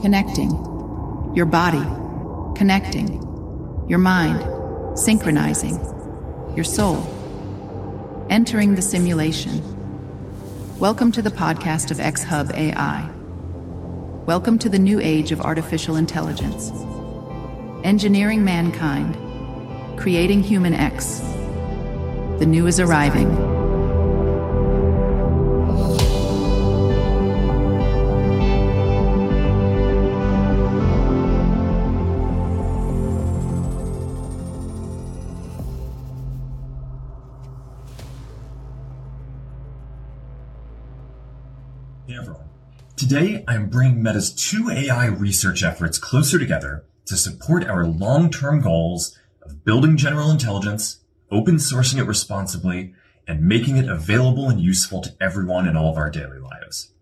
connecting. Your body, connecting. Your mind, synchronizing. Your soul, entering the simulation. Welcome to the podcast of X Hub AI. Welcome to the new age of artificial intelligence. Engineering mankind, creating human X. The new is arriving. Today I'm bringing Meta's two AI research efforts closer together to support our long-term goals of building general intelligence, open sourcing it responsibly, and making it available and useful to everyone in all of our daily lives.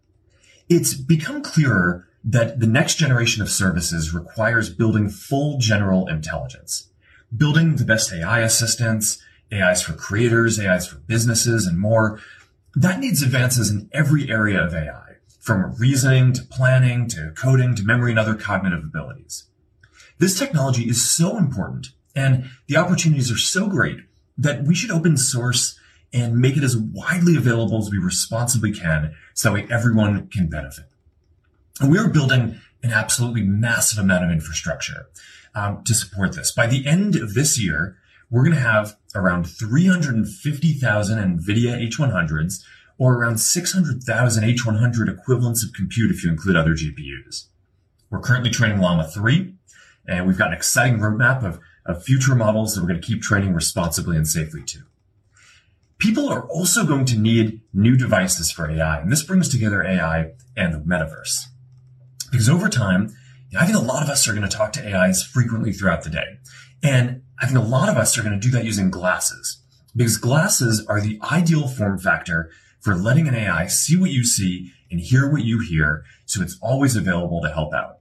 It's become clearer that the next generation of services requires building full general intelligence, building the best AI assistants, AIs for creators, AIs for businesses, and more. That needs advances in every area of AI, from reasoning to planning to coding to memory and other cognitive abilities. This technology is so important and the opportunities are so great that we should open source and make it as widely available as we responsibly can so that way everyone can benefit. And we are building an absolutely massive amount of infrastructure um, to support this. By the end of this year, we're going to have around 350,000 NVIDIA H100s or around 600,000 H100 equivalents of compute if you include other GPUs. We're currently training Llama 3, and we've got an exciting roadmap of, of future models that we're going to keep training responsibly and safely too. People are also going to need new devices for AI, and this brings together AI and the metaverse. Because over time, I think a lot of us are going to talk to AIs frequently throughout the day. And I think a lot of us are going to do that using glasses because glasses are the ideal form factor for letting an AI see what you see and hear what you hear. So it's always available to help out.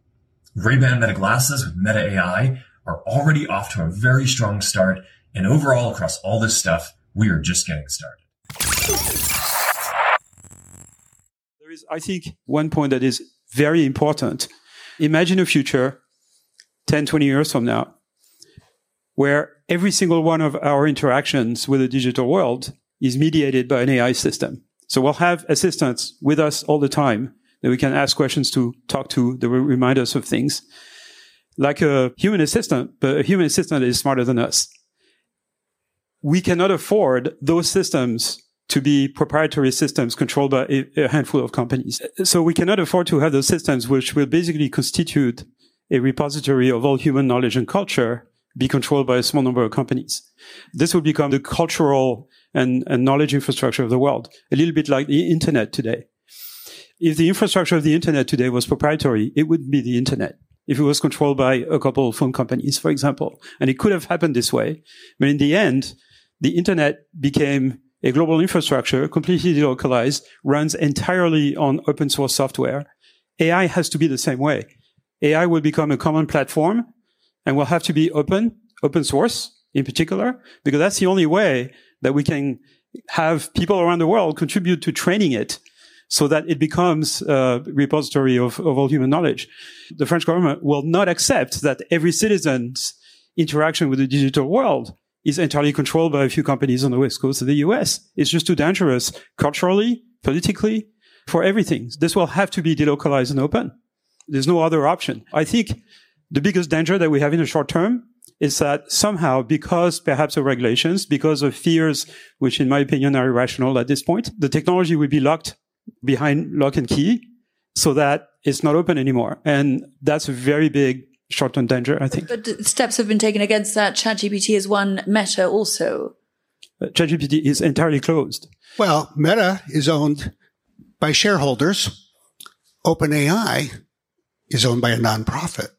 Ray-Ban Meta glasses with Meta AI are already off to a very strong start. And overall, across all this stuff, we are just getting started. There is, I think, one point that is very important. Imagine a future 10, 20 years from now, where every single one of our interactions with the digital world is mediated by an AI system. So we'll have assistants with us all the time that we can ask questions to, talk to, that will remind us of things. Like a human assistant, but a human assistant is smarter than us. We cannot afford those systems to be proprietary systems controlled by a, a handful of companies. So we cannot afford to have those systems which will basically constitute a repository of all human knowledge and culture be controlled by a small number of companies. This will become the cultural and, and, knowledge infrastructure of the world, a little bit like the internet today. If the infrastructure of the internet today was proprietary, it would be the internet. If it was controlled by a couple of phone companies, for example, and it could have happened this way. But in the end, the internet became a global infrastructure, completely delocalized, runs entirely on open source software. AI has to be the same way. AI will become a common platform and will have to be open, open source in particular, because that's the only way that we can have people around the world contribute to training it so that it becomes a repository of, of all human knowledge. The French government will not accept that every citizen's interaction with the digital world is entirely controlled by a few companies on the west coast of the US. It's just too dangerous culturally, politically, for everything. This will have to be delocalized and open. There's no other option. I think the biggest danger that we have in the short term is that somehow, because perhaps of regulations, because of fears, which in my opinion are irrational at this point, the technology will be locked behind lock and key so that it's not open anymore. And that's a very big short-term danger, I think. But steps have been taken against that. ChatGPT is one. Meta also. ChatGPT is entirely closed. Well, Meta is owned by shareholders. OpenAI is owned by a nonprofit.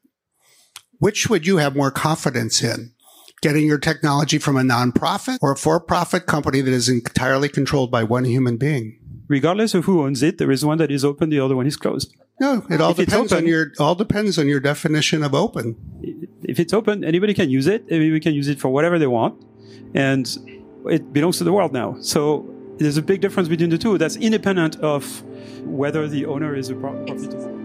Which would you have more confidence in? Getting your technology from a nonprofit or a for-profit company that is entirely controlled by one human being? Regardless of who owns it, there is one that is open, the other one is closed. No, it all if depends open, on your all depends on your definition of open. If it's open, anybody can use it. Anybody can use it for whatever they want, and it belongs to the world now. So there's a big difference between the two. That's independent of whether the owner is a profitable.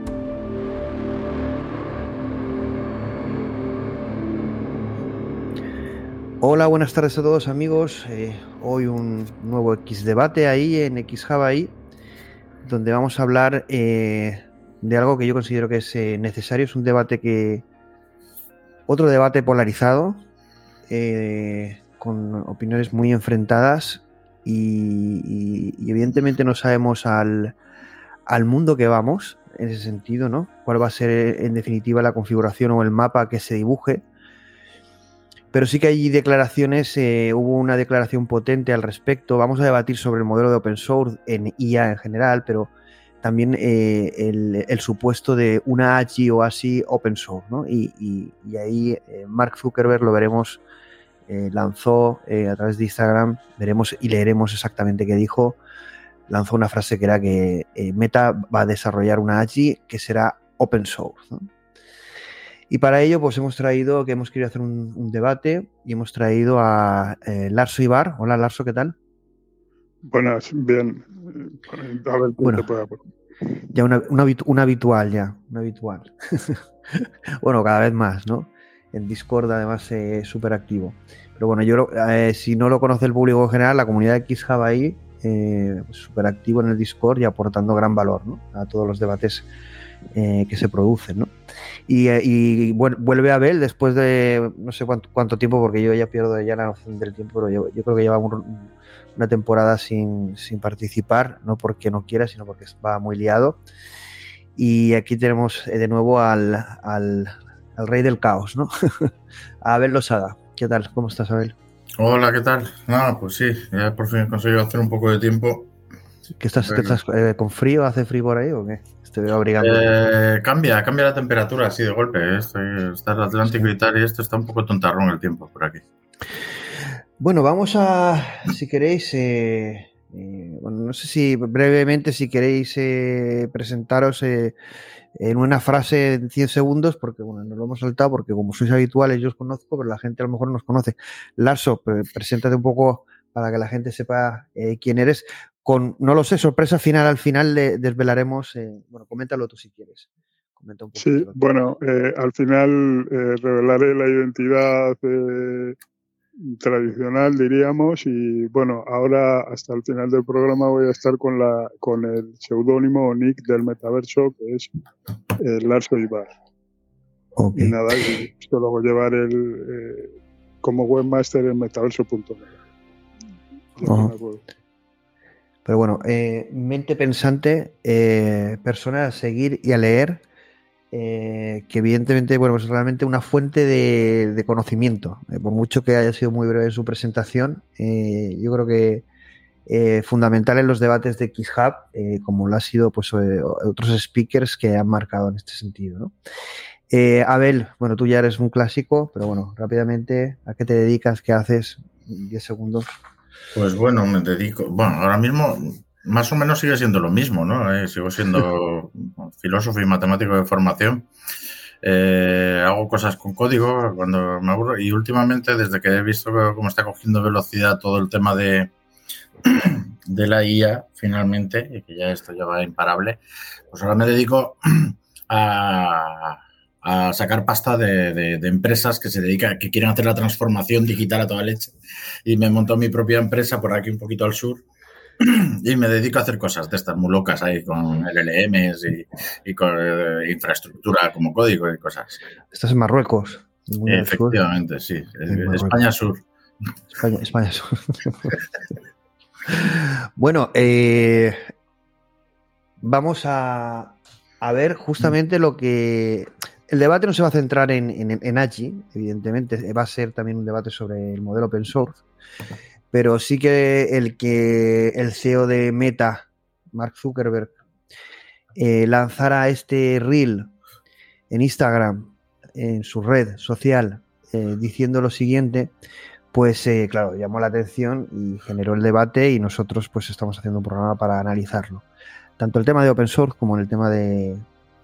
Hola, buenas tardes a todos amigos. Eh, hoy un nuevo X debate ahí en X ahí, donde vamos a hablar eh, de algo que yo considero que es eh, necesario. Es un debate que. Otro debate polarizado, con opiniones muy enfrentadas y, evidentemente no sabemos al, al mundo que vamos en ese sentido, ¿no? ¿Cuál va a ser en definitiva la configuración o el mapa que se dibuje? Pero sí que hay declaraciones, eh, hubo una declaración potente al respecto. Vamos a debatir sobre el modelo de open source en IA en general, pero también eh, el, supuesto de una AGI o así open source. ¿no? Y, ahí eh, Mark Zuckerberg lo veremos, lanzó a través de Instagram, veremos y leeremos exactamente qué dijo. Lanzó una frase que era que Meta va a desarrollar una AGI que será open source. ¿no? Y para ello, pues hemos traído, que hemos querido hacer un, debate y hemos traído a eh, Larso Ibar. Hola Larso, ¿qué tal? Buenas, bien. A ver bueno, Ya una, habitual, ya, un habitual. bueno, cada vez más, ¿no? En Discord además es súper activo. Pero bueno, yo eh, si no lo conoce el público en general, la comunidad de XHub ahí, eh, súper activo en el Discord y aportando gran valor ¿no? a todos los debates eh, que se producen, ¿no? Y, eh, vuelve a ver después de no sé cuánto, tiempo, porque yo ya pierdo ya la noción del tiempo, pero yo, creo que lleva una temporada sin, participar, no porque no quiera, sino porque va muy liado. Y aquí tenemos eh, de nuevo al, al, rey del caos, ¿no? Abel Losada. ¿Qué tal? ¿Cómo estás, Abel? Hola, ¿qué tal? Nada, pues sí, ya por fin he conseguido hacer un poco de tiempo. ¿Qué estás, estás con frío? ¿Hace frío por ahí o qué? Eh, cambia, cambia la temperatura así de golpe. ¿eh? está el Atlántico y tal, y esto está un poco tontarrón el tiempo por aquí. Bueno, vamos a, si queréis, eh, bueno, no sé si brevemente, si queréis presentaros en una frase en 100 segundos, porque bueno, nos lo hemos saltado, porque como sois habituales yo os conozco, pero la gente a lo mejor no nos conoce. Larso, preséntate un poco para que la gente sepa quién eres con, no lo sé, sorpresa final al final le desvelaremos. Eh, bueno, coméntalo tú si quieres. Comenta un sí, bueno, eh, al final eh, revelaré la identidad tradicional, diríamos, y bueno, ahora hasta el final del programa voy a estar con, la, con el seudónimo o nick del metaverso, que es Larso Ibar. Y nada, y solo voy a llevar el, como webmaster en metaverso.net. Pero bueno, eh, mente pensante, eh, persona a seguir y a leer, eh, que evidentemente, bueno, es realmente una fuente de, conocimiento. por mucho que haya sido muy breve su presentación, yo creo que fundamental en los debates de XHub, como lo ha sido pues, otros speakers que han marcado en este sentido. Abel, bueno, tú ya eres un clásico, pero bueno, rápidamente, ¿a qué te dedicas? ¿Qué haces? 10 segundos. Pues bueno, me dedico. Bueno, ahora mismo más o menos sigue siendo lo mismo, ¿no? Eh, sigo siendo filósofo y matemático de formación. Eh, hago cosas con código cuando me aburro y últimamente, desde que he visto cómo está cogiendo velocidad todo el tema de, de la IA, finalmente, y que ya esto ya va imparable, pues ahora me dedico a, a sacar pasta de, empresas que se dedican, que quieren hacer la transformación digital a toda leche. Y me he montado mi propia empresa por aquí un poquito al sur. Y me dedico a hacer cosas de estas muy locas ahí con LLMs y, con eh, infraestructura como código y cosas. Estás en Marruecos. Efectivamente, sí. España Sur. España, Sur. bueno, eh, vamos a, a ver justamente lo que el debate no se va a centrar en, en, AGI, evidentemente, va a ser también un debate sobre el modelo open source, pero sí que el que el CEO de Meta, Mark Zuckerberg, eh, lanzara este reel en Instagram, en su red social, eh, diciendo lo siguiente, pues eh, claro, llamó la atención y generó el debate y nosotros pues estamos haciendo un programa para analizarlo. Tanto el tema de open source como el tema de,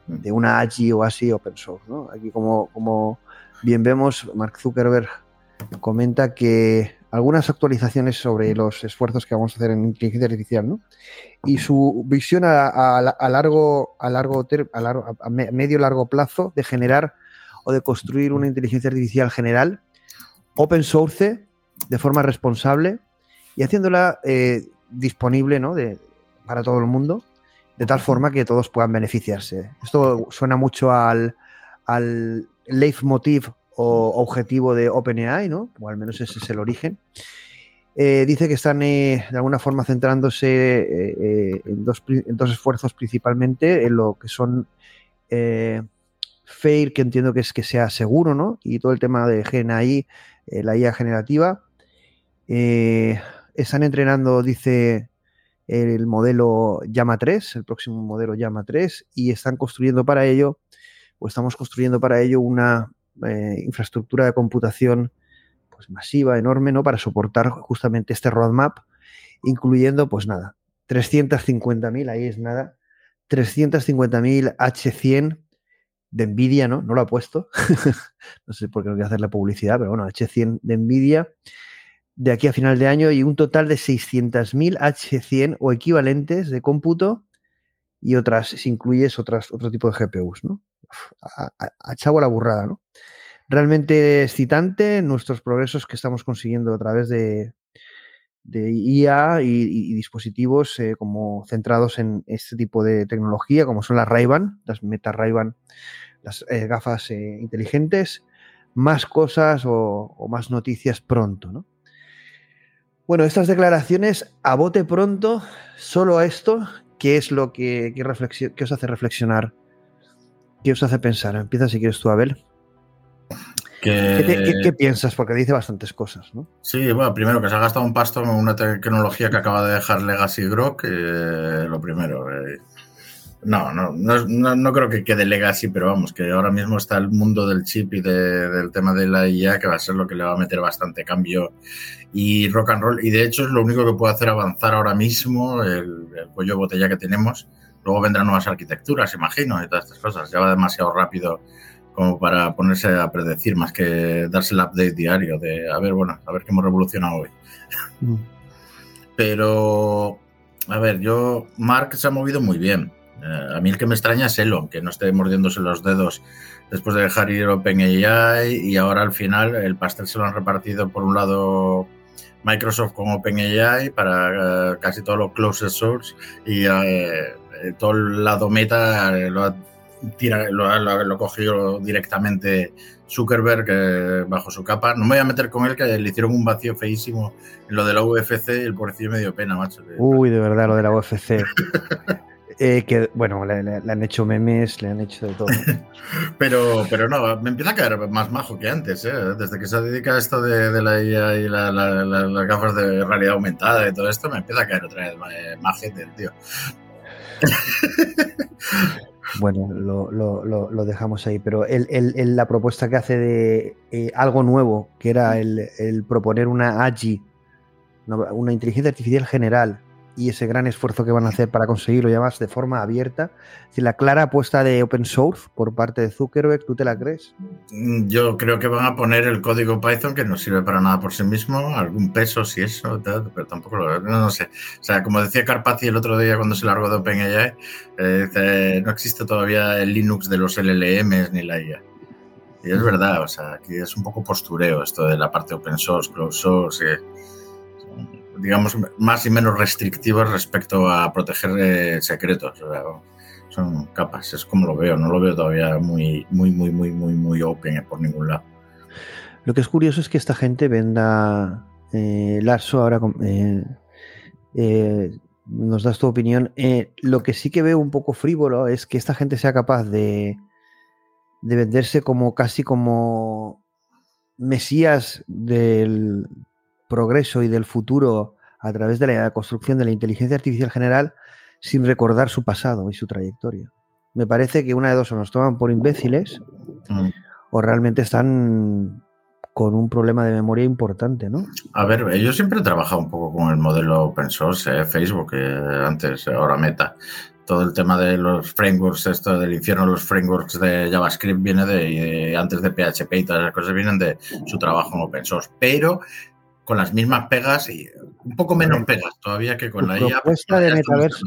de una AGI o así open source. ¿no? Aquí, como, como bien vemos, Mark Zuckerberg comenta que algunas actualizaciones sobre los esfuerzos que vamos a hacer en inteligencia artificial, ¿no? Y su visión a, largo, a largo, largo, medio largo plazo de generar o de construir una inteligencia artificial general, open source, de forma responsable y haciéndola eh, disponible ¿no? de, para todo el mundo, de tal forma que todos puedan beneficiarse. Esto suena mucho al, al leitmotiv o objetivo de OpenAI, ¿no? o al menos ese es el origen. Eh, dice que están de alguna forma centrándose en dos, en, dos, esfuerzos principalmente en lo que son FAIR, que entiendo que es que sea seguro, ¿no? Y todo el tema de GNI, eh, la IA generativa. Eh, están entrenando, dice, el modelo Llama 3, el próximo modelo Llama 3, y están construyendo para ello, o estamos construyendo para ello una eh, infraestructura de computación pues, masiva, enorme, ¿no? Para soportar justamente este roadmap, incluyendo, pues nada, 350.000, ahí es nada, 350.000 H100 de Nvidia, ¿no? No lo ha puesto. no sé por qué no quiero hacer la publicidad, pero bueno, H100 de Nvidia de aquí a final de año y un total de 600.000 H100 o equivalentes de cómputo y otras, si incluyes otras, otro tipo de GPUs, ¿no? A, a, la burrada, ¿no? Realmente excitante nuestros progresos que estamos consiguiendo a través de, de IA y, dispositivos eh, como centrados en este tipo de tecnología, como son las Ray-Ban, las Meta Ray-Ban, las eh, gafas eh, inteligentes, más cosas o, más noticias pronto, ¿no? Bueno, estas declaraciones a bote pronto, solo a esto, ¿qué es lo que, que os hace reflexionar? ¿Qué os hace pensar? Empieza si quieres tú, Abel. ¿Qué, piensas? Porque dice bastantes cosas, ¿no? Sí, bueno, primero que se ha gastado un pasto en una tecnología que acaba de dejar Legacy Grok, eh, lo primero. Eh. No, no, no, no, creo que quede Legacy, pero vamos, que ahora mismo está el mundo del chip y del tema de la IA, que va a ser lo que le va a meter bastante cambio y rock and roll. Y de hecho es lo único que puede hacer avanzar ahora mismo el, el cuello de botella que tenemos. Luego vendrán nuevas arquitecturas, imagino, y todas estas cosas. Ya va demasiado rápido como para ponerse a predecir más que darse el update diario de a ver, bueno, a ver qué hemos revolucionado hoy. Mm. Pero, a ver, yo, Mark se ha movido muy bien. Eh, a mí el que me extraña es Elon, que no esté mordiéndose los dedos después de dejar ir OpenAI y ahora al final el pastel se lo han repartido por un lado Microsoft con OpenAI para eh, casi todo lo closed source y eh, todo el lado meta lo ha tira, lo, lo, cogió directamente Zuckerberg eh, bajo su capa. No me voy a meter con él, que le hicieron un vacío feísimo en lo de la UFC y el pobrecillo me dio pena, macho. Uy, de verdad, lo de la UFC. Eh, que, bueno, le, han hecho memes, le han hecho de todo. pero, pero no, me empieza a caer más majo que antes, ¿eh? Desde que se dedica a esto de, de la IA y las gafas de realidad aumentada y todo esto, me empieza a caer otra vez eh, majete el tío. Bueno, lo, dejamos ahí, pero la propuesta que hace de eh, algo nuevo, que era el, proponer una AGI, una inteligencia artificial general, y ese gran esfuerzo que van a hacer para conseguirlo ya más de forma abierta. Si la clara apuesta de open source por parte de Zuckerberg, ¿tú te la crees? Mm, yo creo que van a poner el código Python que no sirve para nada por sí mismo, algún peso si eso, pero tampoco lo no, no sé. O sea, como decía Carpazzi el otro día cuando se largó de OpenAI, eh, no existe todavía el Linux de los LLMs ni la IA. Y es verdad, o sea, aquí es un poco postureo esto de la parte open source, closed source. Eh, digamos, más y menos restrictivas respecto a proteger eh, secretos. son capas, es como lo veo, no lo veo todavía muy, muy, muy, muy, muy, muy open por ningún lado. Lo que es curioso es que esta gente venda eh, Larso ahora eh, nos das tu opinión. lo que sí que veo un poco frívolo es que esta gente sea capaz de, de venderse como casi como mesías del, progreso y del futuro a través de la construcción de la inteligencia artificial general sin recordar su pasado y su trayectoria. Me parece que una de dos o nos toman por imbéciles mm. o realmente están con un problema de memoria importante, ¿no? A ver, yo siempre he trabajado un poco con el modelo open source, ¿eh? Facebook, antes, ahora Meta. Todo el tema de los frameworks, esto del infierno, los frameworks de JavaScript viene de, antes de PHP y todas las cosas vienen de su trabajo en open source. Pero con las mismas pegas y un poco menos pegas todavía que con la IA. de metaverso,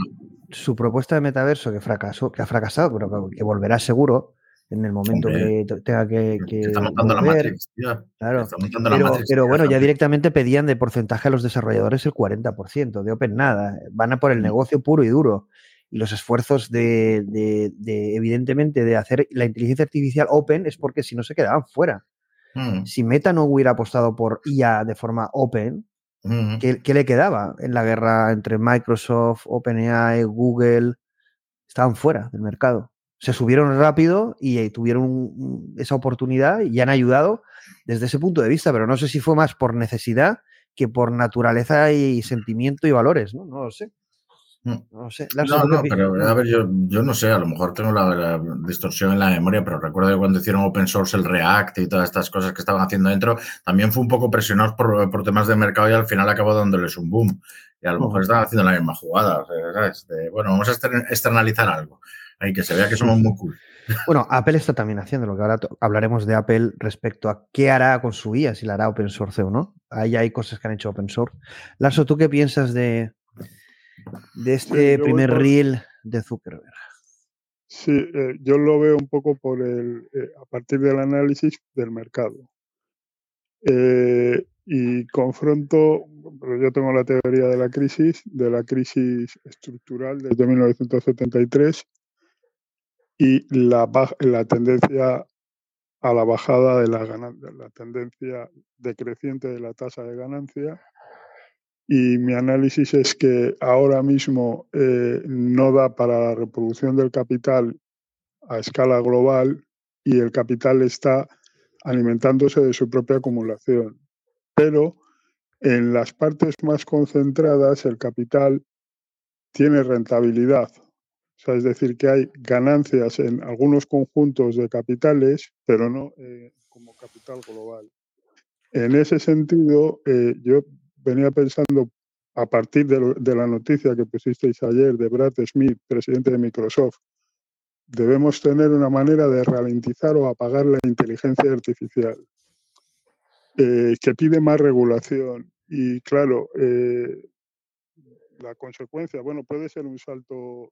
su propuesta de metaverso que fracasó, que ha fracasado, pero que volverá seguro, en el momento que tenga que. está montando la Matrix, tío. Claro. pero, pero bueno, ya directamente pedían de porcentaje a los desarrolladores el 40%, de Open nada. Van a por el mm. negocio puro y duro. Y los esfuerzos de, de, evidentemente, de hacer la inteligencia artificial open es porque si no se quedaban fuera. Mm. Si Meta no hubiera apostado por IA de forma open, mm. ¿qué, ¿qué, le quedaba en la guerra entre Microsoft, OpenAI, Google? Estaban fuera del mercado se subieron rápido y eh, tuvieron esa oportunidad y han ayudado desde ese punto de vista, pero no sé si fue más por necesidad que por naturaleza y sentimiento y valores, ¿no? No lo sé. Mm. No, sé. no, no, pero a ver, yo, yo, no sé, a lo mejor tengo la, distorsión en la memoria, pero recuerdo que cuando hicieron open source el React y todas estas cosas que estaban haciendo dentro, también fue un poco presionados por, por temas de mercado y al final acabó dándoles un boom. Y a lo mejor estaban haciendo la misma jugada, ¿sabes? bueno, vamos a externalizar algo y que se vea que somos muy cool. Bueno, Apple está también haciendo lo que ahora hablaremos de Apple respecto a qué hará con su IA, si la hará open source o no. Ahí hay cosas que han hecho open source. Larso, ¿tú qué piensas de, de este primer reel de Zuckerberg? Sí, eh, yo lo veo un poco por el, eh, a partir del análisis del mercado. Eh, y confronto, pero yo tengo la teoría de la crisis, de la crisis estructural desde 1973 y la, la tendencia a la bajada de la la tendencia decreciente de la tasa de ganancia. Y mi análisis es que ahora mismo eh, no da para la reproducción del capital a escala global y el capital está alimentándose de su propia acumulación. Pero en las partes más concentradas el capital tiene rentabilidad es decir, que hay ganancias en algunos conjuntos de capitales, pero no eh, como capital global. En ese sentido, eh, yo venía pensando, a partir de, la noticia que pusisteis ayer de Brad Smith, presidente de Microsoft, debemos tener una manera de ralentizar o apagar la inteligencia artificial, eh, que pide más regulación. Y claro, la consecuencia, bueno, puede ser un salto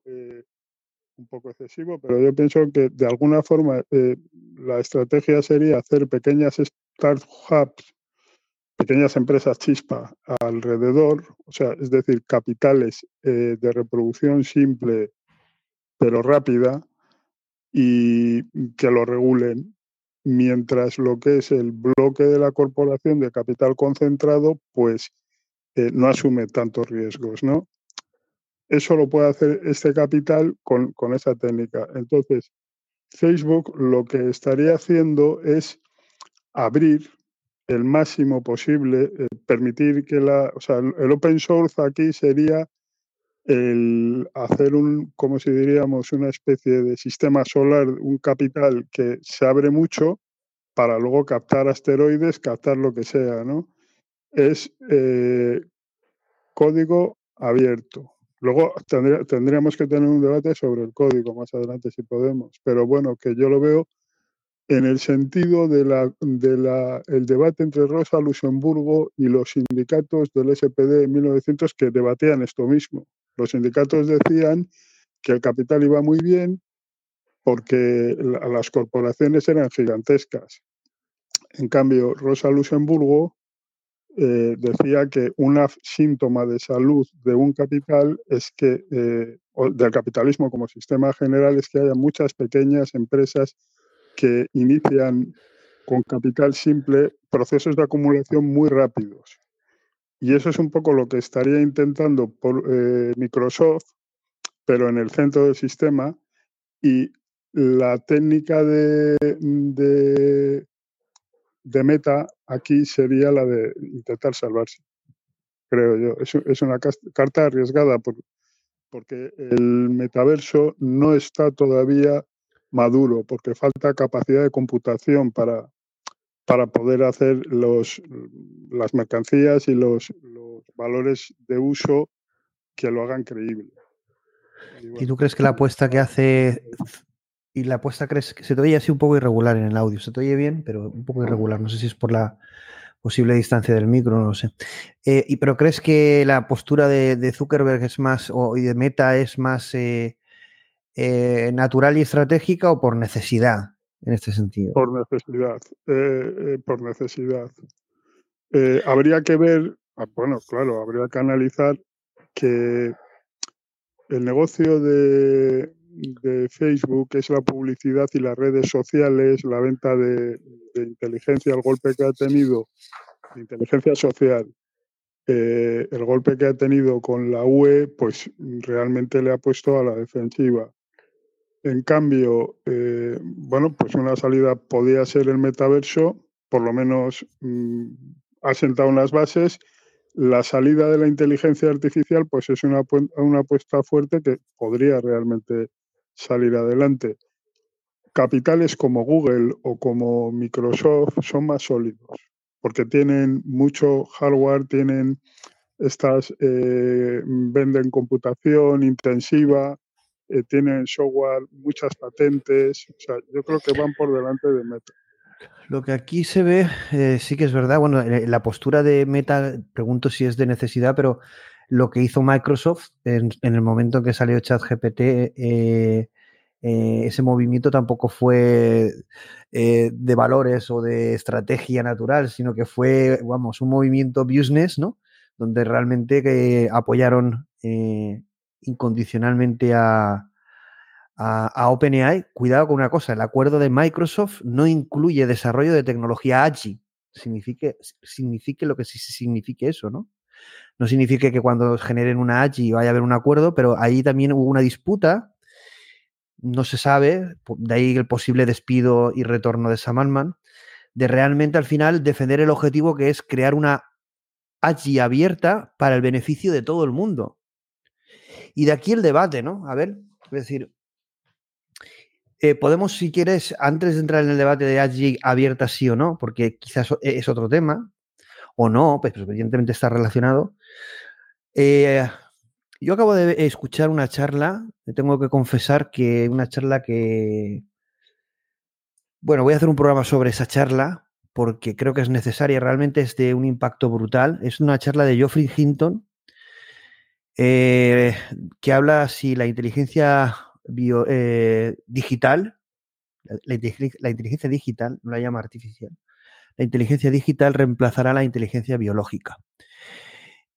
un poco excesivo, pero yo pienso que de alguna forma eh, la estrategia sería hacer pequeñas startups, pequeñas empresas chispa alrededor, o sea, es decir, capitales eh, de reproducción simple pero rápida y que lo regulen, mientras lo que es el bloque de la corporación de capital concentrado, pues eh, no asume tantos riesgos, ¿no? Eso lo puede hacer este capital con, esa técnica. Entonces, Facebook lo que estaría haciendo es abrir el máximo posible, eh, permitir que la, o sea, el open source aquí sería el hacer un, como si diríamos, una especie de sistema solar, un capital que se abre mucho para luego captar asteroides, captar lo que sea, ¿no? Es eh, código abierto. Luego tendríamos que tener un debate sobre el código más adelante si podemos, pero bueno, que yo lo veo en el sentido de la, de la, el debate entre Rosa Luxemburgo y los sindicatos del SPD en 1900 que debatían esto mismo. Los sindicatos decían que el capital iba muy bien porque las corporaciones eran gigantescas. En cambio, Rosa Luxemburgo eh, decía que un síntoma de salud de un capital es que, eh, del capitalismo como sistema general, es que haya muchas pequeñas empresas que inician con capital simple procesos de acumulación muy rápidos. Y eso es un poco lo que estaría intentando por, eh, Microsoft, pero en el centro del sistema. Y la técnica de de meta aquí sería la de intentar salvarse, creo yo. Es, una carta arriesgada porque el metaverso no está todavía maduro, porque falta capacidad de computación para, para poder hacer los, las mercancías y los, valores de uso que lo hagan creíble. ¿Y tú crees que la apuesta que hace y la apuesta crees que se te oye así un poco irregular en el audio. Se te oye bien, pero un poco irregular. No sé si es por la posible distancia del micro, no lo sé. Eh, y, pero crees que la postura de, Zuckerberg es más, o y de Meta es más eh, eh, natural y estratégica o por necesidad? en este sentido. Por necesidad, eh, eh, por necesidad. Habría que ver, ah, bueno, claro, habría que analizar que el negocio de, de Facebook es la publicidad y las redes sociales, la venta de, inteligencia, el golpe que ha tenido, inteligencia social, el golpe que ha tenido con la UE, pues realmente le ha puesto a la defensiva. En cambio, eh, bueno, pues una salida podía ser el metaverso, por lo menos mm, ha sentado unas bases. La salida de la inteligencia artificial, pues es una, una apuesta fuerte que podría realmente salir adelante. Capitales como Google o como Microsoft son más sólidos porque tienen mucho hardware, tienen estas, eh, venden computación intensiva, eh, tienen software, muchas patentes. O sea, yo creo que van por delante de Meta. Lo que aquí se ve, eh, sí que es verdad. Bueno, la postura de Meta, pregunto si es de necesidad, pero lo que hizo Microsoft en, el momento en que salió ChatGPT, eh, eh, ese movimiento tampoco fue eh, de valores o de estrategia natural, sino que fue, vamos, un movimiento business, ¿no? Donde realmente apoyaron incondicionalmente a, a, OpenAI. Cuidado con una cosa, el acuerdo de Microsoft no incluye desarrollo de tecnología AGI. Signifique, signifique lo que sí signifique eso, ¿no? No significa que cuando generen una AGI vaya a haber un acuerdo, pero ahí también hubo una disputa, no se sabe, de ahí el posible despido y retorno de Sam de realmente al final defender el objetivo que es crear una AGI abierta para el beneficio de todo el mundo. Y de aquí el debate, ¿no? A ver, es decir, eh, podemos, si quieres, antes de entrar en el debate de AGI abierta sí o no, porque quizás es otro tema, o no, pues, evidentemente está relacionado. Eh, yo acabo de escuchar una charla, tengo que confesar que una charla que... Bueno, voy a hacer un programa sobre esa charla porque creo que es necesaria, realmente es de un impacto brutal. Es una charla de Geoffrey Hinton eh, que habla si la inteligencia eh, digital, la, inteligencia digital, no la llama artificial, la inteligencia digital reemplazará la inteligencia biológica.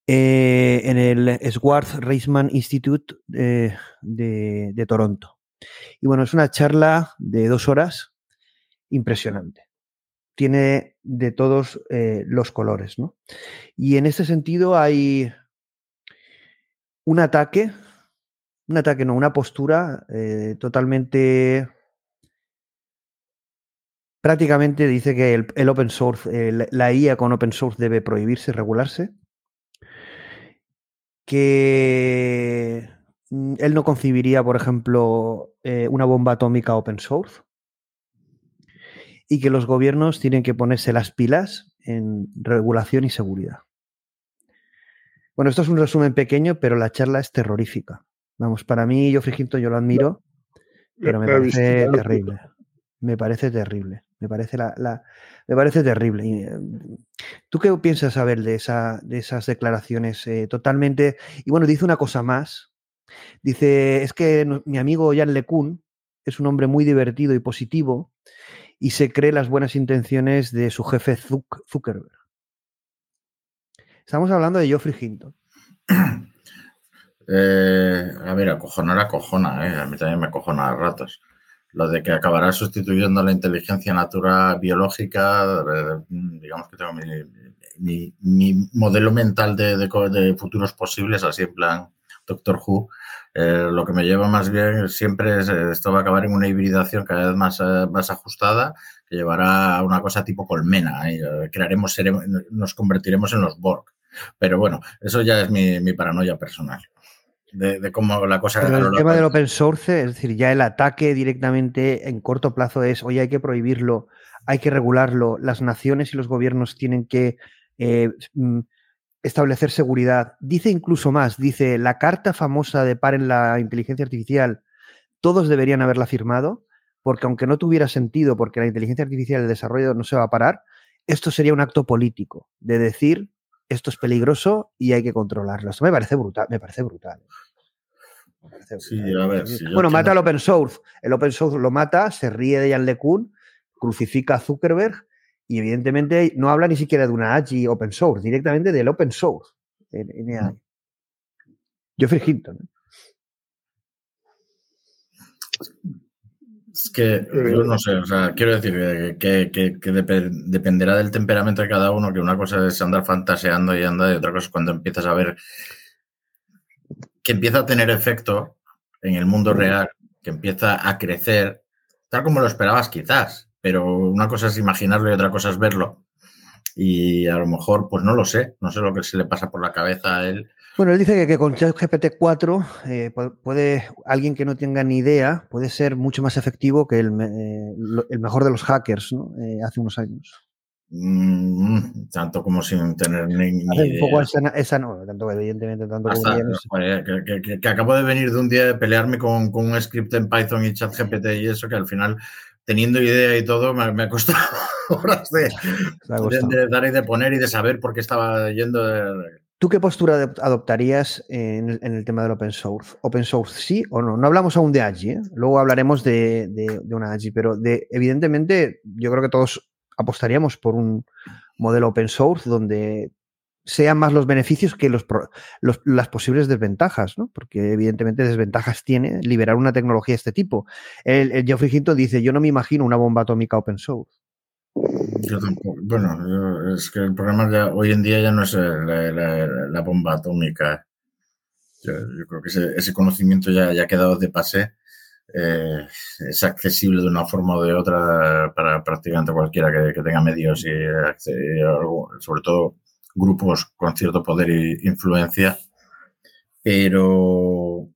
Eh, en el Swarth Reisman Institute de, Toronto. Y bueno, es una charla de dos horas impresionante. Tiene de todos los colores, ¿no? Y en este sentido hay un ataque, un ataque, no, una postura eh, totalmente prácticamente dice que el, open source, la IA con open source debe prohibirse, regularse. Que mm, él no concibiría, por ejemplo, eh, una bomba atómica open source. Y que los gobiernos tienen que ponerse las pilas en regulación y seguridad. Bueno, esto es un resumen pequeño, pero la charla es terrorífica. Vamos, para mí, yo Frigito, yo lo admiro, pero me parece terrible. Me parece terrible. Me parece, la, me parece terrible. Eh, ¿Tú qué piensas saber de, esa, de esas declaraciones eh, totalmente? Y bueno, dice una cosa más. Dice, es que mi amigo Jan LeCun es un hombre muy divertido y positivo y se cree las buenas intenciones de su jefe Zuckerberg. Estamos hablando de Geoffrey Hinton. Eh, a ver, acojonar, acojona, a mí también me acojona a ratos lo de que acabará sustituyendo la inteligencia natural biológica, eh, digamos que tengo mi, modelo mental de, futuros posibles, así en plan Doctor Who, eh, lo que me lleva más bien siempre es eh, esto va a acabar en una hibridación cada vez más, más ajustada que llevará a una cosa tipo colmena. crearemos, nos convertiremos en los Borg. Pero bueno, eso ya es mi paranoia personal de, cómo la cosa... Pero el tema del open source, es decir, ya el ataque directamente en corto plazo es, oye, hay que prohibirlo, hay que regularlo, las naciones y los gobiernos tienen que eh, mm, establecer seguridad. Dice incluso más, dice, la carta famosa de en la inteligencia artificial, todos deberían haberla firmado, porque aunque no tuviera sentido, porque la inteligencia artificial, el desarrollo no se va a parar, esto sería un acto político, de decir, esto es peligroso y hay que controlarlo. Esto me parece brutal, me parece brutal. Sí, a ver. bueno, mata al open source. El open source lo mata, se ríe de Jan LeCun, crucifica a Zuckerberg y evidentemente no habla ni siquiera de una AGI open source, directamente del open source en, en Geoffrey Hinton. Es que yo no sé, o sea, quiero decir que, dependerá del temperamento de cada uno, que una cosa es andar fantaseando y anda, y otra cosa es cuando empiezas a ver que empieza a tener efecto en el mundo real, que empieza a crecer, tal como lo esperabas quizás, pero una cosa es imaginarlo y otra cosa es verlo. Y a lo mejor, pues no lo sé, no sé lo que se le pasa por la cabeza a él bueno, él dice que, con ChatGPT 4 eh, puede, alguien que no tenga ni idea puede ser mucho más efectivo que el, eh, el mejor de los hackers ¿no? Eh, hace unos años. Mm, tanto como sin tener ni, Un poco esa, no, tanto evidentemente, tanto como que, que, acabo de venir de un día de pelearme con, con, un script en Python y ChatGPT y eso, que al final, teniendo idea y todo, me, ha costado horas de, de, dar y de poner y de saber por qué estaba yendo. De, ¿Tú qué postura adoptarías en el, tema del open source? ¿Open source sí o no? No hablamos aún de AGI, ¿eh? luego hablaremos de, una AGI, pero de, evidentemente yo creo que todos apostaríamos por un modelo open source donde sean más los beneficios que los, las posibles desventajas, ¿no? Porque evidentemente desventajas tiene liberar una tecnología de este tipo. El, el Geoffrey Hinton dice, yo no me imagino una bomba atómica open source. Yo tampoco. Bueno, es que el problema ya, hoy en día ya no es eh, la, bomba atómica. Yo, creo que ese, conocimiento ya, ya, ha quedado de pase. Eh, es accesible de una forma o de otra para prácticamente cualquiera que, tenga medios y sobre todo grupos con cierto poder e influencia. Pero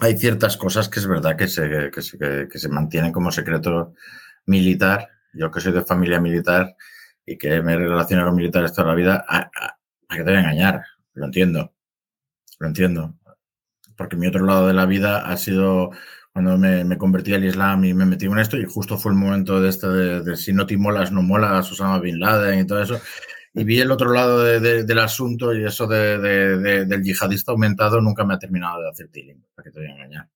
hay ciertas cosas que es verdad que se, que se, que se mantienen como secreto militar, yo que soy de familia militar y que me relaciono con militares toda la vida, ¿a, qué te voy a engañar? Lo entiendo, lo entiendo. Porque mi otro lado de la vida ha sido cuando me, convertí al Islam y me metí en esto y justo fue el momento de este de, si no te molas, no molas, Osama Bin Laden y todo eso. Y vi el otro lado del asunto y eso del yihadista aumentado nunca me ha terminado de hacer tiling, para que te voy a engañar.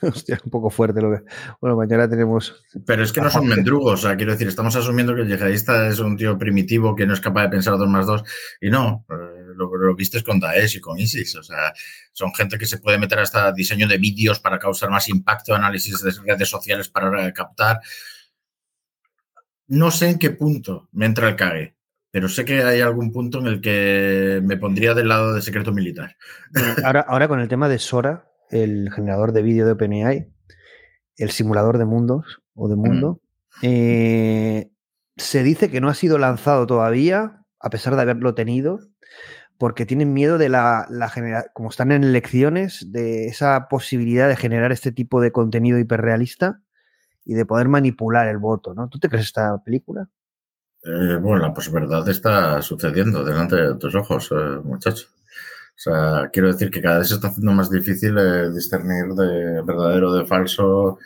Hostia, un poco fuerte lo que. Bueno, mañana tenemos. Pero es que no son mendrugos, o sea, quiero decir, estamos asumiendo que el yihadista es un tío primitivo que no es capaz de pensar dos más dos, y no, eh, lo, lo viste con Daesh y con ISIS, o sea, son gente que se puede meter hasta diseño de vídeos para causar más impacto, análisis de redes sociales para captar. No sé en qué punto me entra el cague, pero sé que hay algún punto en el que me pondría del lado de secreto militar. Ahora, ahora con el tema de Sora, el generador de vídeo de OpenAI, el simulador de mundos o de mundo. Eh, se dice que no ha sido lanzado todavía, a pesar de haberlo tenido, porque tienen miedo de la, la como están en elecciones, de esa posibilidad de generar este tipo de contenido hiperrealista y de poder manipular el voto, ¿no? ¿Tú te crees esta película? Eh, bueno, la posverdad está sucediendo delante de tus ojos, eh, muchacho. O sea, quiero decir que cada vez se está haciendo más difícil eh, discernir de verdadero de falso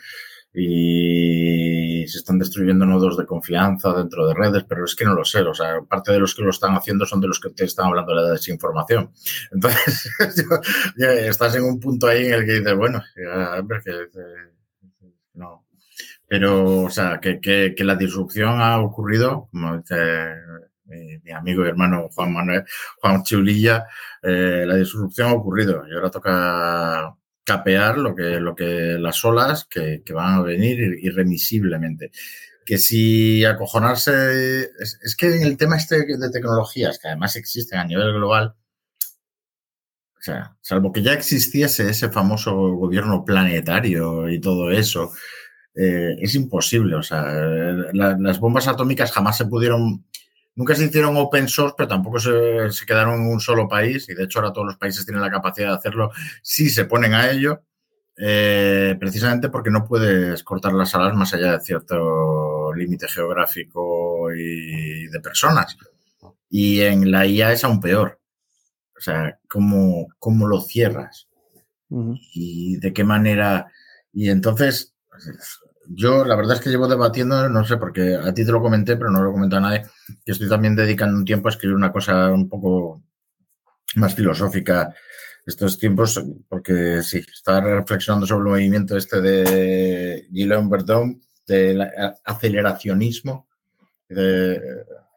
y se están destruyendo nodos de confianza dentro de redes, pero es que no lo sé. O sea, parte de los que lo están haciendo son de los que te están hablando de la desinformación. Entonces, estás en un punto ahí en el que dices, bueno, no. Pero, o sea, que, que la disrupción ha ocurrido, como dice mi, amigo y hermano Juan Manuel, Juan Chulilla, eh, la disrupción ha ocurrido y ahora toca capear lo que, lo que las olas que, van a venir irremisiblemente. Que si acojonarse, es, que en el tema este de tecnologías, que además existen a nivel global, o sea, salvo que ya existiese ese famoso gobierno planetario y todo eso, eh, es imposible. O sea, las bombas atómicas jamás se pudieron Nunca se hicieron open source, pero tampoco se, quedaron en un solo país, y de hecho ahora todos los países tienen la capacidad de hacerlo si se ponen a ello, eh, precisamente porque no puedes cortar las alas más allá de cierto límite geográfico y de personas. Y en la IA es aún peor. O sea, ¿cómo, cómo lo cierras? Y de qué manera. Y entonces, yo la verdad es que llevo debatiendo, no sé, porque a ti te lo comenté, pero no lo comenté a nadie, que estoy también dedicando un tiempo a escribir una cosa un poco más filosófica estos tiempos, porque sí, estaba reflexionando sobre el movimiento este de Gilles Verdun, del aceleracionismo, de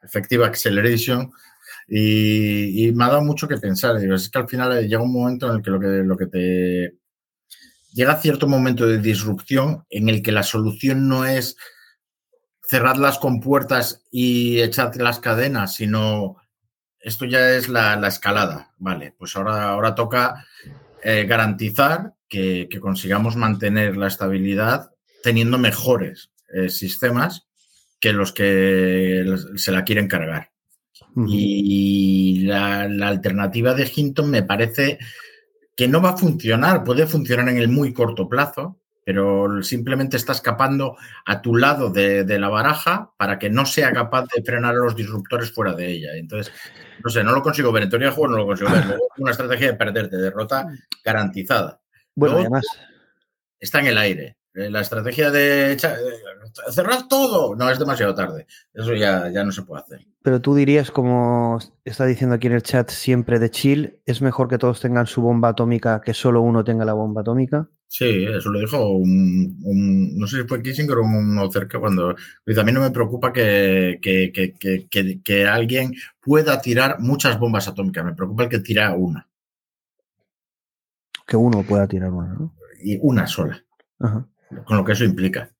Effective Acceleration, y, me ha dado mucho que pensar. es que al final llega un momento en el que lo que, lo que te... Llega cierto momento de disrupción en el que la solución no es cerrar las compuertas y echar las cadenas, sino esto ya es la, escalada. Vale, pues ahora, ahora toca eh, garantizar que, consigamos mantener la estabilidad teniendo mejores eh, sistemas que los que se la quieren cargar. Y la, alternativa de Hinton me parece que no va a funcionar, puede funcionar en el muy corto plazo, pero simplemente está escapando a tu lado de, la baraja para que no sea capaz de frenar a los disruptores fuera de ella. Entonces, no sé, no lo consigo ver. En teoría de juego no lo consigo ver. una estrategia de perderte, derrota garantizada. Bueno, además. Está en el aire. Eh, la estrategia de cerrar todo no es demasiado tarde. Eso ya, ya no se puede hacer. Pero tú dirías, como está diciendo aquí en el chat siempre de chill, ¿es mejor que todos tengan su bomba atómica que solo uno tenga la bomba atómica? Sí, eso lo dijo un, no sé si fue Kissinger o uno cerca cuando a mí no me preocupa que, que, alguien pueda tirar muchas bombas atómicas, me preocupa el que tira una. Que uno pueda tirar una, ¿no? Y una sola. Ajá con lo que eso implica.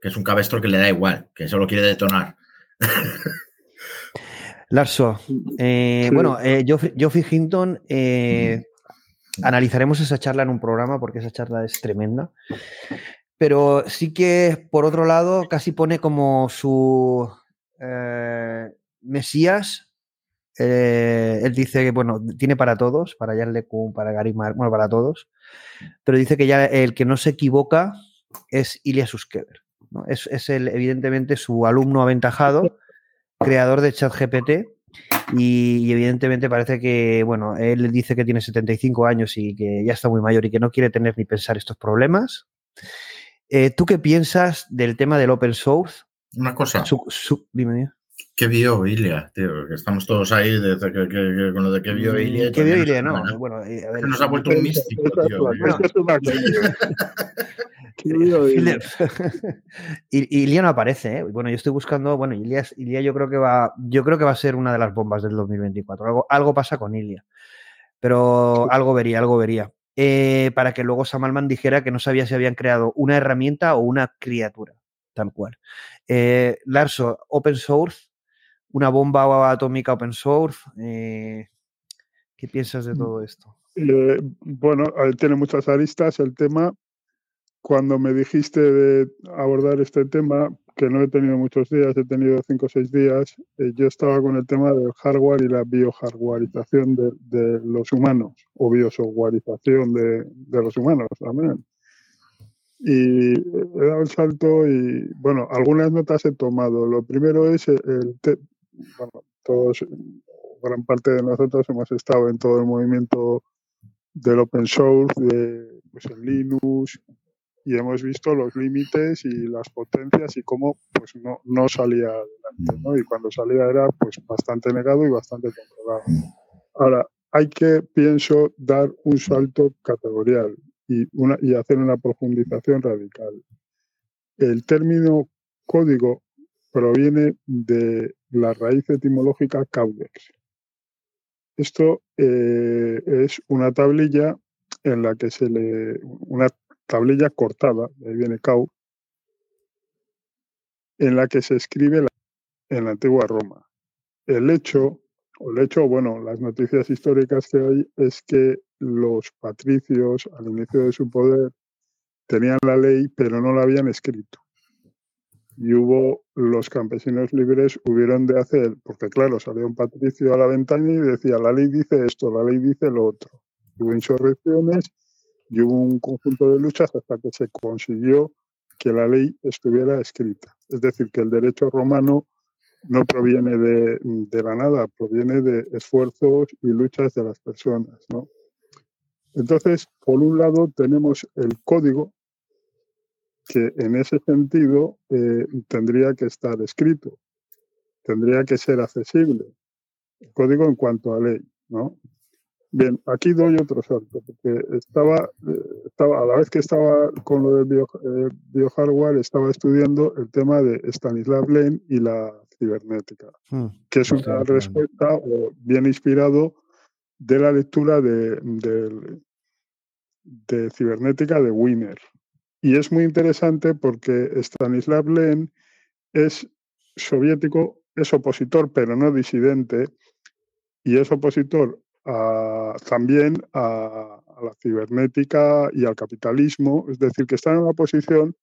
Que es un cabestro que le da igual, que solo quiere detonar. Larso, eh, bueno, eh, Geoffrey, Hinton, eh, analizaremos esa charla en un programa porque esa charla es tremenda. Pero sí que, por otro lado, casi pone como su Mesías. él dice que, bueno, tiene para todos, para Yarlecum, para Garimar, bueno, para todos. Pero dice que ya el que no se equivoca es Ilya Suskever. ¿no? Es, el, evidentemente su alumno aventajado, creador de ChatGPT. Y, y, evidentemente parece que, bueno, él dice que tiene 75 años y que ya está muy mayor y que no quiere tener ni pensar estos problemas. Eh, ¿Tú qué piensas del tema del open source? Una cosa. dime, ¿Qué vio Ilia, tío? Que estamos todos ahí con lo de qué vio Ilia. ¿Qué vio Ilia? No, bueno, eh, a ver, nos ha vuelto un místico, tío. Ilia no aparece, ¿eh? Bueno, yo estoy buscando, bueno, Ilia, Ilia, yo creo que va, yo creo que va a ser una de las bombas del 2024. Algo, algo pasa con Ilia. Pero algo vería, algo vería. Eh, para que luego Samalman dijera que no sabía si habían creado una herramienta o una criatura, tal cual. Eh, Larso, open source, una bomba atómica open source. Eh, ¿Qué piensas de mm. todo esto? bueno, tiene muchas aristas el tema cuando me dijiste de abordar este tema, que no he tenido muchos días, he tenido cinco o seis días, eh, yo estaba con el tema del hardware y la biohardwareización de, de los humanos, o biosoftwareización de, de los humanos también. Y he dado el salto y, bueno, algunas notas he tomado. Lo primero es el, bueno, todos, gran parte de nosotros hemos estado en todo el movimiento del open source, de pues, en Linux, y hemos visto los límites y las potencias y cómo pues no, no salía adelante, ¿no? Y cuando salía era pues bastante negado y bastante controlado. Ahora, hay que, pienso, dar un salto categorial y, una, y hacer una profundización radical. El término código proviene de la raíz etimológica caudex. Esto eh, es una tablilla en la que se le, una tablilla cortada, ahí viene Cau, en la que se escribe en la antigua Roma. El hecho, o el hecho, bueno, las noticias históricas que hay es que los patricios al inicio de su poder tenían la ley, pero no la habían escrito. Y hubo los campesinos libres hubieron de hacer, porque claro, salió un patricio a la ventana y decía, la ley dice esto, la ley dice lo otro. Hubo insurrecciones y hubo un conjunto de luchas hasta que se consiguió que la ley estuviera escrita. Es decir, que el derecho romano no proviene de, la nada, proviene de esfuerzos y luchas de las personas. Entonces, por un lado tenemos el código, que en ese sentido eh, tendría que estar escrito, tendría que ser accesible. El código en cuanto a ley, ¿no? Bien, aquí doy otro salto, porque estaba, eh, estaba a la vez que estaba con lo del bio, eh, biohardware, estaba estudiando el tema de Stanislav Lem y la cibernética, hmm, que es una respuesta o bien inspirado de la lectura de, de, de cibernética de Wiener. Y es muy interesante porque Stanislav Lem es soviético, es opositor, pero no disidente, y es opositor también a, la cibernética y al capitalismo, es decir, que está en una posición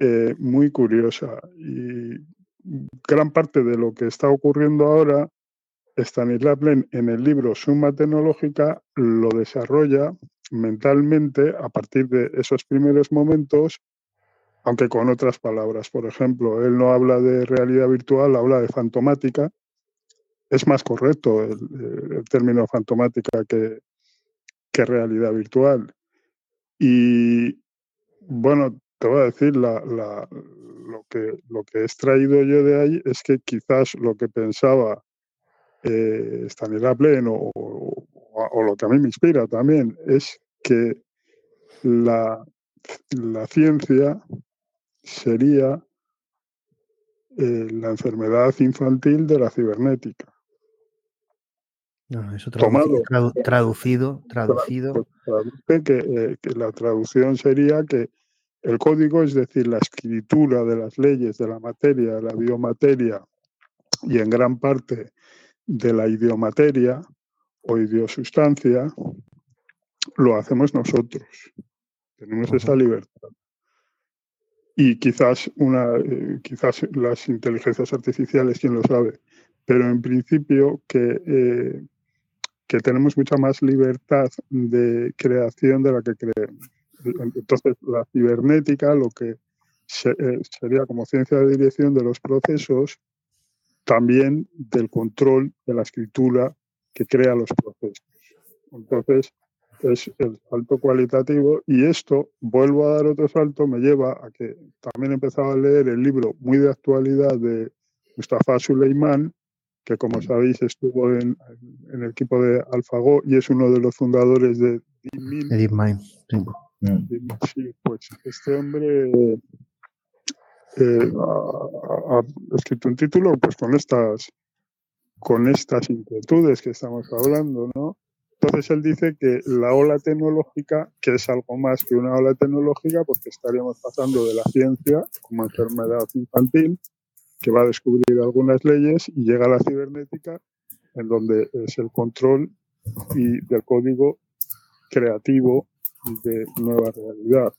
eh, muy curiosa. Y gran parte de lo que está ocurriendo ahora, Stanislav Lem en el libro Suma Tecnológica lo desarrolla mentalmente a partir de esos primeros momentos, aunque con otras palabras. Por ejemplo, él no habla de realidad virtual, habla de fantomática, es más correcto el, término fantomática que, que, realidad virtual. Y bueno, te voy a decir, la, lo, que, lo que he extraído yo de ahí es que quizás lo que pensaba eh, Stanislav Lem o, lo que a mí me inspira también es que la, la ciencia sería eh, la enfermedad infantil de la cibernética. No, eso traducido, traducido, traducido. Pues que, eh, que la traducción sería que el código, es decir, la escritura de las leyes de la materia, de la biomateria y en gran parte de la idiomateria o idiosustancia, lo hacemos nosotros. Tenemos esa libertad. Y quizás, una, eh, quizás las inteligencias artificiales, quién lo sabe, pero en principio que eh, que tenemos mucha más libertad de creación de la que creemos. Entonces, la cibernética, lo que eh, sería como ciencia de dirección de los procesos, también del control de la escritura que crea los procesos. Entonces, es el salto cualitativo y esto, vuelvo a dar otro salto, me lleva a que también he empezado a leer el libro muy de actualidad de Mustafa Suleiman, que como sabéis estuvo en, el equipo de AlphaGo y es uno de los fundadores de DeepMind. Sí. pues este hombre eh, ha, escrito un título pues con estas con estas inquietudes que estamos hablando, ¿no? Entonces él dice que la ola tecnológica, que es algo más que una ola tecnológica, porque estaríamos pasando de la ciencia como enfermedad infantil que va a descubrir algunas leyes y llega a la cibernética, en donde es el control y del código creativo de nueva realidad.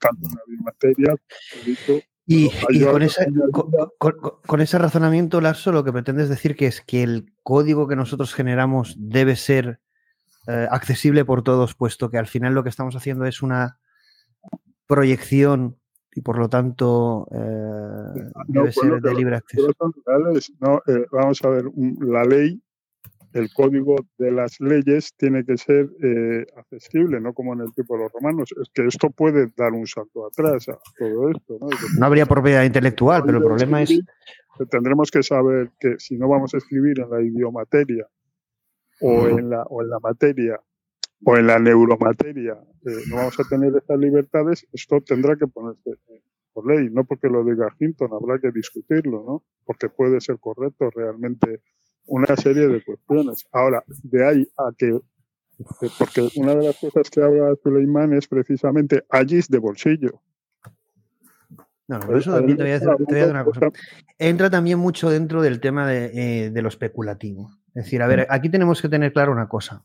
Tanto en la biomateria, y, con, ese razonamiento, Larso, lo que pretendes decir que es que el código que nosotros generamos debe ser eh, accesible por todos, puesto que al final lo que estamos haciendo es una proyección y por lo tanto eh, debe ser de libre acceso. no, eh, vamos a ver, la ley, el código de las leyes tiene que ser eh, accesible, no como en el tipo de los romanos. Es que esto puede dar un salto atrás a todo esto. No, no habría propiedad intelectual, pero el problema es... Tendremos que saber que si no vamos a escribir en la idiomateria o, en, la, o en la materia o en la neuromateria eh, no vamos a tener estas libertades, esto tendrá que ponerse por ley, no porque lo diga Hinton, habrá que discutirlo, ¿no? Porque puede ser correcto realmente una serie de cuestiones. Ahora, de ahí a que, eh, porque una de las cosas que habla Suleiman es precisamente allí de bolsillo. No, no, eso también te voy, a decir, una cosa. Entra también mucho dentro del tema de, eh, de lo especulativo. Es decir, a ver, mm. aquí tenemos que tener claro una cosa.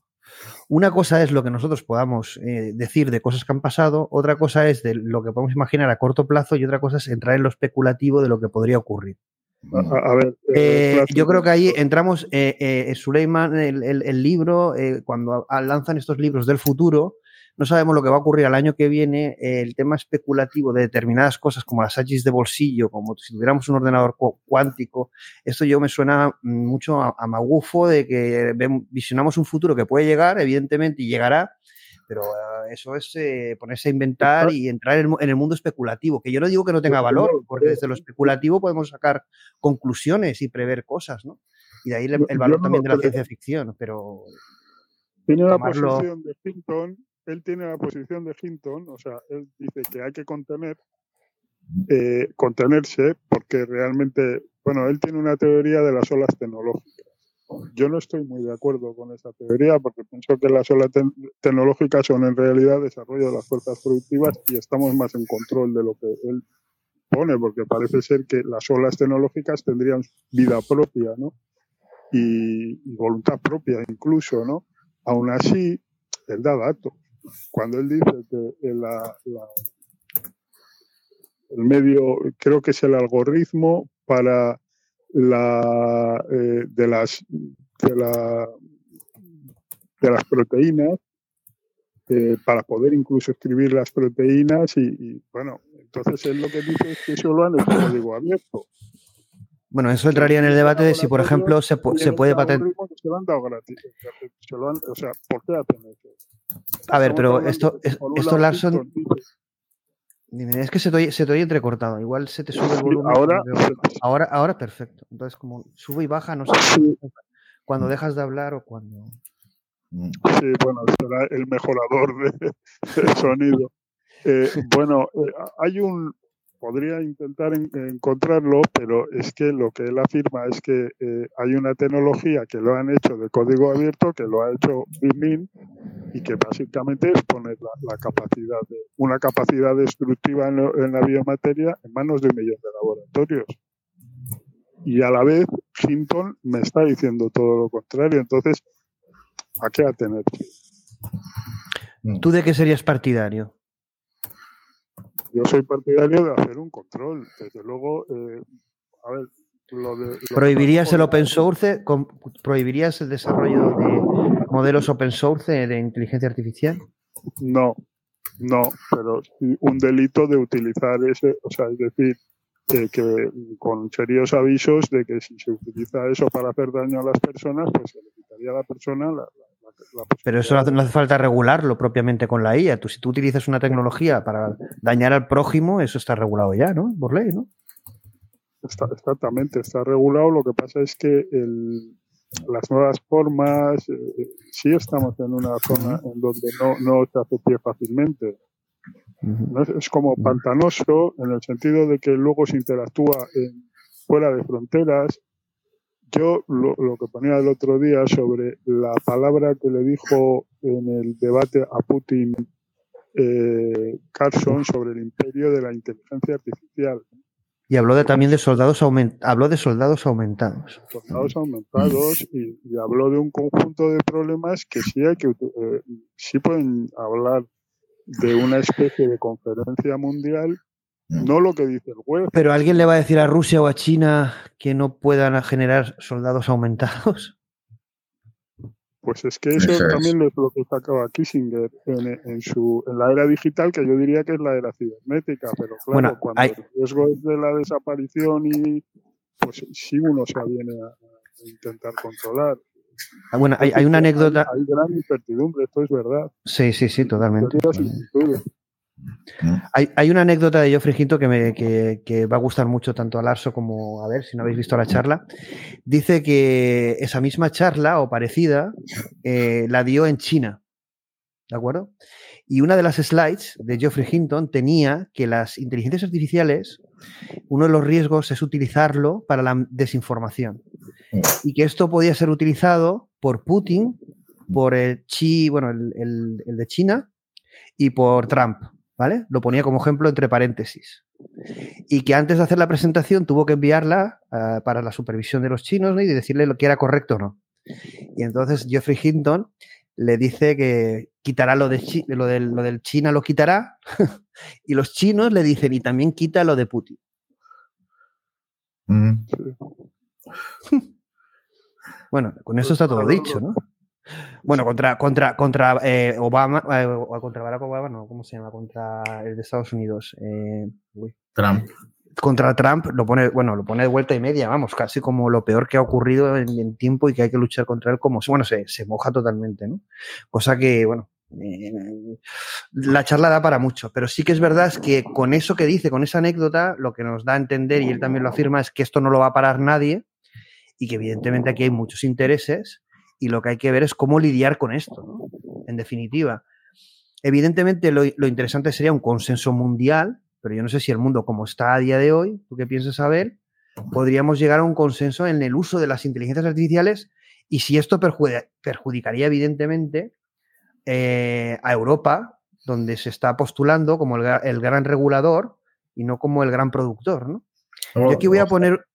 Una cosa es lo que nosotros podamos eh, decir de cosas que han pasado, otra cosa es de lo que podemos imaginar a corto plazo y otra cosa es entrar en lo especulativo de lo que podría ocurrir. A, ver, eh, yo creo que ahí entramos, eh, Suleiman, el, el libro, cuando lanzan estos libros del futuro, no sabemos lo que va a ocurrir al año que viene, el tema especulativo de determinadas cosas como las hachis de bolsillo, como si tuviéramos un ordenador cuántico, esto yo me suena mucho a, magufo de que visionamos un futuro que puede llegar, evidentemente, y llegará, pero eh, eso es eh, ponerse a inventar y entrar en, el mundo especulativo, que yo no digo que no tenga valor, porque desde lo especulativo podemos sacar conclusiones y prever cosas, ¿no? Y de ahí el, valor también de la ciencia ficción, pero tiene la posición de Hinton, él tiene la posición de Hinton, o sea, él dice que hay que contener, eh, contenerse, porque realmente, bueno, él tiene una teoría de las olas tecnológicas. Yo no estoy muy de acuerdo con esa teoría porque pienso que las olas tecnológicas son en realidad desarrollo de las fuerzas productivas y estamos más en control de lo que él pone, porque parece ser que las olas tecnológicas tendrían vida propia, ¿no? Y, voluntad propia incluso, ¿no? Aún así, él da datos. Cuando él dice que el medio, creo que es el algoritmo para la, eh, de, las, de, la, de las proteínas, eh, para poder incluso escribir las proteínas y, bueno, entonces él lo que dice es que eso lo han hecho código abierto. Bueno, eso entraría en el debate de si, por ejemplo, se, se puede patentar. Se lo han dado gratis. Se lo han, o sea, ¿por qué hacen eso? A ver, pero esto, esto Larson. Es que se te, oye, se te oye entrecortado. Igual se te sube el volumen. Ahora, ahora, ahora perfecto. Entonces, como sube y baja, no sé cuando dejas de hablar o cuando. Sí, bueno, será el mejorador de, sonido. Eh, bueno, eh, hay un, podría intentar encontrarlo, pero es que lo que él afirma es que eh, hay una tecnología que lo han hecho de código abierto, que lo ha hecho BIMIN y que básicamente es poner la, capacidad de, una capacidad destructiva en, la biomateria en manos de un millón de laboratorios. Y a la vez, Hinton me está diciendo todo lo contrario. Entonces, ¿a qué atenerse? ¿Tú de qué serías partidario? Yo soy partidario de hacer un control. Desde luego, eh, a ver, lo de, ¿Prohibirías el open source? ¿Prohibirías el desarrollo de modelos open source de inteligencia artificial? No, no, pero un delito de utilizar ese, o sea, es decir, que con serios avisos de que si se utiliza eso para hacer daño a las personas, pues se le quitaría a la persona la, pero eso no hace falta regularlo propiamente con la IA. Tú, si tú utilizas una tecnología para dañar al prójimo, eso está regulado ya, ¿no? Por ley, ¿no? exactamente, está regulado. Lo que pasa es que las nuevas formas, eh, sí estamos en una zona en donde no, no se hace pie fácilmente. Es como pantanoso en el sentido de que luego se interactúa fuera de fronteras yo lo, que ponía el otro día sobre la palabra que le dijo en el debate a Putin eh, Carson sobre el imperio de la inteligencia artificial. Y habló de, también de soldados habló de soldados aumentados. Soldados aumentados y, habló de un conjunto de problemas que sí hay que eh, sí pueden hablar de una especie de conferencia mundial. No lo que dice el juez. Pero alguien le va a decir a Rusia o a China que no puedan generar soldados aumentados. Pues es que eso, también es lo que sacaba Kissinger en, su, en la era digital, que yo diría que es la era cibernética, pero claro, cuando el riesgo es de la desaparición y pues sí uno se viene a, intentar controlar. Ah, bueno, hay, una anécdota. Hay, gran incertidumbre, esto es verdad. Sí, sí, sí, totalmente. Hay, una anécdota de Geoffrey Hinton que, me, que, va a gustar mucho tanto a Larso como a ver si no habéis visto la charla. Dice que esa misma charla o parecida eh, la dio en China. ¿De acuerdo? Y una de las slides de Geoffrey Hinton tenía que las inteligencias artificiales, uno de los riesgos es utilizarlo para la desinformación. Y que esto podía ser utilizado por Putin, por el Xi, bueno, el de China y por Trump. ¿Vale? Lo ponía como ejemplo entre paréntesis. Y que antes de hacer la presentación tuvo que enviarla eh, para la supervisión de los chinos y decirle lo que era correcto o no. Y entonces Geoffrey Hinton le dice que quitará lo, de lo, del, lo del China, lo quitará. y los chinos le dicen, y también quita lo de Putin. Mm. bueno, con eso está todo dicho, ¿no? Bueno, contra, contra, contra eh, Obama, eh, o contra Barack Obama, no, ¿cómo se llama? Contra el de Estados Unidos. Eh, Trump. Contra Trump lo pone, bueno, lo pone de vuelta y media, vamos, casi como lo peor que ha ocurrido en, tiempo y que hay que luchar contra él, como, bueno, se, se moja totalmente, ¿no? Cosa que, bueno, la charla da para mucho, pero sí que es verdad que con eso que dice, con esa anécdota, lo que nos da a entender, y él también lo afirma, es que esto no lo va a parar nadie y que evidentemente aquí hay muchos intereses y lo que hay que ver es cómo lidiar con esto, ¿no? en definitiva. Evidentemente lo, lo, interesante sería un consenso mundial, pero yo no sé si el mundo como está a día de hoy, tú qué piensas saber, podríamos llegar a un consenso en el uso de las inteligencias artificiales y si esto perjudicaría evidentemente eh, a Europa, donde se está postulando como el, el, gran regulador y no como el gran productor. ¿no? Yo aquí voy a poner,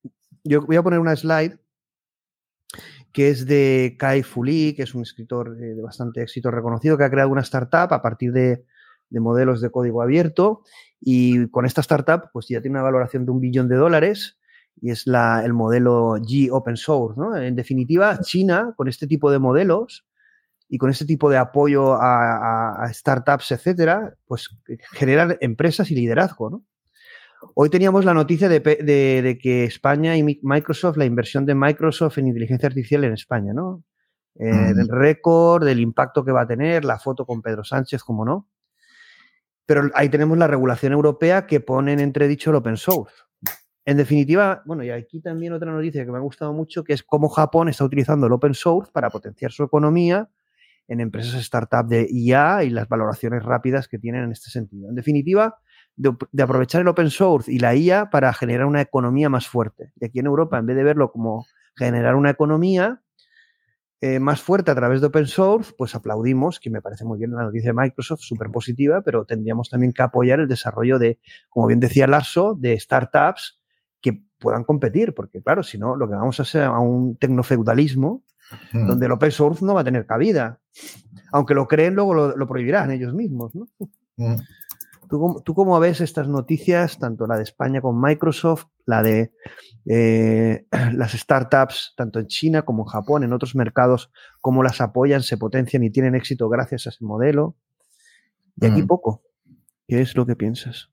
yo voy a poner una slide que es de Kai Fuli, que es un escritor de bastante éxito reconocido, que ha creado una startup a partir de, de, modelos de código abierto y con esta startup pues ya tiene una valoración de un billón de dólares y es el modelo G Open Source. ¿no? En definitiva, China, con este tipo de modelos y con este tipo de apoyo a, startups, etcétera, pues generan empresas y liderazgo. ¿no? Hoy teníamos la noticia de, de, de, que España y Microsoft, la inversión de Microsoft en inteligencia artificial en España, ¿no? Eh, mm. El récord, del impacto que va a tener, la foto con Pedro Sánchez, como no. Pero ahí tenemos la regulación europea que pone en entredicho el open source. En definitiva, bueno, y aquí también otra noticia que me ha gustado mucho, que es cómo Japón está utilizando el open source para potenciar su economía en empresas startup de IA y las valoraciones rápidas que tienen en este sentido. En definitiva, de, aprovechar el open source y la IA para generar una economía más fuerte. Y aquí en Europa, en vez de verlo como generar una economía eh, más fuerte a través de open source, pues aplaudimos, que me parece muy bien la noticia de Microsoft, súper positiva, pero tendríamos también que apoyar el desarrollo de, como bien decía Larso, de startups que puedan competir, porque claro, si no, lo que vamos a hacer a un tecnofeudalismo donde el open source no va a tener cabida. Aunque lo creen, luego lo, prohibirán ellos mismos. ¿no? ¿Tú, ¿Tú, cómo ves estas noticias, tanto la de España con Microsoft, la de eh, las startups, tanto en China como en Japón, en otros mercados, cómo las apoyan, se potencian y tienen éxito gracias a ese modelo? Y aquí mm. poco. ¿Qué es lo que piensas?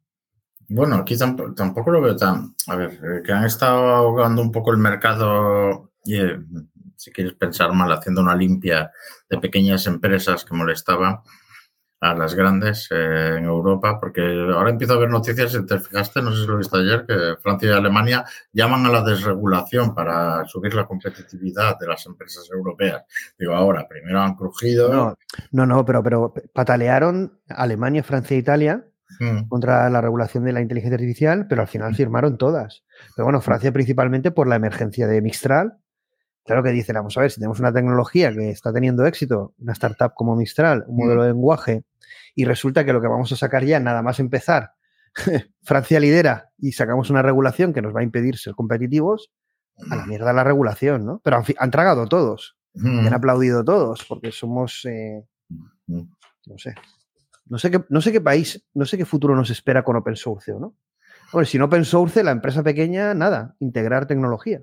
Bueno, aquí tampoco, tampoco lo veo tan. A ver, eh, que han estado ahogando un poco el mercado y, eh, si quieres pensar mal, haciendo una limpia de pequeñas empresas que molestaban a las grandes eh, en Europa, porque ahora empiezo a ver noticias, si te fijaste, no sé si lo viste ayer, que Francia y Alemania llaman a la desregulación para subir la competitividad de las empresas europeas. Digo, ahora, primero han crujido. No, no, no pero, pero patalearon Alemania, Francia e Italia mm. contra la regulación de la inteligencia artificial, pero al final firmaron todas. Pero bueno, Francia principalmente por la emergencia de Mistral. Claro que dicen, vamos a ver, si tenemos una tecnología que está teniendo éxito, una startup como Mistral, un modelo mm. de lenguaje y resulta que lo que vamos a sacar ya, nada más empezar, Francia lidera y sacamos una regulación que nos va a impedir ser competitivos, a la mierda la regulación, ¿no? Pero han, han tragado todos, han aplaudido todos, porque somos, eh, no sé, no sé, qué, no sé qué país, no sé qué futuro nos espera con open source, ¿no? Hombre, sin open source, la empresa pequeña, nada, integrar tecnología.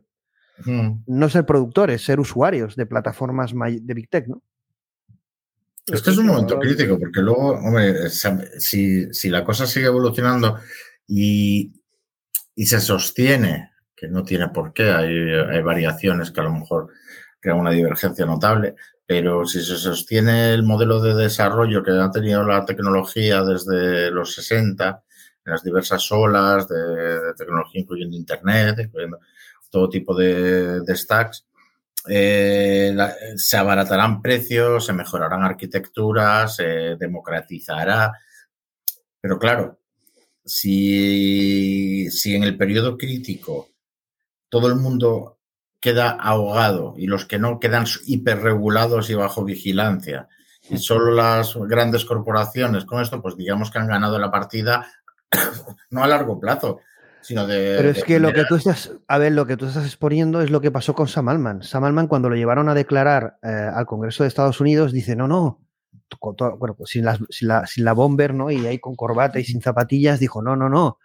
No ser productores, ser usuarios de plataformas de Big Tech, ¿no? Este es un momento crítico, porque luego, hombre, si, si la cosa sigue evolucionando y, y, se sostiene, que no tiene por qué, hay, hay variaciones que a lo mejor crean una divergencia notable, pero si se sostiene el modelo de desarrollo que ha tenido la tecnología desde los 60, en las diversas olas de, de tecnología, incluyendo Internet, incluyendo todo tipo de, de stacks, eh, se abaratarán precios, se mejorarán arquitecturas, se democratizará. Pero claro, si, si en el periodo crítico todo el mundo queda ahogado y los que no quedan hiperregulados y bajo vigilancia, y solo las grandes corporaciones con esto, pues digamos que han ganado la partida no a largo plazo, pero es que lo que tú estás, a ver, lo que tú estás exponiendo es lo que pasó con Sam Altman. Sam Altman, cuando lo llevaron a declarar eh, al Congreso de Estados Unidos, dice, no, no, bueno, pues sin, la, sin la bomber, ¿no? Y ahí con corbata y sin zapatillas, dijo, no, no, no,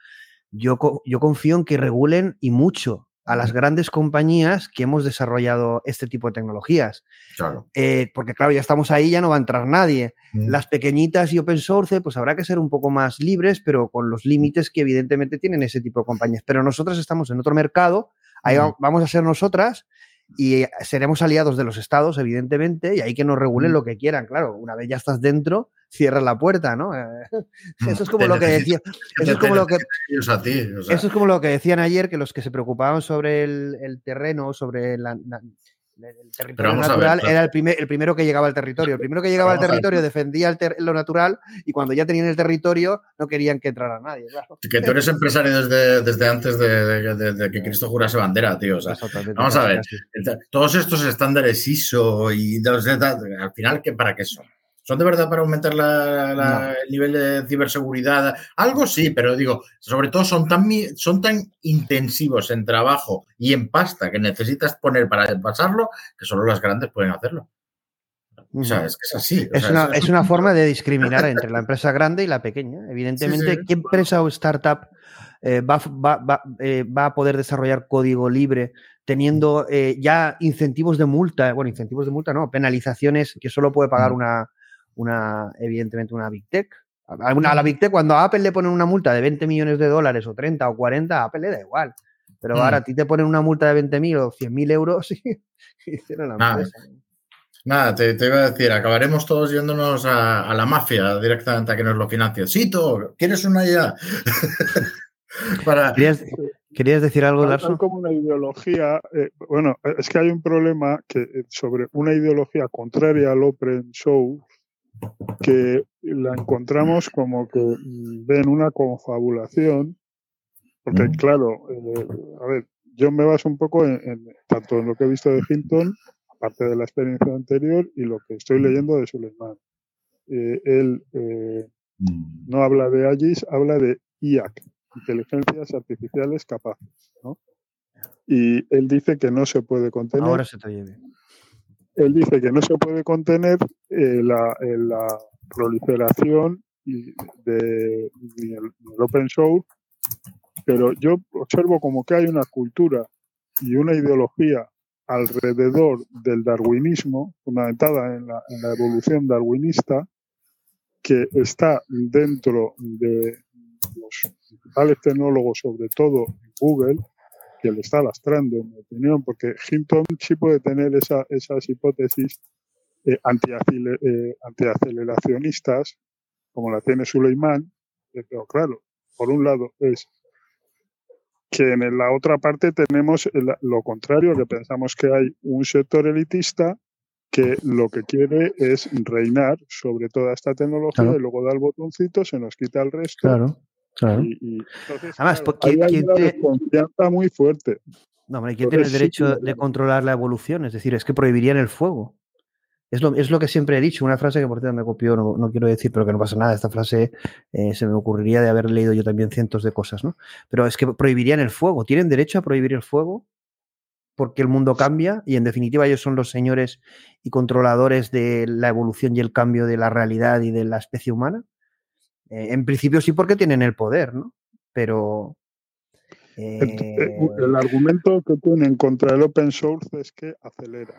yo, yo confío en que regulen y mucho a las grandes compañías que hemos desarrollado este tipo de tecnologías. Claro. Eh, porque claro, ya estamos ahí, ya no va a entrar nadie. Mm. Las pequeñitas y open source, pues habrá que ser un poco más libres, pero con los límites que evidentemente tienen ese tipo de compañías. Pero nosotros estamos en otro mercado, ahí mm. vamos a ser nosotras y seremos aliados de los estados, evidentemente, y ahí que nos regulen mm. lo que quieran. Claro, una vez ya estás dentro, cierra la puerta, ¿no? Eh, eso es como lo que decía. Eso es como lo que. Eso es como lo que decían ayer, que los que se preocupaban sobre el, terreno, sobre la, El territorio natural era el, primer, el primero que llegaba al territorio. El primero que llegaba al territorio defendía lo natural y cuando ya tenían el territorio no querían que entrara nadie. Que tú eres empresario desde, desde antes de, que Cristo jurase bandera, tío. vamos a ver, todos estos estándares ISO y al final, ¿para qué son? ¿Son de verdad para aumentar el nivel de ciberseguridad? Algo sí, pero digo, sobre todo son tan, son tan intensivos en trabajo y en pasta que necesitas poner para pasarlo que solo las grandes pueden hacerlo. O sea, es que es así. Es, una, forma de discriminar entre la empresa grande y la pequeña. Evidentemente, ¿qué empresa o startup eh, eh, va, a poder desarrollar código libre teniendo eh, ya incentivos de multa? Bueno, incentivos de multa no, penalizaciones que solo puede pagar una, una, evidentemente, una Big Tech. A, la Big Tech, cuando a Apple le ponen una multa de 20 millones de dólares o 30 o 40, a Apple le da igual. Pero ahora a ti te ponen una multa de 20.000 o 100.000 euros y, la nada, nada te, iba a decir, acabaremos todos yéndonos a, la mafia directamente a que nos lo financie. Sí, tú, ¿quieres una? Para... ¿Querías, decir algo, Larson? como una ideología, eh, bueno, es que hay un problema que eh, sobre una ideología contraria al open source que la encontramos como que ven una confabulación, porque claro, eh, a ver, yo me baso un poco en, tanto en lo que he visto de Hinton, aparte de la experiencia anterior, y lo que estoy leyendo de Suleiman. Eh, él eh, mm. no habla de AGIS, habla de IAC, inteligencias artificiales capaces, ¿no? Y él dice que no se puede contener. Ahora se te oye él dice que no se puede contener eh, la, eh, la, proliferación de, del, open source, pero yo observo como que hay una cultura y una ideología alrededor del darwinismo, fundamentada en la, la evolución darwinista, que está dentro de los principales tecnólogos, sobre todo Google, que le está lastrando, en mi opinión, porque Hinton sí puede tener esa, esas hipótesis eh, eh, antiaceleracionistas, como la tiene Suleiman, eh, pero claro, por un lado es que en la otra parte tenemos lo contrario, que pensamos que hay un sector elitista que lo que quiere es reinar sobre toda esta tecnología y luego da el botoncito, se nos quita el resto claro. Claro. Además, hay una desconfianza muy fuerte. No, hombre, ¿quién tiene el derecho de controlar la evolución? Es decir, es que prohibirían el fuego. Es lo, es lo que siempre he dicho, una frase que por cierto me copió, no, quiero decir, pero que no pasa nada. Esta frase eh, se me ocurriría de haber leído yo también cientos de cosas, ¿no? Pero es que prohibirían el fuego. ¿Tienen derecho a prohibir el fuego? Porque el mundo cambia y en definitiva ellos son los señores y controladores de la evolución y el cambio de la realidad y de la especie humana. Eh, en principio sí porque tienen el poder, ¿no? Pero... Eh, el, argumento que tienen contra el open source es que acelera.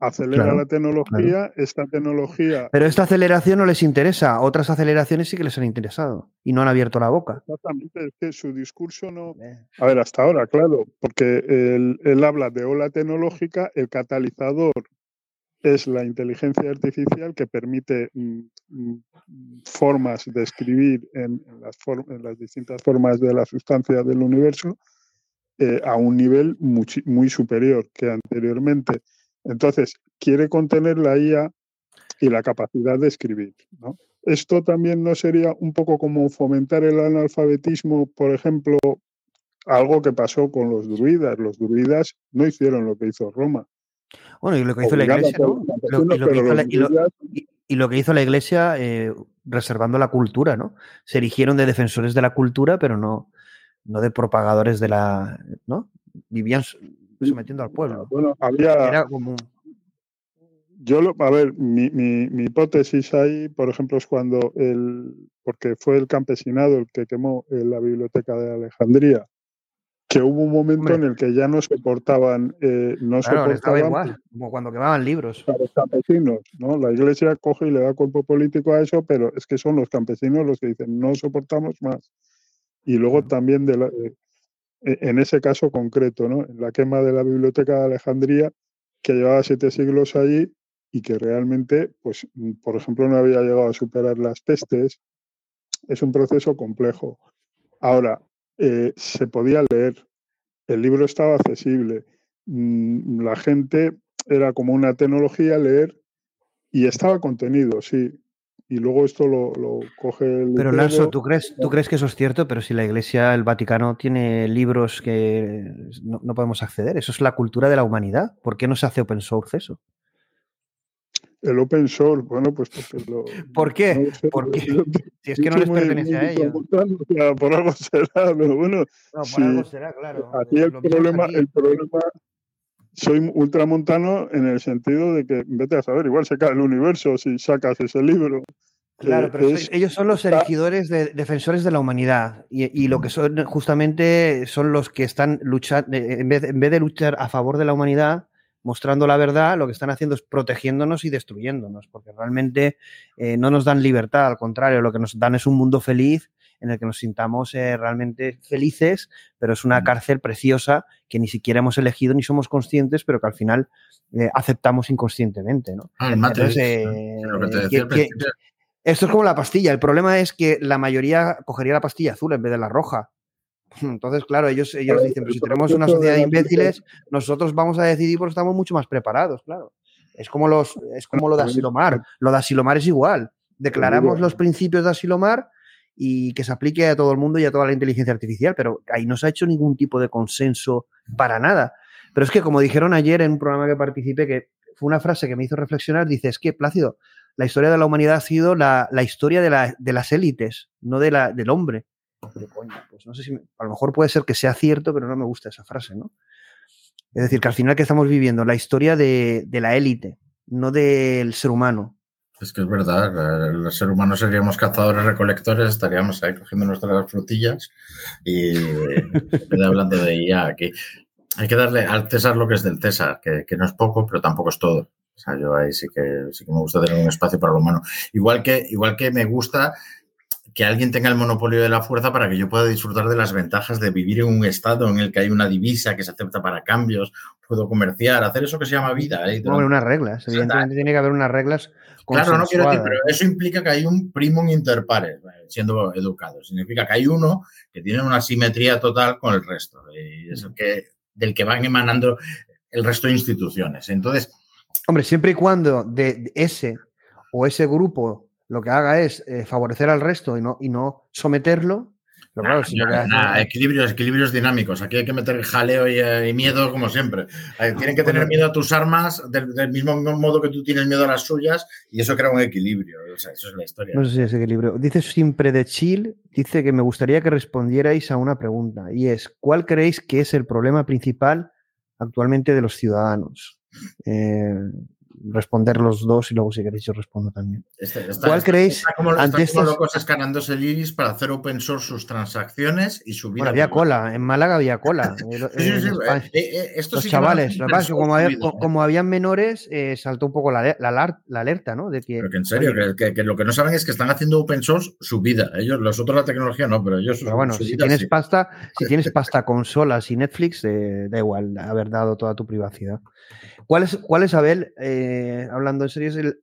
Acelera la tecnología, esta tecnología... Pero esta aceleración no les interesa, otras aceleraciones sí que les han interesado y no han abierto la boca. Exactamente, es que su discurso no... A ver, hasta ahora, claro, porque él, él habla de ola tecnológica, el catalizador es la inteligencia artificial que permite mm, mm, formas de escribir en, las distintas formas de la sustancia del universo eh, a un nivel muy, superior que anteriormente. Entonces, quiere contener la IA y la capacidad de escribir. Esto también no sería un poco como fomentar el analfabetismo, por ejemplo, algo que pasó con los druidas. Los druidas no hicieron lo que hizo Roma bueno, y lo que hizo la iglesia, ¿no? y, lo que hizo la iglesia eh, reservando la cultura, ¿no? Se erigieron de defensores de la cultura, pero no, no de propagadores de la. ¿no? Vivían sometiendo al pueblo. Bueno, había. Era como. Yo, a ver, mi, mi, mi, hipótesis ahí, por ejemplo, es cuando el. Porque fue el campesinado el que quemó eh, la biblioteca de Alejandría que hubo un momento en el que ya no soportaban, eh, no soportaban igual, como cuando quemaban libros. A los campesinos, ¿no? La iglesia coge y le da cuerpo político a eso, pero es que son los campesinos los que dicen no soportamos más. Y luego también de eh, e, en ese caso concreto, ¿no? En la quema de la biblioteca de Alejandría, que llevaba siete siglos allí y que realmente, pues, por ejemplo, no había llegado a superar las pestes, es un proceso complejo. Ahora, eh, se podía leer, el libro estaba accesible, mm, la gente era como una tecnología leer y estaba contenido, sí. Y luego esto lo, coge el. Pero Larso, ¿tú crees, ¿tú crees que eso es cierto? Pero si la Iglesia, el Vaticano, tiene libros que no, no podemos acceder, eso es la cultura de la humanidad. ¿Por qué no se hace open source eso? El open source, bueno, pues porque lo, ¿Por qué? si es que no les pertenece a ellos. por algo será, pero bueno. No, por algo será, claro. Aquí el problema, el problema, soy ultramontano en el sentido de que, vete a saber, igual se cae el universo si sacas ese libro. Claro, pero ellos son los elegidores de, defensores de la humanidad y, lo que son justamente son los que están luchando, en vez, en vez de luchar a favor de la humanidad, mostrando la verdad, lo que están haciendo es protegiéndonos y destruyéndonos, porque realmente eh, no nos dan libertad, al contrario, lo que nos dan es un mundo feliz en el que nos sintamos eh, realmente felices, pero es una cárcel preciosa que ni siquiera hemos elegido ni somos conscientes, pero que al final eh, aceptamos inconscientemente. ¿no? Ah, esto es como la pastilla. El problema es que la mayoría cogería la pastilla azul en vez de la roja. Entonces, claro, ellos, ellos dicen, pues si tenemos una sociedad de imbéciles, nosotros vamos a decidir porque estamos mucho más preparados, claro. Es como, los, es como lo de Asilomar. Lo de Asilomar es igual. Declaramos los principios de Asilomar y que se aplique a todo el mundo y a toda la inteligencia artificial, pero ahí no se ha hecho ningún tipo de consenso para nada. Pero es que, como dijeron ayer en un programa que participé, que fue una frase que me hizo reflexionar, dice, es que, Plácido, la historia de la humanidad ha sido la, historia de, de, las élites, no de la, del hombre pues no sé si a lo mejor puede ser que sea cierto, pero no me gusta esa frase, ¿no? Es decir, que al final que estamos viviendo la historia de, la élite, no del ser humano. Es que es verdad, el ser humano seríamos cazadores recolectores, estaríamos ahí cogiendo nuestras frutillas y hablando de IA aquí. Hay que darle al César lo que es del César, que, que, no es poco, pero tampoco es todo. O sea, yo ahí sí que, sí que me gusta tener un espacio para lo humano. Igual que, igual que me gusta que alguien tenga el monopolio de la fuerza para que yo pueda disfrutar de las ventajas de vivir en un estado en el que hay una divisa que se acepta para cambios, puedo comerciar, hacer eso que se llama vida. ¿eh? Tiene unas reglas, evidentemente tiene que haber unas reglas. Claro, no quiero decir, pero eso implica que hay un primum inter pares, eh, siendo educado. Significa que hay uno que tiene una simetría total con el resto, y es el que, del que van emanando el resto de instituciones. Entonces. Hombre, siempre y cuando de ese o ese grupo lo que haga es eh, favorecer al resto y no, y no someterlo. Pero claro, equilibrios, equilibrios dinámicos. Aquí hay que meter jaleo eh, y, miedo, como siempre. tienen que tener miedo a tus armas del, mismo modo que tú tienes miedo a las suyas, y eso crea un equilibrio. eso es la historia. No sé si es equilibrio. Dice siempre de Chill, dice que me gustaría que respondierais a una pregunta, y es: ¿cuál creéis que es el problema principal actualmente de los ciudadanos? Eh, responder los dos y luego si queréis yo respondo también. Este, ¿Cuál creéis? Está como, antes como locos escaneándose el iris para hacer open source sus transacciones y subir. Bueno, había cola, en Málaga había cola. Eh, eh, los chavales, como, como, habían menores, eh, saltó un poco la, la, alerta, ¿no? De que, pero que en serio, que, lo que no saben es que están haciendo open source su vida. Ellos, los otros la tecnología no, pero ellos. Pero bueno, si tienes pasta, si tienes pasta consolas y Netflix, da igual haber dado toda tu privacidad. ¿Cuál es, cuál es Abel, eh, hablando en serio, el,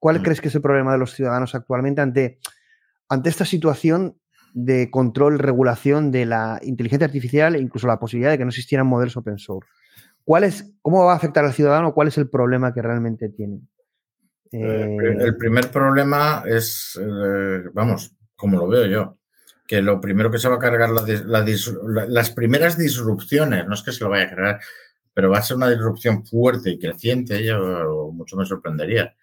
cuál mm. crees que es el problema de los ciudadanos actualmente ante, ante esta situación de control, regulación de la inteligencia artificial e incluso la posibilidad de que no existieran modelos open source? ¿Cuál es, ¿Cómo va a afectar al ciudadano? ¿Cuál es el problema que realmente tiene? Eh, el primer problema es, eh, vamos, como lo veo yo, que lo primero que se va a cargar las primeras disrupciones, no es que se lo vaya a cargar, pero va a ser una disrupción fuerte y creciente, yo mucho me sorprendería.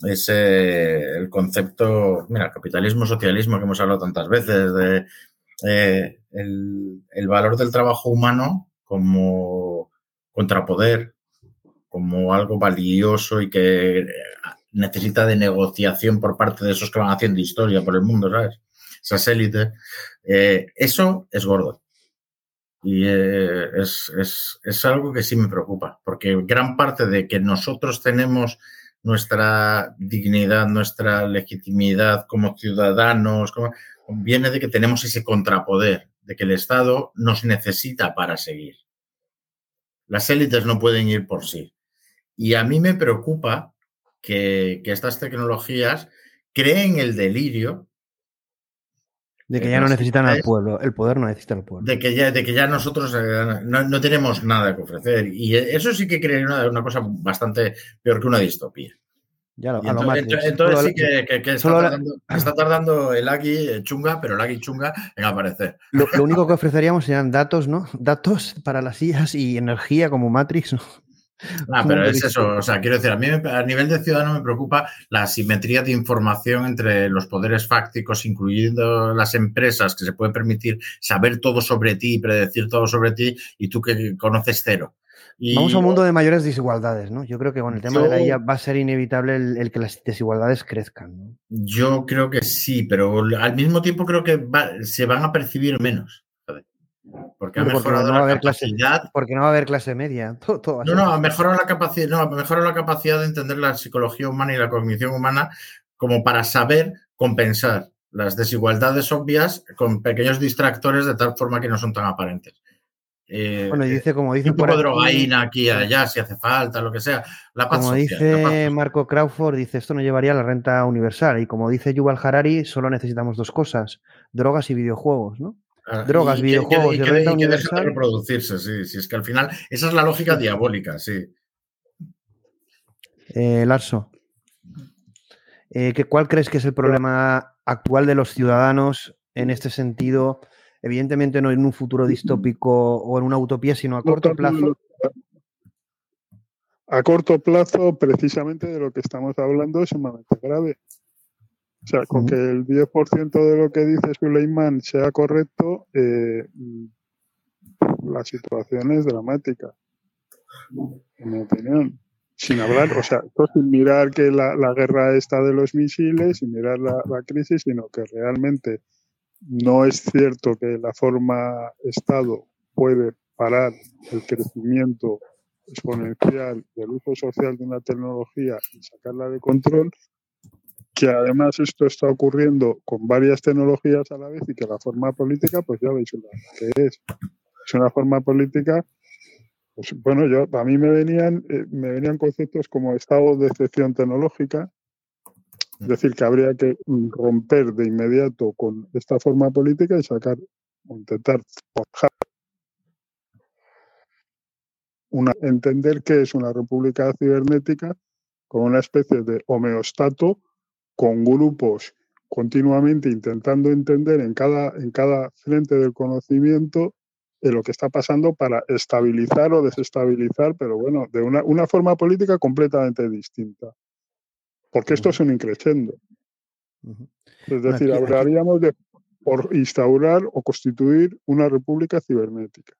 Es el concepto, mira, capitalismo, socialismo, que hemos hablado tantas veces, de eh, el, valor del trabajo humano como contrapoder, como algo valioso y que necesita de negociación por parte de esos que van haciendo historia por el mundo, ¿sabes? Esas élites. Eh, eso es gordo. Y eh, es, algo que sí me preocupa, porque gran parte de que nosotros tenemos nuestra dignidad, nuestra legitimidad como ciudadanos, viene de que tenemos ese contrapoder, de que el Estado nos necesita para seguir. Las élites no pueden ir por sí. Y a mí me preocupa que, que estas tecnologías creen el delirio De que ya no necesitan al pueblo, el poder no necesita al pueblo. De que ya, de que ya nosotros eh, no, tenemos nada que ofrecer. Y eso sí que creo una, una cosa bastante peor que una distopía. Ya lo, entonces, sí que, está, tardando, el Agui chunga, pero el Agui chunga en aparecer. Lo, único que ofreceríamos serían datos, ¿no? Datos para las sillas y energía como Matrix, ¿no? Ah, pero es eso, o sea, quiero decir, a mí a nivel de ciudadano me preocupa la simetría de información entre los poderes fácticos, incluyendo las empresas que se pueden permitir saber todo sobre ti, predecir todo sobre ti, y tú que conoces cero. Vamos a un mundo de mayores desigualdades, ¿no? Yo creo que con el tema de la IA va a ser inevitable el, que las desigualdades crezcan. Yo creo que sí, pero al mismo tiempo creo que se van a percibir menos. Porque ha mejorado no la capacidad. porque no va a haber clase media. no, no, ha mejorado la capacidad, no, mejorado la capacidad de entender la psicología humana y la cognición humana como para saber compensar las desigualdades obvias con pequeños distractores de tal forma que no son tan aparentes. Eh, bueno, y dice, como dice. Un poco drogaína aquí y allá, si hace falta, lo que sea. La como dice Marco Crawford, dice esto no llevaría a la renta universal. Y como dice Yuval Harari, solo necesitamos dos cosas: drogas y videojuegos, ¿no? Ah, drogas, videojuegos y, renta universal. de reproducirse, sí, sí. Es que al final, esa es la lógica diabólica, sí. Eh, Larso. Eh, ¿Cuál crees que es el problema actual de los ciudadanos en este sentido? evidentemente no en un futuro distópico o en una utopía, sino a corto plazo. A corto plazo, precisamente de lo que estamos hablando es sumamente grave. O sea, con que el 10% de lo que dice Suleiman sea correcto, eh, la situación es dramática, en mi opinión. Sin hablar, o sea, sin mirar que la, guerra está de los misiles, sin mirar la crisis, sino que realmente no es cierto que la forma Estado puede parar el crecimiento exponencial del uso social de una tecnología y sacarla de control, que además esto está ocurriendo con varias tecnologías a la vez y que la forma política, pues ya veis que es. Es una forma política, pues bueno, yo a mí me venían, eh, me venían conceptos como estado de excepción tecnológica, es decir, que habría que romper de inmediato con esta forma política y sacar o intentar forjar una, entender que es una república cibernética como una especie de homeostato con grupos continuamente intentando entender en cada, en cada frente del conocimiento de lo que está pasando para estabilizar o desestabilizar, pero bueno, de una, una forma política completamente distinta porque esto es un increciendo. Es decir, hablaríamos de por instaurar o constituir una república cibernética.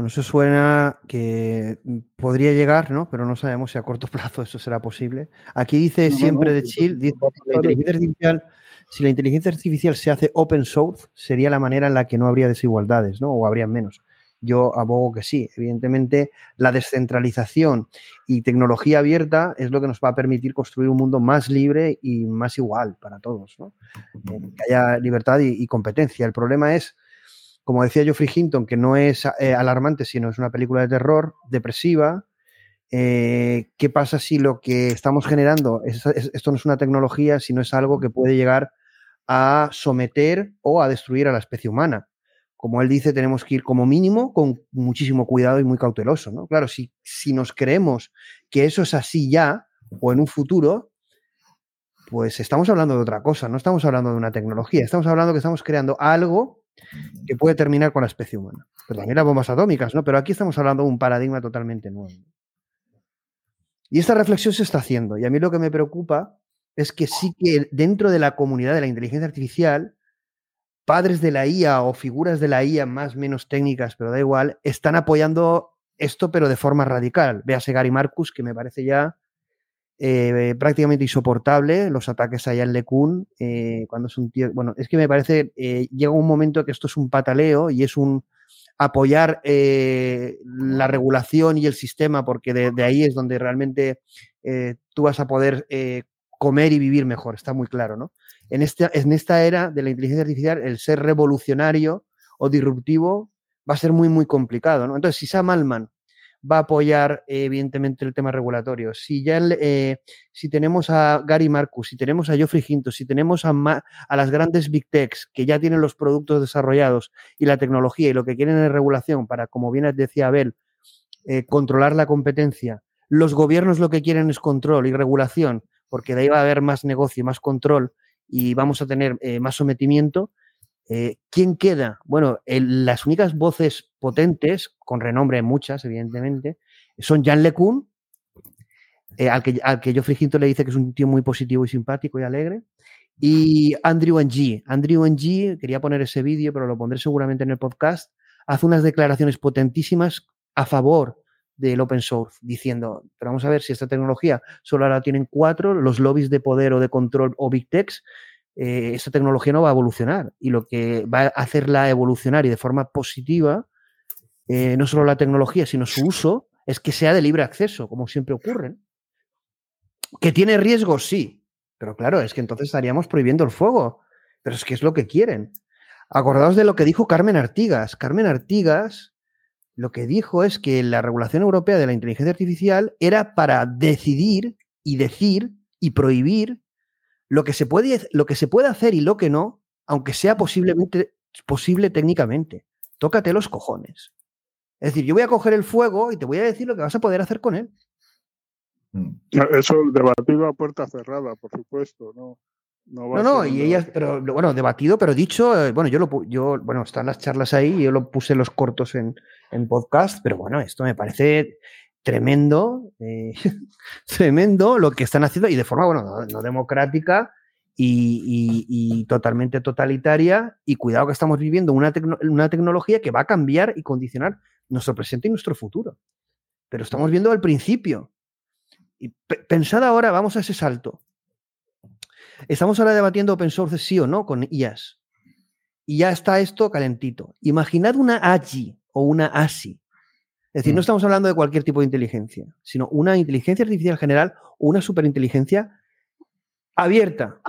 Bueno, eso suena que podría llegar, ¿no? Pero no sabemos si a corto plazo eso será posible. Aquí dice siempre de Chill, dice la inteligencia artificial, si la inteligencia artificial se hace open source, sería la manera en la que no habría desigualdades, ¿no? O habría menos yo abogo que sí. Evidentemente, la descentralización y tecnología abierta es lo que nos va a permitir construir un mundo más libre y más igual para todos, eh, que haya libertad y, competencia. El problema es, como decía Geoffrey Hinton, que no es eh, alarmante, sino es una película de terror depresiva. Eh, ¿Qué pasa si lo que estamos generando, esto no es una tecnología, sino es algo que puede llegar a someter o a destruir a la especie humana? como él dice, tenemos que ir como mínimo con muchísimo cuidado y muy cauteloso, ¿no? Claro, si, si nos creemos que eso es así ya o en un futuro, pues estamos hablando de otra cosa, no estamos hablando de una tecnología, estamos hablando que estamos creando algo que puede terminar con la especie humana. Pero también las bombas atómicas, ¿no? Pero aquí estamos hablando de un paradigma totalmente nuevo. Y esta reflexión se está haciendo. Y a mí lo que me preocupa es que sí que dentro de la comunidad de la inteligencia artificial padres de la IA o figuras de la IA más menos técnicas, pero da igual, están apoyando esto, pero de forma radical. Véase Gary Marcus, que me parece ya eh, prácticamente insoportable los ataques allá en Lecun, eh, cuando es un tío. Bueno, es que me parece, eh, llega un momento que esto es un pataleo y es un apoyar la regulación y el sistema, porque de, ahí es donde realmente tú vas a poder comer y vivir mejor, está muy claro, ¿no? en esta, en esta era de la inteligencia artificial, el ser revolucionario o disruptivo va a ser muy, muy complicado. Entonces, si Sam Altman va a apoyar evidentemente el tema regulatorio. Si ya eh, si tenemos a Gary Marcus, si tenemos a Geoffrey Hinton, si tenemos a, a, las grandes big techs que ya tienen los productos desarrollados y la tecnología y lo que quieren es regulación para, como bien decía Abel, eh, controlar la competencia. Los gobiernos lo que quieren es control y regulación, porque de ahí va a haber más negocio, más control y vamos a tener eh, más sometimiento. Eh, ¿Quién queda? Bueno, las únicas voces potentes, con renombre muchas, evidentemente, son Jan LeCun, al, que, al que le dice que es un tío muy positivo y simpático y alegre, y Andrew Ng. Andrew Ng, quería poner ese vídeo, pero lo pondré seguramente en el podcast, hace unas declaraciones potentísimas a favor del open source, diciendo, pero vamos a ver si esta tecnología solo ahora tienen cuatro, los lobbies de poder o de control o big techs, eh, esta tecnología no va a evolucionar. Y lo que va a hacerla evolucionar y de forma positiva, eh, no solo la tecnología, sino su uso, es que sea de libre acceso, como siempre ocurre. ¿Que tiene riesgos? Sí. Pero claro, es que entonces estaríamos prohibiendo el fuego. Pero es que es lo que quieren. Acordaos de lo que dijo Carmen Artigas. Carmen Artigas lo que dijo es que la regulación europea de la inteligencia artificial era para decidir y decir y prohibir lo que se puede, lo que se puede hacer y lo que no, aunque sea posiblemente posible técnicamente. Tócate los cojones. Es decir, yo voy a coger el fuego y te voy a decir lo que vas a poder hacer con él. Mm. Eso debatido a puerta cerrada, por supuesto, ¿no? No, no, y ella, pero bueno, debatido, pero dicho, eh, bueno, yo lo yo, bueno, están las charlas ahí, yo lo puse los cortos en, podcast, pero bueno, esto me parece tremendo, eh, tremendo lo que están haciendo y de forma, bueno, no, democrática y, totalmente totalitaria. Y cuidado que estamos viviendo una, tecnología que va a cambiar y condicionar nuestro presente y nuestro futuro. Pero estamos viendo al principio. Pensad ahora, vamos a ese salto. Estamos ahora debatiendo open source sí o no con IAS. Y ya está esto calentito. Imaginad una AGI o una ASI. Es decir, no mm. estamos hablando de cualquier tipo de inteligencia, sino una inteligencia artificial general o una superinteligencia abierta.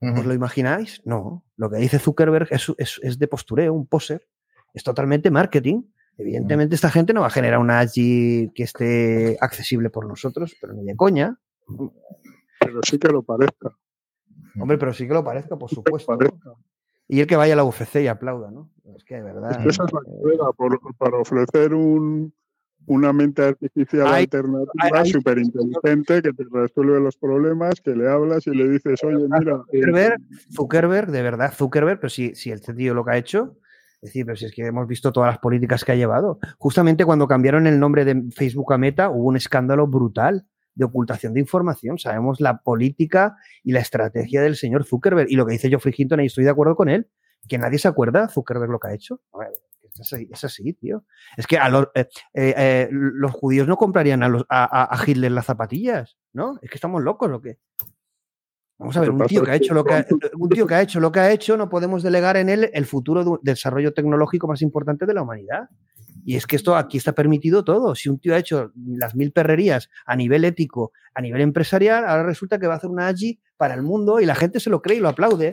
¿Os lo imagináis? No. Lo que dice Zuckerberg es, de postureo, un poser. Es totalmente marketing. Evidentemente, esta gente no va a generar una AGI que esté accesible por nosotros, pero ni de coña. Pero sí que lo parezca. Hombre, pero sí que lo parezca, por supuesto. Y el que vaya a la UFC y aplauda, ¿no? Es que de verdad. Es esa es la carrera, para ofrecer un, una mente artificial alternativa súper inteligente que te resuelve los problemas, que le hablas y le dices, oye, mira. Eh, Zuckerberg, Zuckerberg, de verdad, Zuckerberg, pero si, si el tío lo que ha hecho, es decir, pero si es que hemos visto todas las políticas que ha llevado. Justamente cuando cambiaron el nombre de Facebook a Meta, hubo un escándalo brutal de ocultación de información. Sabemos la política y la estrategia del señor Zuckerberg. Y lo que dice Geoffrey Hinton, y estoy de acuerdo con él, que nadie se acuerda Zuckerberg lo que ha hecho. Es, así, tío. Es que a los, eh, eh, eh, los judíos no comprarían a, los, a, Hitler las zapatillas, ¿no? Es que estamos locos lo que. Vamos a ver, un tío que ha hecho lo que ha, un tío que ha hecho lo que ha hecho, no podemos delegar en él el futuro de desarrollo tecnológico más importante de la humanidad. Y es que esto aquí está permitido todo. Si un tío ha hecho las mil perrerías a nivel ético, a nivel empresarial, ahora resulta que va a hacer una AGI para el mundo y la gente se lo cree y lo aplaude.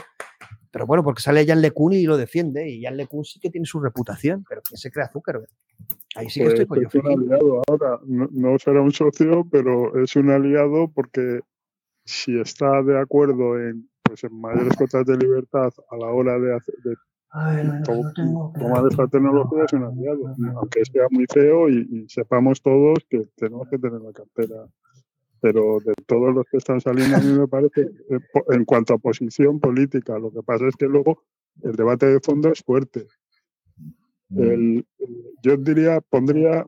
Pero bueno, porque sale Jan LeCun y lo defiende. Y Jan LeCun sí que tiene su reputación, pero ¿quién se crea Zuckerberg? Ahí sí que estoy pues con un aliado ahora. No, será un socio, pero es un aliado porque si está de acuerdo en, pues, en mayores cotas de libertad a la hora de, hacer, de Tomar esta tecnología es un aliado, aunque sea muy feo y, sepamos todos que tenemos que tener la cartera. Pero de todos los que están saliendo, a mí me parece, eh, en cuanto a posición política, lo que pasa es que luego el debate de fondo es fuerte. Mm. yo diría, pondría,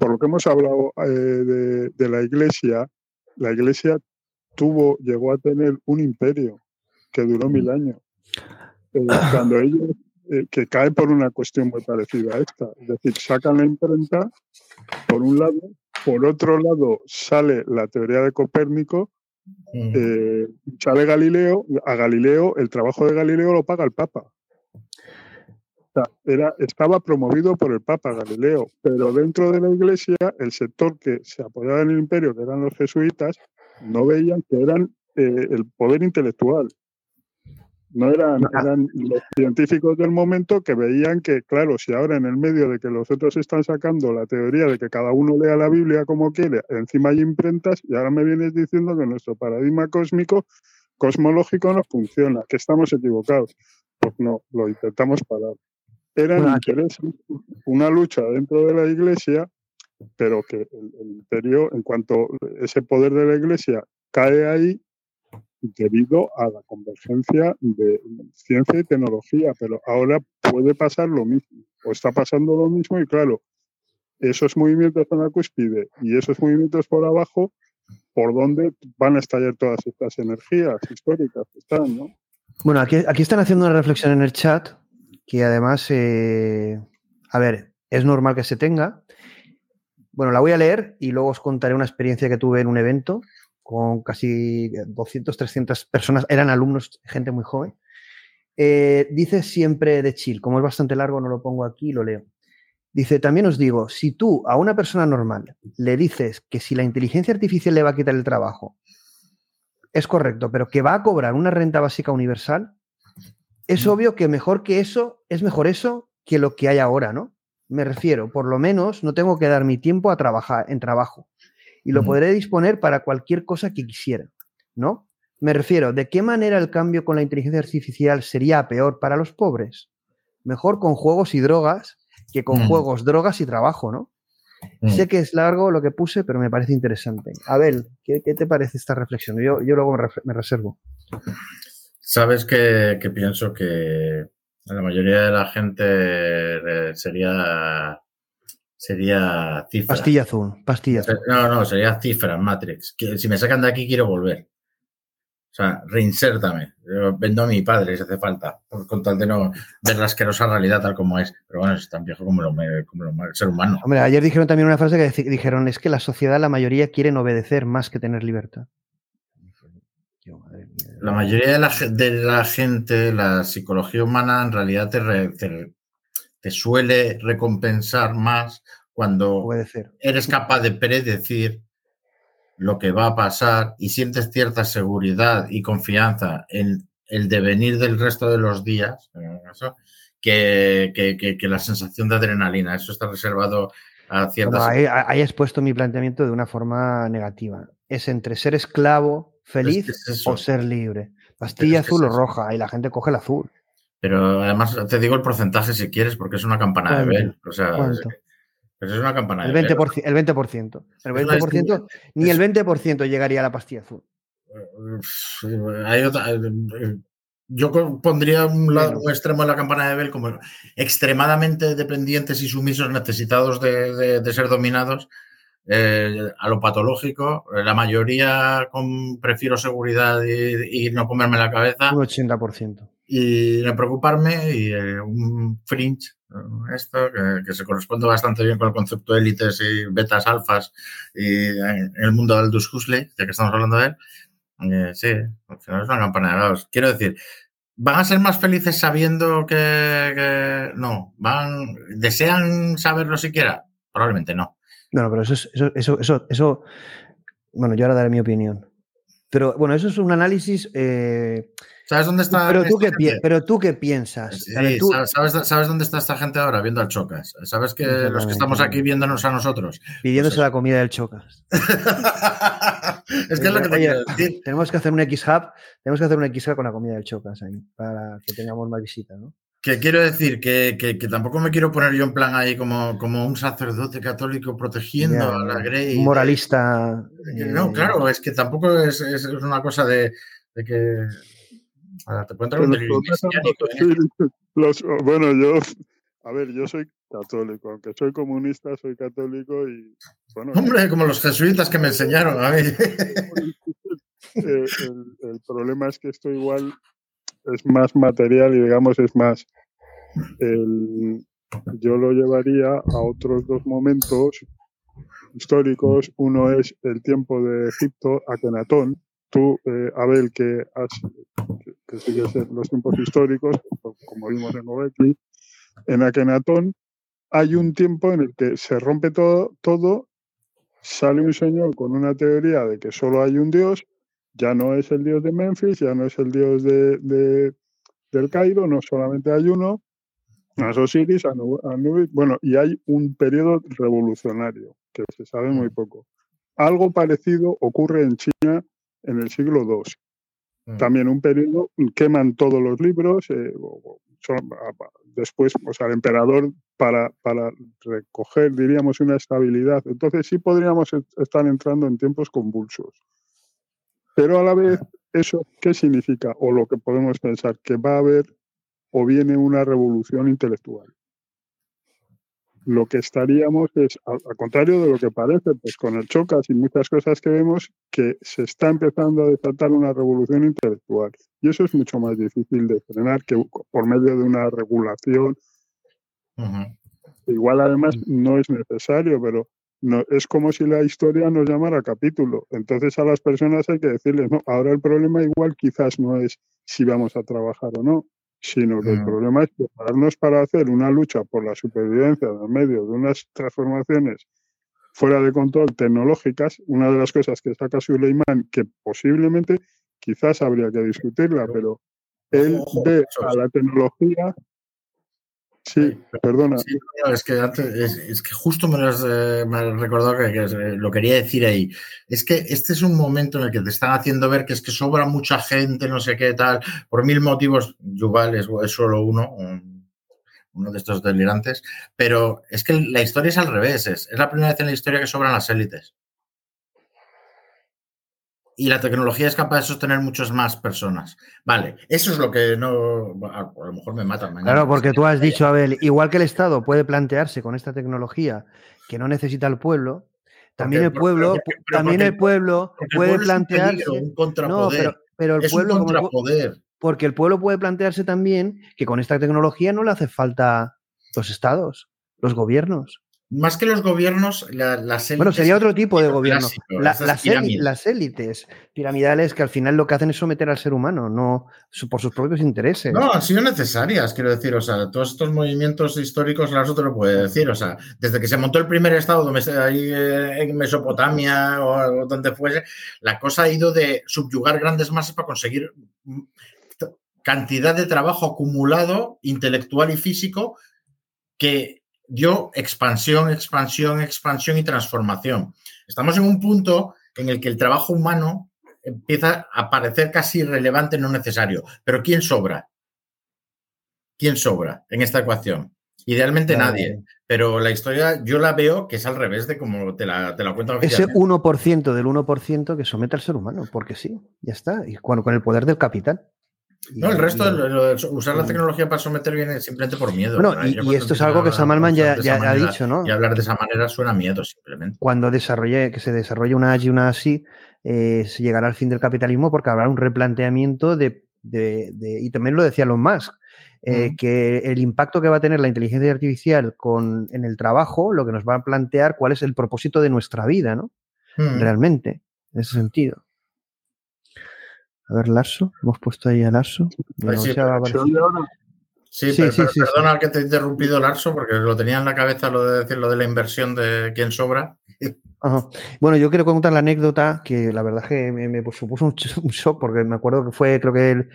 por lo que hemos hablado eh, de, de la Iglesia, la Iglesia tuvo, llegó a tener un imperio que duró mil mm. años eh, cuando ellos, eh, que caen por una cuestión muy parecida a esta, es decir, sacan la imprenta, por un lado, por otro lado sale la teoría de Copérnico, eh, sale Galileo, a Galileo, el trabajo de Galileo lo paga el Papa. era, estaba promovido por el Papa Galileo, pero dentro de la Iglesia, el sector que se apoyaba en el imperio, que eran los jesuitas, no veían que eran el poder intelectual No eran, eran los científicos del momento que veían que, claro, si ahora en el medio de que los otros están sacando la teoría de que cada uno lea la Biblia como quiere, encima hay imprentas, y ahora me vienes diciendo que nuestro paradigma cósmico, cosmológico no funciona, que estamos equivocados. Pues no, lo intentamos parar. Era una lucha dentro de la iglesia, pero que el, el imperio, en cuanto ese poder de la iglesia cae ahí, debido a la convergencia de ciencia y tecnología, pero ahora puede pasar lo mismo, o está pasando lo mismo y claro, esos movimientos en la cúspide y esos movimientos por abajo, ¿por dónde van a estallar todas estas energías históricas que están, no? Bueno, aquí, aquí están haciendo una reflexión en el chat que además, eh, a ver, es normal que se tenga. Bueno, la voy a leer y luego os contaré una experiencia que tuve en un evento con casi 200, 300 personas, eran alumnos, gente muy joven. Eh, dice siempre de chill, como es bastante largo, no lo pongo aquí, lo leo. Dice, también os digo, si tú a una persona normal le dices que si la inteligencia artificial le va a quitar el trabajo, es correcto, pero que va a cobrar una renta básica universal, es obvio que mejor que eso, es mejor eso que lo que hay ahora, ¿no? Me refiero, por lo menos no tengo que dar mi tiempo a trabajar en trabajo y lo podré disponer para cualquier cosa que quisiera, ¿no? Me refiero, ¿de qué manera el cambio con la inteligencia artificial sería peor para los pobres? Mejor con juegos y drogas que con juegos, drogas y trabajo, ¿no? Sé que es largo lo que puse, pero me parece interesante. Abel, ¿qué, te parece esta reflexión? Yo, yo luego me, reservo. Sabes que, que, pienso que la mayoría de la gente eh, sería sería cifra. Pastilla azul, pastilla azul. No, no, sería cifra, Matrix. Si me sacan de aquí, quiero volver. O sea, reinsértame. Yo vendo a mi padre si hace falta, con tal de no ver la asquerosa realidad tal como es. Pero bueno, es tan viejo como, lo, como el ser humano. Hombre, ayer dijeron también una frase que dijeron, es que la sociedad, la mayoría quieren obedecer más que tener libertad. La mayoría de la, de la gente, la psicología humana en realidad te, te suele recompensar más cuando eres capaz de predecir lo que va a pasar y sientes cierta seguridad y confianza en el devenir del resto de los días, que, que, la sensación de adrenalina. Eso está reservado a ciertas... ahí, ahí, has puesto mi planteamiento de una forma negativa. Es entre ser esclavo, feliz o ser libre. Pastilla azul o roja y la gente coge el azul. Pero además te digo el porcentaje si quieres, porque es una campana de Bell. O sea, es, es una campana el 20%, El 20%. El 20%, ni el 20% llegaría a la pastilla azul. Hay otra, eh, yo pondría un, lado, extremo de la campana de Bell como extremadamente dependientes y sumisos, necesitados de, ser dominados. Eh, a lo patológico, la mayoría con prefiero seguridad y, y no comerme la cabeza. Un 80% y no preocuparme y eh, un fringe, esto que, se corresponde bastante bien con el concepto de élites y betas, alfas y en el mundo del Dus Huxley, ya que estamos hablando de él. Eh, sí, al final es una campana de gatos. Quiero decir, ¿van a ser más felices sabiendo que, no? ¿Van, ¿Desean saberlo siquiera? Probablemente no. No, pero eso, es, eso, eso, eso, eso, bueno, yo ahora daré mi opinión. Pero bueno, eso es un análisis... Eh, ¿Sabes dónde está? Pero tú, qué, pero tú qué piensas. Sí, ¿sabes, dónde está esta gente ahora? Viendo al Chocas. ¿Sabes que los que estamos aquí viéndonos a nosotros? Pidiéndose pues la comida del Chocas. es que es lo que te quiero decir. Tenemos que hacer un X-Hub, tenemos que hacer un X-Hub con la comida del Chocas ahí, para que tengamos más visita, ¿no? Que quiero decir que, que, tampoco me quiero poner yo en plan ahí como, como un sacerdote católico protegiendo a la Grey. Un moralista. no, eh, claro, es que tampoco es, es una cosa de, de que te bueno, yo, a ver, yo soy católico, aunque soy comunista, soy católico y bueno. Hombre, como los jesuitas que me enseñaron a mí. Eh, el, problema es que esto igual es más material y digamos es más. yo lo llevaría a otros dos momentos históricos. Uno es el tiempo de Egipto, Akenatón, tú, eh, Abel, que, has, que, los tiempos históricos, como vimos en Gobekli, en Akenatón hay un tiempo en el que se rompe todo, todo, sale un señor con una teoría de que solo hay un dios, ya no es el dios de Memphis, ya no es el dios de, del Cairo, no solamente hay uno, las Osiris, Anubis, bueno, y hay un periodo revolucionario que se sabe muy poco. Algo parecido ocurre en China en el siglo II. Mm. También un periodo, queman todos los libros, eh, después, o sea, el emperador para, para recoger, diríamos, una estabilidad. Entonces sí podríamos estar entrando en tiempos convulsos. Pero a la vez, ¿eso qué significa? O lo que podemos pensar, que va a haber o viene una revolución intelectual. Lo que estaríamos es, al, contrario de lo que parece, pues con el chocas y muchas cosas que vemos, que se está empezando a desatar una revolución intelectual. Y eso es mucho más difícil de frenar que por medio de una regulación. Igual además no es necesario, pero no, es como si la historia nos llamara capítulo. Entonces a las personas hay que decirles, no, ahora el problema igual quizás no es si vamos a trabajar o no, sino que el mm. problema es prepararnos para hacer una lucha por la supervivencia en medio de unas transformaciones fuera de control tecnológicas, una de las cosas que saca Suleiman, que posiblemente quizás habría que discutirla, pero él ve a la tecnología Sí, perdona. es, que es, que justo me lo has, eh, recordado que, eh, lo quería decir ahí. Es que este es un momento en el que te están haciendo ver que es que sobra mucha gente, no sé qué tal, por mil motivos. Yuval es, solo uno, uno de estos delirantes, pero es que la historia es al revés. Es, es la primera vez en la historia que sobran las élites y la tecnología es capaz de sostener muchas más personas. Vale, eso es lo que no. A, lo mejor me matan mañana. Claro, porque tú has dicho, Abel, igual que el Estado puede plantearse con esta tecnología que no necesita el pueblo, también el pueblo, también el pueblo puede plantearse. Un no, pero, pero el pueblo. Un contrapoder. porque el pueblo puede plantearse también que con esta tecnología no le hace falta los estados, los gobiernos más que los gobiernos, las élites. Bueno, sería otro tipo de gobierno. las, élites piramidales que al final lo que hacen es someter al ser humano, no por sus propios intereses. No, han sido necesarias, quiero decir. O sea, todos estos movimientos históricos, Larso te lo puede decir. O sea, desde que se montó el primer estado ahí eh, en Mesopotamia o donde fuese, la cosa ha ido de subyugar grandes masas para conseguir cantidad de trabajo acumulado, intelectual y físico, que dio expansión, expansión, expansión y transformación. Estamos en un punto en el que el trabajo humano empieza a parecer casi irrelevante, no necesario. Pero ¿quién sobra? ¿Quién sobra en esta ecuación? Idealmente nadie, pero la historia yo la veo que es al revés de como te la, te la cuento Ese 1% del 1% que somete al ser humano, porque sí, ya está, y con el poder del capital. No, el resto, de usar la tecnología para someter viene simplemente por miedo. Bueno, y, esto es algo que Samalman ya, ya ha dicho, ¿no? Y hablar de esa manera suena miedo, simplemente. Cuando desarrolle, que se desarrolle una y una así, eh, se llegará al fin del capitalismo porque habrá un replanteamiento de, y también lo decía Elon Musk, eh, que el impacto que va a tener la inteligencia artificial con, en el trabajo, lo que nos va a plantear cuál es el propósito de nuestra vida, ¿no? Realmente, en ese sentido. A ver, Larso, hemos puesto ahí a Larso. sí, sí, sí, perdona que te he interrumpido, Larso, porque lo tenía en la cabeza lo de decir lo de la inversión de quién sobra. Bueno, yo quiero contar la anécdota que la verdad es que me, supuso un, shock porque me acuerdo que fue, creo que él,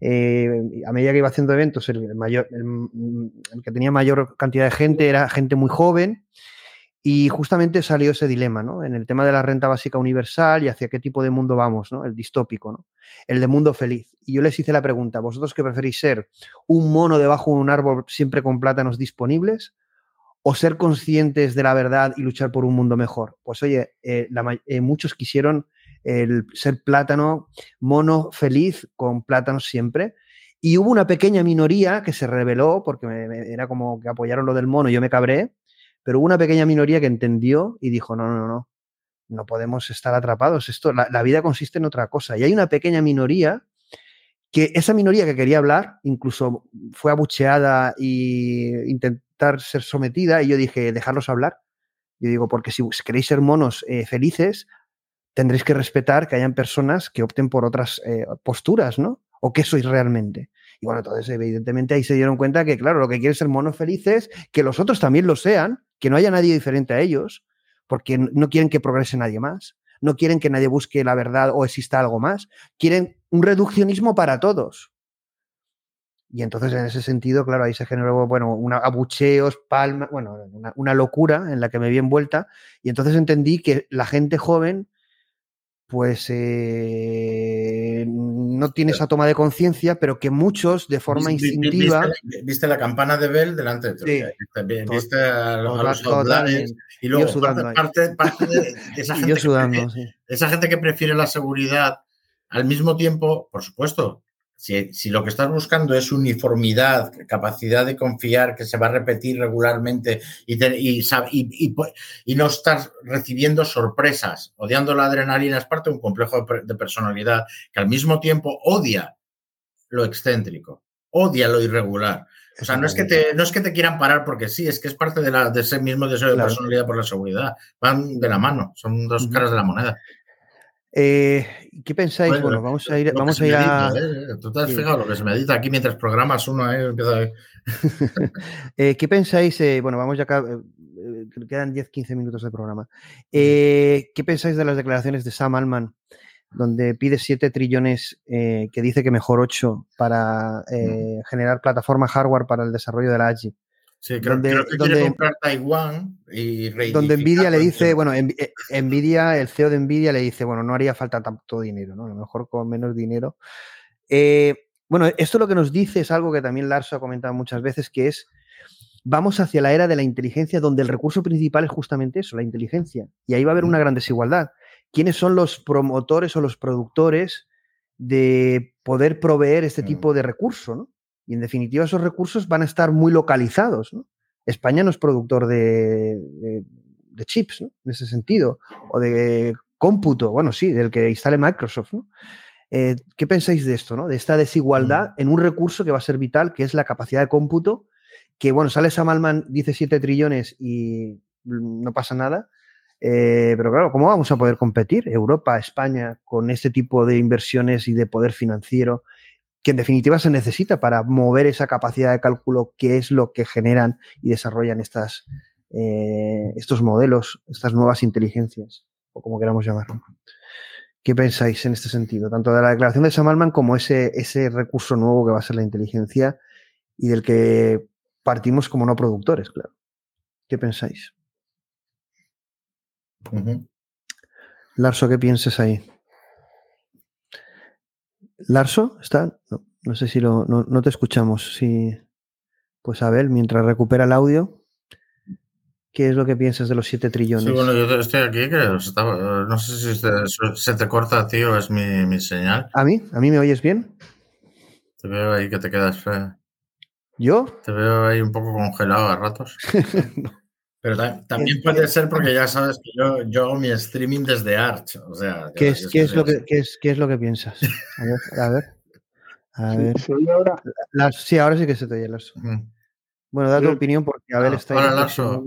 eh, a medida que iba haciendo eventos, el, mayor, el, que tenía mayor cantidad de gente era gente muy joven y justamente salió ese dilema, ¿no? En el tema de la renta básica universal y hacia qué tipo de mundo vamos, ¿no? El distópico, ¿no? El de mundo feliz. Y yo les hice la pregunta, ¿vosotros qué preferís ser? ¿Un mono debajo de un árbol siempre con plátanos disponibles? ¿O ser conscientes de la verdad y luchar por un mundo mejor? Pues oye, eh, eh, muchos quisieron el ser plátano, mono feliz con plátanos siempre. Y hubo una pequeña minoría que se rebeló porque era como que apoyaron lo del mono, yo me cabré pero hubo una pequeña minoría que entendió y dijo, no, no, no, no podemos estar atrapados. Esto, la, vida consiste en otra cosa. Y hay una pequeña minoría que esa minoría que quería hablar, incluso fue abucheada e intentar ser sometida, y yo dije, dejarlos hablar. Yo digo, porque si queréis ser monos eh, felices, tendréis que respetar que hayan personas que opten por otras eh, posturas, ¿no? ¿O qué sois realmente? Y bueno, entonces evidentemente ahí se dieron cuenta que, claro, lo que quieren ser monos felices, que los otros también lo sean, que no haya nadie diferente a ellos, porque no quieren que progrese nadie más, no quieren que nadie busque la verdad o exista algo más, quieren un reduccionismo para todos. Y entonces, en ese sentido, claro, ahí se generó, bueno, una, abucheos, palmas, bueno, una, locura en la que me vi envuelta. Y entonces entendí que la gente joven, pues, eh, no tiene esa toma de conciencia, pero que muchos, de forma instintiva... Viste, la campana de Bell delante de ti. Viste, a, los y luego parte, parte, de esa gente, esa gente que prefiere la seguridad al mismo tiempo, por supuesto, si, lo que estás buscando es uniformidad, capacidad de confiar que se va a repetir regularmente y, y, no estás recibiendo sorpresas, odiando la adrenalina, es parte de un complejo de personalidad que al mismo tiempo odia lo excéntrico, odia lo irregular. O sea, no es que te, no es que te quieran parar porque sí, es que es parte de, la, de ese mismo deseo de personalidad por la seguridad. Van de la mano, son dos caras de la moneda. Eh, ¿Qué pensáis? Bueno, vamos a ir, vamos a, ir a... ¿eh? Tú te has fijado lo que se medita aquí mientras programas uno, ¿eh? Empieza eh, ¿Qué pensáis? bueno, vamos ya acá, quedan 10-15 minutos de programa. ¿Qué pensáis de las declaraciones de Sam Alman, donde pide 7 trillones, que dice que mejor 8 para generar plataforma hardware para el desarrollo de la AGI? Sí, creo, que quiere comprar Taiwán y Donde Nvidia le dice, bueno, eh, Nvidia, el CEO de Nvidia le dice, bueno, no haría falta tanto dinero, ¿no? A lo mejor con menos dinero. Eh, bueno, esto lo que nos dice es algo que también Larso ha comentado muchas veces, que es, vamos hacia la era de la inteligencia donde el recurso principal es justamente eso, la inteligencia. Y ahí va a haber una gran desigualdad. ¿Quiénes son los promotores o los productores de poder proveer este tipo de recurso, ¿no? Y en definitiva esos recursos van a estar muy localizados. España no es productor de, chips, en ese sentido, o de cómputo, bueno, sí, del que instale Microsoft. Eh, ¿Qué pensáis de esto, ¿no? de esta desigualdad mm. en un recurso que va a ser vital, que es la capacidad de cómputo? Que, bueno, sale Samalman, dice 7 trillones y no pasa nada. Eh, pero claro, ¿cómo vamos a poder competir Europa, España, con este tipo de inversiones y de poder financiero que en definitiva se necesita para mover esa capacidad de cálculo que es lo que generan y desarrollan estas, eh, estos modelos, estas nuevas inteligencias, o como queramos llamarlo. ¿Qué pensáis en este sentido? Tanto de la declaración de Sam como ese, ese recurso nuevo que va a ser la inteligencia y del que partimos como no productores, claro. ¿Qué pensáis? Larso, ¿qué piensas ahí? Larso, ¿está? No, sé si lo, no, te escuchamos. Si, pues a ver, mientras recupera el audio, ¿qué es lo que piensas de los 7 trillones? Sí, bueno, yo estoy aquí, que no sé si se, te corta, tío, es mi, señal. ¿A mí? ¿A mí me oyes bien? Te veo ahí que te quedas. ¿Yo? Te veo ahí un poco congelado a ratos. Pero también puede ser porque ya sabes que yo, yo hago mi streaming desde Arch. O sea, ¿Qué, es, ¿qué es, lo que, qué, es, ¿Qué es lo que piensas? A ver, a ver. A ver. ahora? sí, ahora sí que se te oye, Larso. Bueno, da tu opinión porque a ver, ah, está ahí. Larso.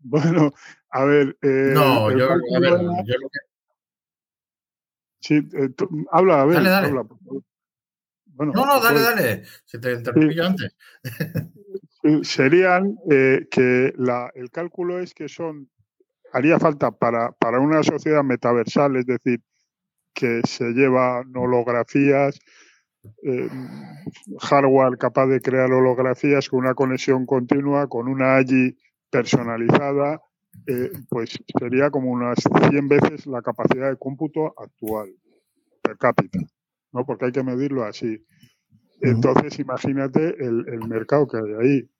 Bueno, a ver. Eh, no, yo, a ver, yo lo que. Sí, eh, habla, a ver. Dale, dale. Habla, bueno, no, no, dale, pues, dale. Se te interrumpí antes. serían eh, que el cálculo es que son, haría falta para, para una sociedad metaversal, es decir, que se lleva holografías, eh, hardware capaz de crear holografías con una conexión continua, con una AGI personalizada, eh, pues sería como unas 100 veces la capacidad de cómputo actual per cápita, ¿no? Porque hay que medirlo así. Entonces, imagínate el, el mercado que hay ahí.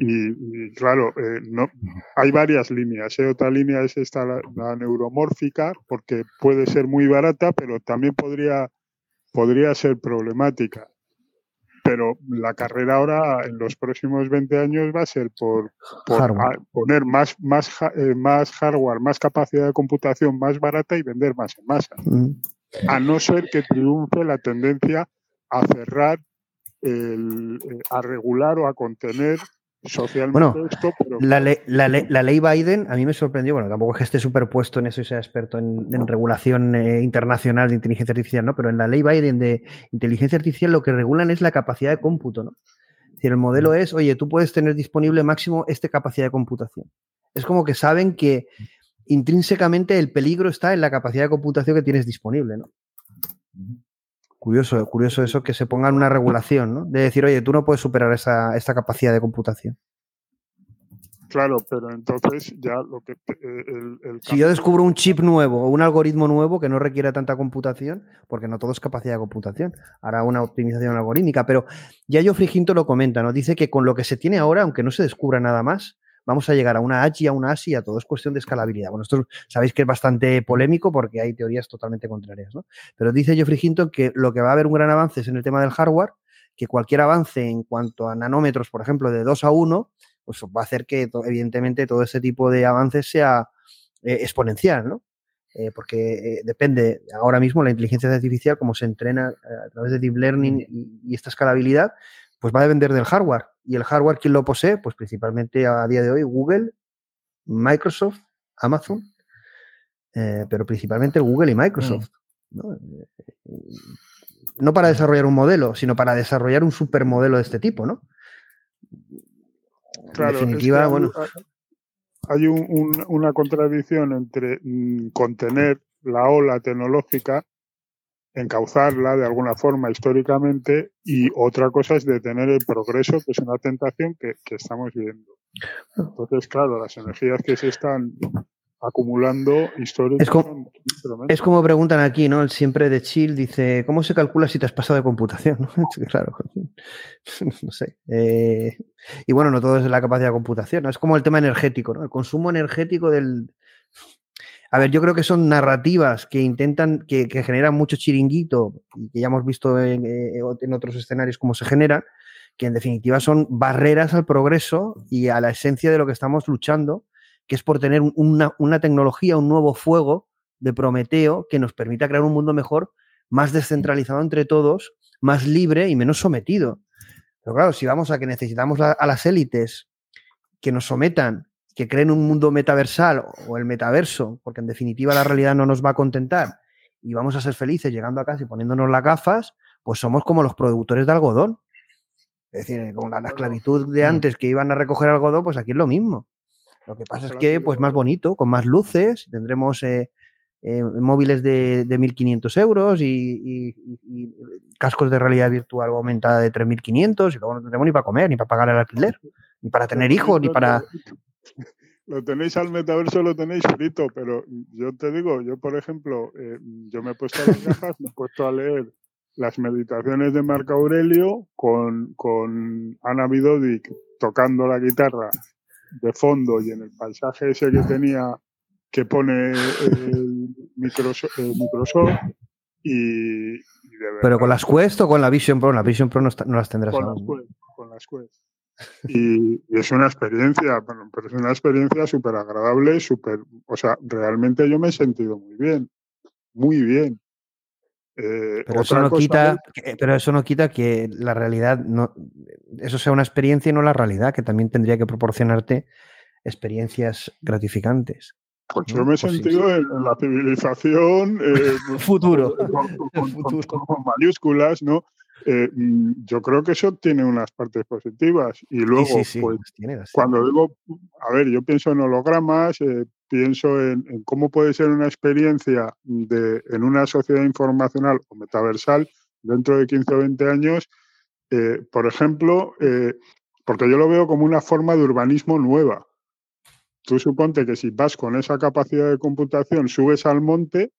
Y, claro, eh, no, hay varias líneas. ¿eh? Otra línea es esta, la, neuromórfica, porque puede ser muy barata, pero también podría, podría ser problemática. Pero la carrera ahora, en los próximos 20 años, va a ser por, poner más, más, eh, más hardware, más capacidad de computación más barata y vender más en masa. A no ser que triunfe la tendencia a cerrar el, eh, a regular o a contener socialmente esto. la, ley, Biden a mí me sorprendió, bueno, tampoco es que esté superpuesto en eso y sea experto en, regulación eh, internacional de inteligencia artificial, ¿no? Pero en la ley Biden de inteligencia artificial lo que regulan es la capacidad de cómputo, ¿no? Es decir, el modelo mm. es, oye, tú puedes tener disponible máximo esta capacidad de computación. Es como que saben que intrínsecamente el peligro está en la capacidad de computación que tienes disponible, ¿no? Curioso, curioso eso que se ponga en una regulación, ¿no? De decir, oye, tú no puedes superar esa, esta capacidad de computación. Claro, pero entonces ya lo que... Eh, el, si yo descubro un chip nuevo o un algoritmo nuevo que no requiera tanta computación, porque no todo es capacidad de computación, hará una optimización algorítmica, pero ya yo Friginto lo comenta, ¿no? Dice que con lo que se tiene ahora, aunque no se descubra nada más, vamos a llegar a una H y a una ASI, a todo es cuestión de escalabilidad. Bueno, esto sabéis que es bastante polémico porque hay teorías totalmente contrarias, ¿no? Pero dice Geoffrey Hinton que lo que va a haber un gran avance es en el tema del hardware, que cualquier avance en cuanto a nanómetros, por ejemplo, de 2 a 1, pues va a hacer que evidentemente todo ese tipo de avances sea eh, exponencial, ¿no? Eh, porque eh, depende ahora mismo la inteligencia artificial, como se entrena a través de deep learning y, esta escalabilidad, pues va a depender del hardware. Y el hardware, ¿quién lo posee? Pues principalmente a día de hoy Google, Microsoft, Amazon, pero principalmente Google y Microsoft. Mm. ¿no? ¿no? para desarrollar un modelo, sino para desarrollar un supermodelo de este tipo, ¿no? Claro, definitiva, bueno. Hay una contradicción entre mm, contener la ola tecnológica, encauzarla de alguna forma históricamente, y otra cosa es detener el progreso, que es una tentación que estamos viendo. Entonces, claro, las energías que se están acumulando historias. Es como, preguntan aquí, ¿no? El siempre de Chill dice, ¿cómo se calcula si te has pasado de computación? claro, no sé. Eh, y bueno, no todo es la capacidad de computación, ¿no? es como el tema energético, ¿no? El consumo energético del... A ver, yo creo que son narrativas que intentan, que, generan mucho chiringuito y que ya hemos visto en, eh, otros escenarios cómo se generan, que en definitiva son barreras al progreso y a la esencia de lo que estamos luchando que es por tener una, tecnología, un nuevo fuego de Prometeo que nos permita crear un mundo mejor, más descentralizado entre todos, más libre y menos sometido. Pero claro, si vamos a que necesitamos a las élites que nos sometan, que creen un mundo metaversal o el metaverso, porque en definitiva la realidad no nos va a contentar y vamos a ser felices llegando a casa y poniéndonos las gafas, pues somos como los productores de algodón. Es decir, con la, la esclavitud de mm. antes que iban a recoger algodón, pues aquí es lo mismo. Lo que pasa es que, pues más bonito, con más luces, tendremos eh, eh, móviles de, de 1.500 euros y, cascos de realidad virtual aumentada de 3.500 y luego no tendremos ni para comer, ni para pagar el alquiler, ni para tener hijos, ni para... Lo tenéis al metaverso, lo tenéis frito, pero yo te digo, yo por ejemplo, eh, yo me he puesto a las gafas, me he puesto a leer las meditaciones de Marco Aurelio con, con Ana Vidodic tocando la guitarra de fondo y en el paisaje ese que tenía que pone el Microsoft, y, ¿Pero con las Quest o con la Vision Pro? La Vision Pro no, las tendrás con Las Quest, con las Quest. Y, es una experiencia, bueno, pero es una experiencia súper agradable, súper, o sea, realmente yo me he sentido muy bien, muy bien. Eh, pero, eso no quita, que, pero eso no quita que la realidad, no, eso sea una experiencia y no la realidad, que también tendría que proporcionarte experiencias gratificantes. Pues yo me he sentido en, la civilización eh, futuro. Con, mayúsculas, ¿no? Eh, mm, yo creo que eso tiene unas partes positivas. Y luego, pues, cuando digo, a ver, yo pienso en hologramas, pienso en, cómo puede ser una experiencia de, en una sociedad informacional o metaversal dentro de 15 o 20 años, eh, por ejemplo, eh, porque yo lo veo como una forma de urbanismo nueva. Tú suponte que si vas con esa capacidad de computación, subes al monte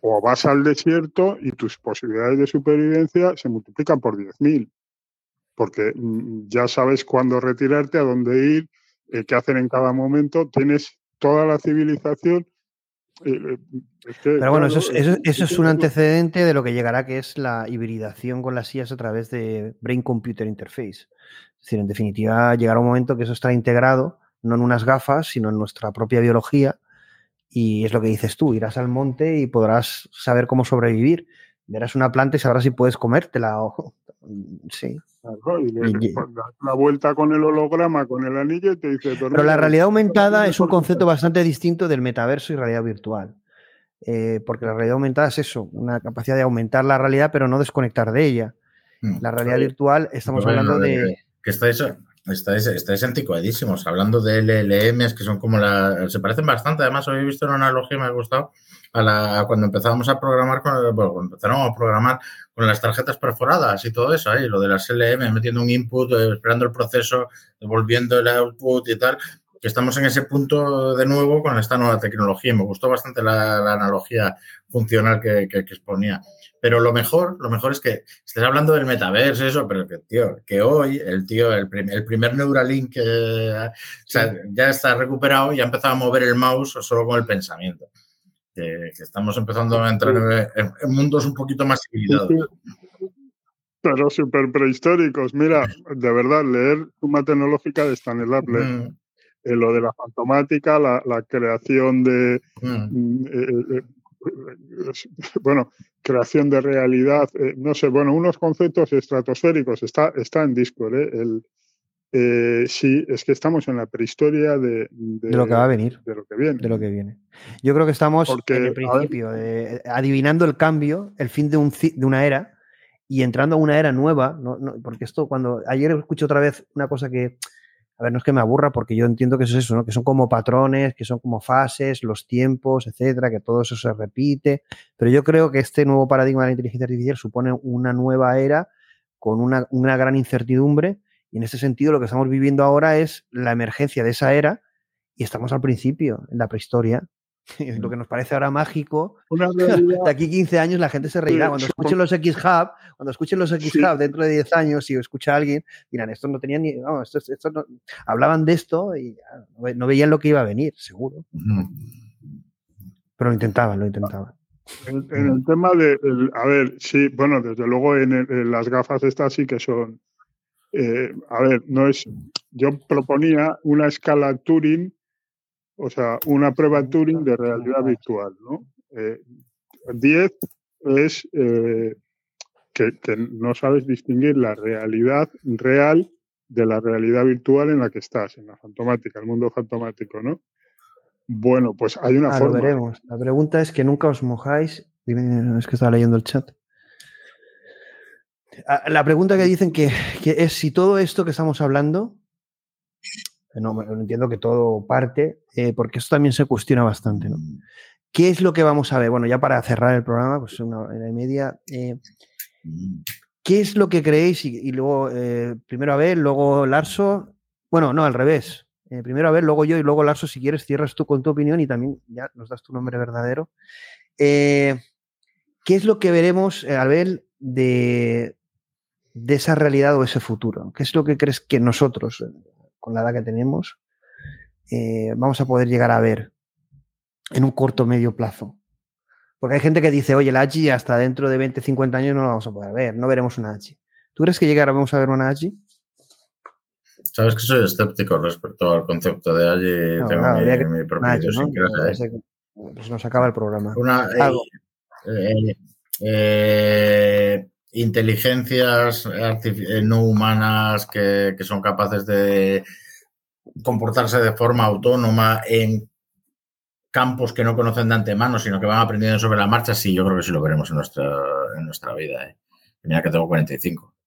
o vas al desierto y tus posibilidades de supervivencia se multiplican por 10.000, porque mm, ya sabes cuándo retirarte, a dónde ir, eh, qué hacer en cada momento, tienes toda la civilización. Eh, eh, Pero bueno, eso es, eso, es un antecedente de lo que llegará, que es la hibridación con las IAS a través de Brain Computer Interface. Es decir, en definitiva, llegará un momento que eso estará integrado, no en unas gafas, sino en nuestra propia biología. Y es lo que dices tú, irás al monte y podrás saber cómo sobrevivir. Verás una planta y sabrás si puedes comértela o, Sí. y la vuelta con el holograma, con el anillo y te dice... Pero la realidad aumentada es un concepto bastante distinto del metaverso y realidad virtual. Eh, porque la realidad aumentada es eso, una capacidad de aumentar la realidad pero no desconectar de ella. Mm. La realidad virtual, estamos hablando de... Que está eso, estáis, estáis anticuadísimos, hablando de LLMs que son como la... Se parecen bastante, además he visto una analogía, me ha gustado, a, la, cuando empezábamos a programar, con, bueno, a programar con las tarjetas perforadas y todo eso, ahí, lo de las LM, metiendo un input, eh, esperando el proceso, devolviendo el output y tal, que estamos en ese punto de nuevo con esta nueva tecnología. Me gustó bastante la, analogía funcional que, exponía. Pero lo mejor, lo mejor es que estés hablando del metaverso, eso, pero que, tío, que hoy el tío, el, el primer Neuralink eh, ya está recuperado y ha empezado a mover el mouse solo con el pensamiento. Que, estamos empezando a entrar en, mundos un poquito más civilizados. Pero súper prehistóricos. Mira, de verdad, leer Suma Tecnológica de Stanley Laple. Mm. Eh, lo de la fantomática, la, creación de, mm. Mm, eh, eh, bueno, creación de realidad, no sé, bueno, unos conceptos estratosféricos, está, está en Discord, el, sí, es que estamos en la prehistoria de, de, lo que va a venir. De lo que viene. De lo que viene. Yo creo que estamos en el principio, adivinando el cambio, el fin de, un, de una era y entrando a una era nueva, porque esto cuando ayer escuché otra vez una cosa que a ver, no es que me aburra porque yo entiendo que eso es eso, ¿no? Que son como patrones, que son como fases, los tiempos, etcétera, que todo eso se repite. Pero yo creo que este nuevo paradigma de la inteligencia artificial supone una nueva era con una, una gran incertidumbre. Y en ese sentido, lo que estamos viviendo ahora es la emergencia de esa era y estamos al principio, en la prehistoria, lo que nos parece ahora mágico, de aquí 15 años la gente se reirá. Cuando escuchen los X-Hub, cuando escuchen los X-Hub dentro de 10 años, si escucha a alguien, dirán, esto no tenían ni. No, esto, no... Hablaban de esto y no veían lo que iba a venir, seguro. Pero lo intentaban, lo intentaban. En, el tema de. a ver, sí, bueno, desde luego en, las gafas estas sí que son. Eh, a ver, no es. Yo proponía una escala Turing o sea, una prueba Turing de realidad virtual. ¿no? 10 eh, es eh, que, no sabes distinguir la realidad real de la realidad virtual en la que estás, en la fantomática, el mundo fantomático, ¿no? Bueno, pues hay una ah, forma. Lo veremos. La pregunta es que nunca os mojáis. Es que estaba leyendo el chat. Ah, la pregunta que dicen que, que es si todo esto que estamos hablando no, entiendo que todo parte, eh, porque eso también se cuestiona bastante. ¿no? ¿Qué es lo que vamos a ver? Bueno, ya para cerrar el programa, pues una hora y media. Eh, ¿Qué es lo que creéis? Y, luego, eh, primero a ver, luego Larso. Bueno, no, al revés. primero a ver, luego yo y luego Larso, si quieres, cierras tú con tu opinión y también ya nos das tu nombre verdadero. ¿Qué es lo que veremos, Abel, de, de esa realidad o ese futuro? ¿Qué es lo que crees que nosotros, con la edad que tenemos, eh, vamos a poder llegar a ver en un corto medio plazo. Porque hay gente que dice, oye, la AGI hasta dentro de 20, 50 años no la vamos a poder ver, no veremos una AGI. ¿Tú crees que llegaremos a ver una AGI? Sabes que soy escéptico respecto al concepto de AGI. tengo mi, propia Pues nos acaba el programa. Una, eh, eh, inteligencias eh, no humanas que, son capaces de comportarse de forma autónoma en campos que no conocen de antemano, sino que van aprendiendo sobre la marcha, sí, yo creo que sí lo veremos en nuestra, en nuestra vida. ¿eh? Mira que tengo 45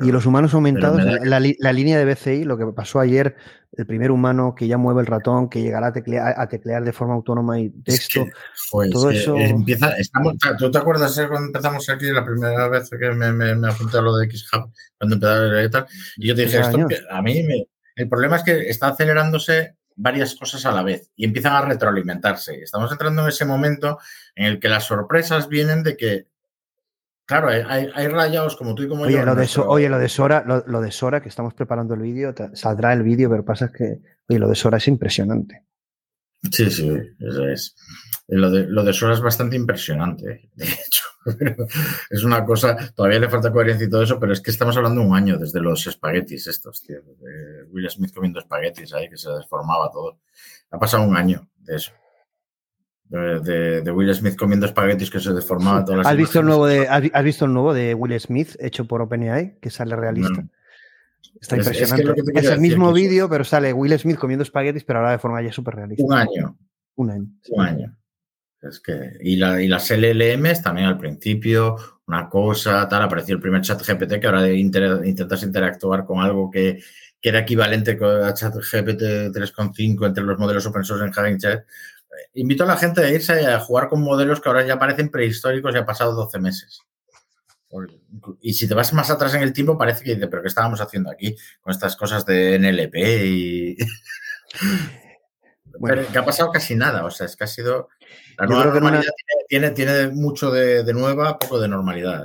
y los humanos aumentados, la, línea de BCI, lo que pasó ayer, el primer humano que ya mueve el ratón, que llegará a teclear, a teclear de forma autónoma y texto, todo eso... Empieza, estamos, ¿Tú te acuerdas cuando empezamos aquí la primera vez que me, me, apunté a lo de XHub, cuando empecé a ver y tal? Y yo te dije, esto, a mí el problema es que está acelerándose varias cosas a la vez y empiezan a retroalimentarse. Estamos entrando en ese momento en el que las sorpresas vienen de que Claro, hay, hay, rayados como tú y como oye, yo. Lo de Oye, lo de Sora, lo, de Sora, que estamos preparando el vídeo, saldrá el vídeo, pero pasa que, oye, lo de Sora es impresionante. Sí, sí, eso es. Lo de, lo de Sora es bastante impresionante, de hecho. es una cosa, todavía le falta coherencia y todo eso, pero es que estamos hablando un año desde los espaguetis estos, tío. De Will Smith comiendo espaguetis ahí, que se desformaba todo. Ha pasado un año de eso de, Will Smith comiendo espaguetis que se deformaba todas las ¿Has visto, el nuevo de, ¿Has visto el nuevo de Will Smith hecho por OpenAI que sale realista? Está impresionante. Es, el mismo vídeo, pero sale Will Smith comiendo espaguetis, pero ahora de forma ya súper realista. Un año. Un año. Un año. Es que, y, la, y las LLMs también al principio, una cosa, tal, apareció el primer chat GPT que ahora intentas interactuar con algo que, que era equivalente a chat GPT 3.5 entre los modelos open source en Hugging Chat. Invito a la gente a irse a jugar con modelos que ahora ya parecen prehistóricos y ha pasado 12 meses. Y si te vas más atrás en el tiempo, parece que pero ¿qué estábamos haciendo aquí con estas cosas de NLP? Y... Pero que ha pasado casi nada, o sea, es que ha sido... La nueva normalidad tiene, tiene, mucho de, nueva, poco de normalidad.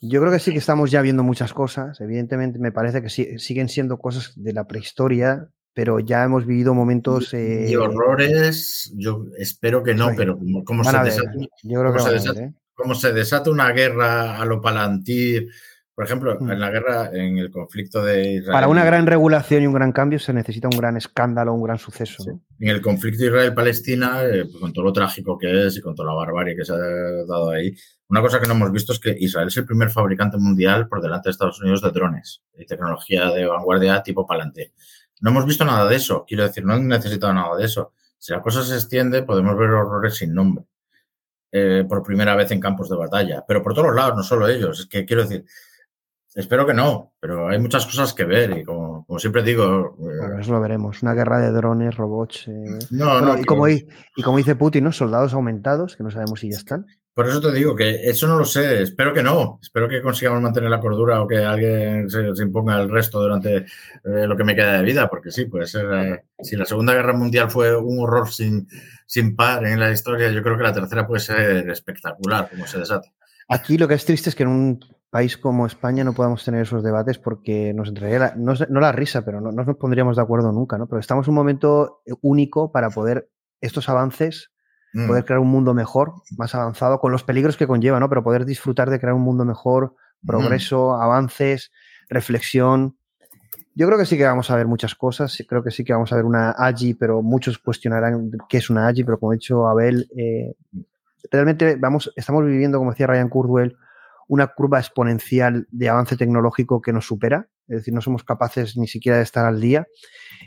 Yo, creo que sí que estamos ya viendo muchas cosas. Evidentemente, me parece que siguen siendo cosas de la prehistoria, pero ya hemos vivido momentos... Y eh, horrores, yo espero que no, pero como, se, desata, yo creo que se como se desata una guerra a lo palantir, por ejemplo, mm. en la guerra, en el conflicto de Israel. Para una gran regulación y un gran cambio se necesita un gran escándalo, un gran suceso. En el conflicto Israel-Palestina, eh, pues, con todo lo trágico que es y con toda la barbarie que se ha dado ahí, una cosa que no hemos visto es que Israel es el primer fabricante mundial por delante de Estados Unidos de drones y tecnología de vanguardia tipo Palantir. No hemos visto nada de eso, quiero decir, no han necesitado nada de eso. Si la cosa se extiende, podemos ver horrores sin nombre. Eh, por primera vez en campos de batalla. Pero por todos lados, no solo ellos. Es que quiero decir, espero que no, pero hay muchas cosas que ver y como, siempre digo... Eh, eso lo veremos. Una guerra de drones, robots... Eh, no, no, y, como, y como dice Putin, ¿no? Soldados aumentados, que no sabemos si ya están. Por eso te digo que eso no lo sé, espero que no, espero que consigamos mantener la cordura o que alguien se, imponga el resto durante eh, lo que me queda de vida, porque sí, puede ser, eh, si la Segunda Guerra Mundial fue un horror sin, sin par en la historia, yo creo que la tercera puede ser espectacular, como se desata. Aquí lo que es triste es que en un país como España no podamos tener esos debates porque nos entraría, no, la risa, pero no, no, nos pondríamos de acuerdo nunca, ¿no? Pero estamos en un momento único para poder estos avances poder mm. crear un mundo mejor, más avanzado, con los peligros que conlleva, ¿no? Pero poder disfrutar de crear un mundo mejor, mm. progreso, avances, reflexión. Yo creo que sí que vamos a ver muchas cosas, creo que sí que vamos a ver una AGI, pero muchos cuestionarán qué es una AGI, pero como ha dicho Abel, eh, realmente vamos, estamos viviendo, como decía Ryan Kurzweil, una curva exponencial de avance tecnológico que nos supera, es decir, no somos capaces ni siquiera de estar al día.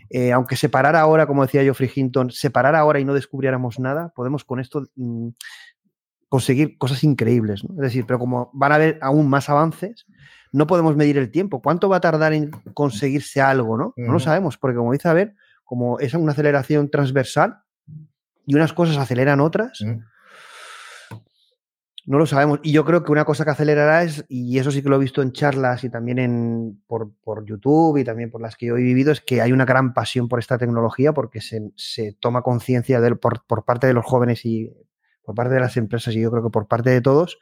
Eh, aunque separar ahora, como decía Geoffrey Hinton, separar ahora y no descubriéramos nada, podemos con esto mm, conseguir cosas increíbles. Es decir, pero como van a haber aún más avances, no podemos medir el tiempo. ¿Cuánto va a tardar en conseguirse algo? No, no lo sabemos, porque como dice a ver, como es una aceleración transversal y unas cosas aceleran otras. No lo sabemos. Y yo creo que una cosa que acelerará es, y eso sí que lo he visto en charlas y también en, por, YouTube y también por las que yo he vivido, es que hay una gran pasión por esta tecnología porque se, toma conciencia por, por parte de los jóvenes y por parte de las empresas y yo creo que por parte de todos,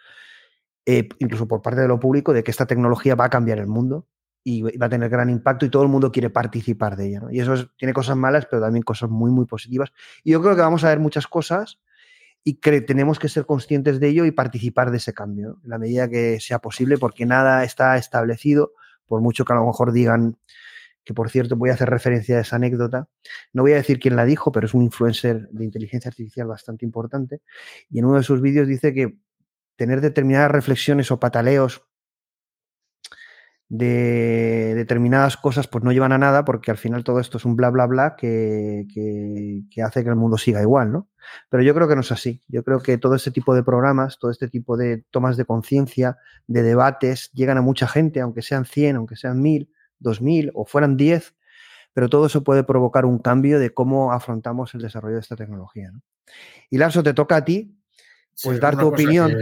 eh, incluso por parte de lo público, de que esta tecnología va a cambiar el mundo y va a tener gran impacto y todo el mundo quiere participar de ella. Y eso tiene cosas malas, pero también cosas muy, muy positivas. Y yo creo que vamos a ver muchas cosas y que tenemos que ser conscientes de ello y participar de ese cambio, en la medida que sea posible, porque nada está establecido, por mucho que a lo mejor digan, que por cierto voy a hacer referencia a esa anécdota, no voy a decir quién la dijo, pero es un influencer de inteligencia artificial bastante importante, y en uno de sus vídeos dice que tener determinadas reflexiones o pataleos de determinadas cosas pues no llevan a nada porque al final todo esto es un bla bla bla que, que, hace que el mundo siga igual, ¿no? Pero yo creo que no es así. Yo creo que todo este tipo de programas, todo este tipo de tomas de conciencia, de debates, llegan a mucha gente, aunque sean 100, aunque sean 1000, 2000 o fueran 10, pero todo eso puede provocar un cambio de cómo afrontamos el desarrollo de esta tecnología. ¿no? Y Larso, te toca a ti pues dar tu opinión.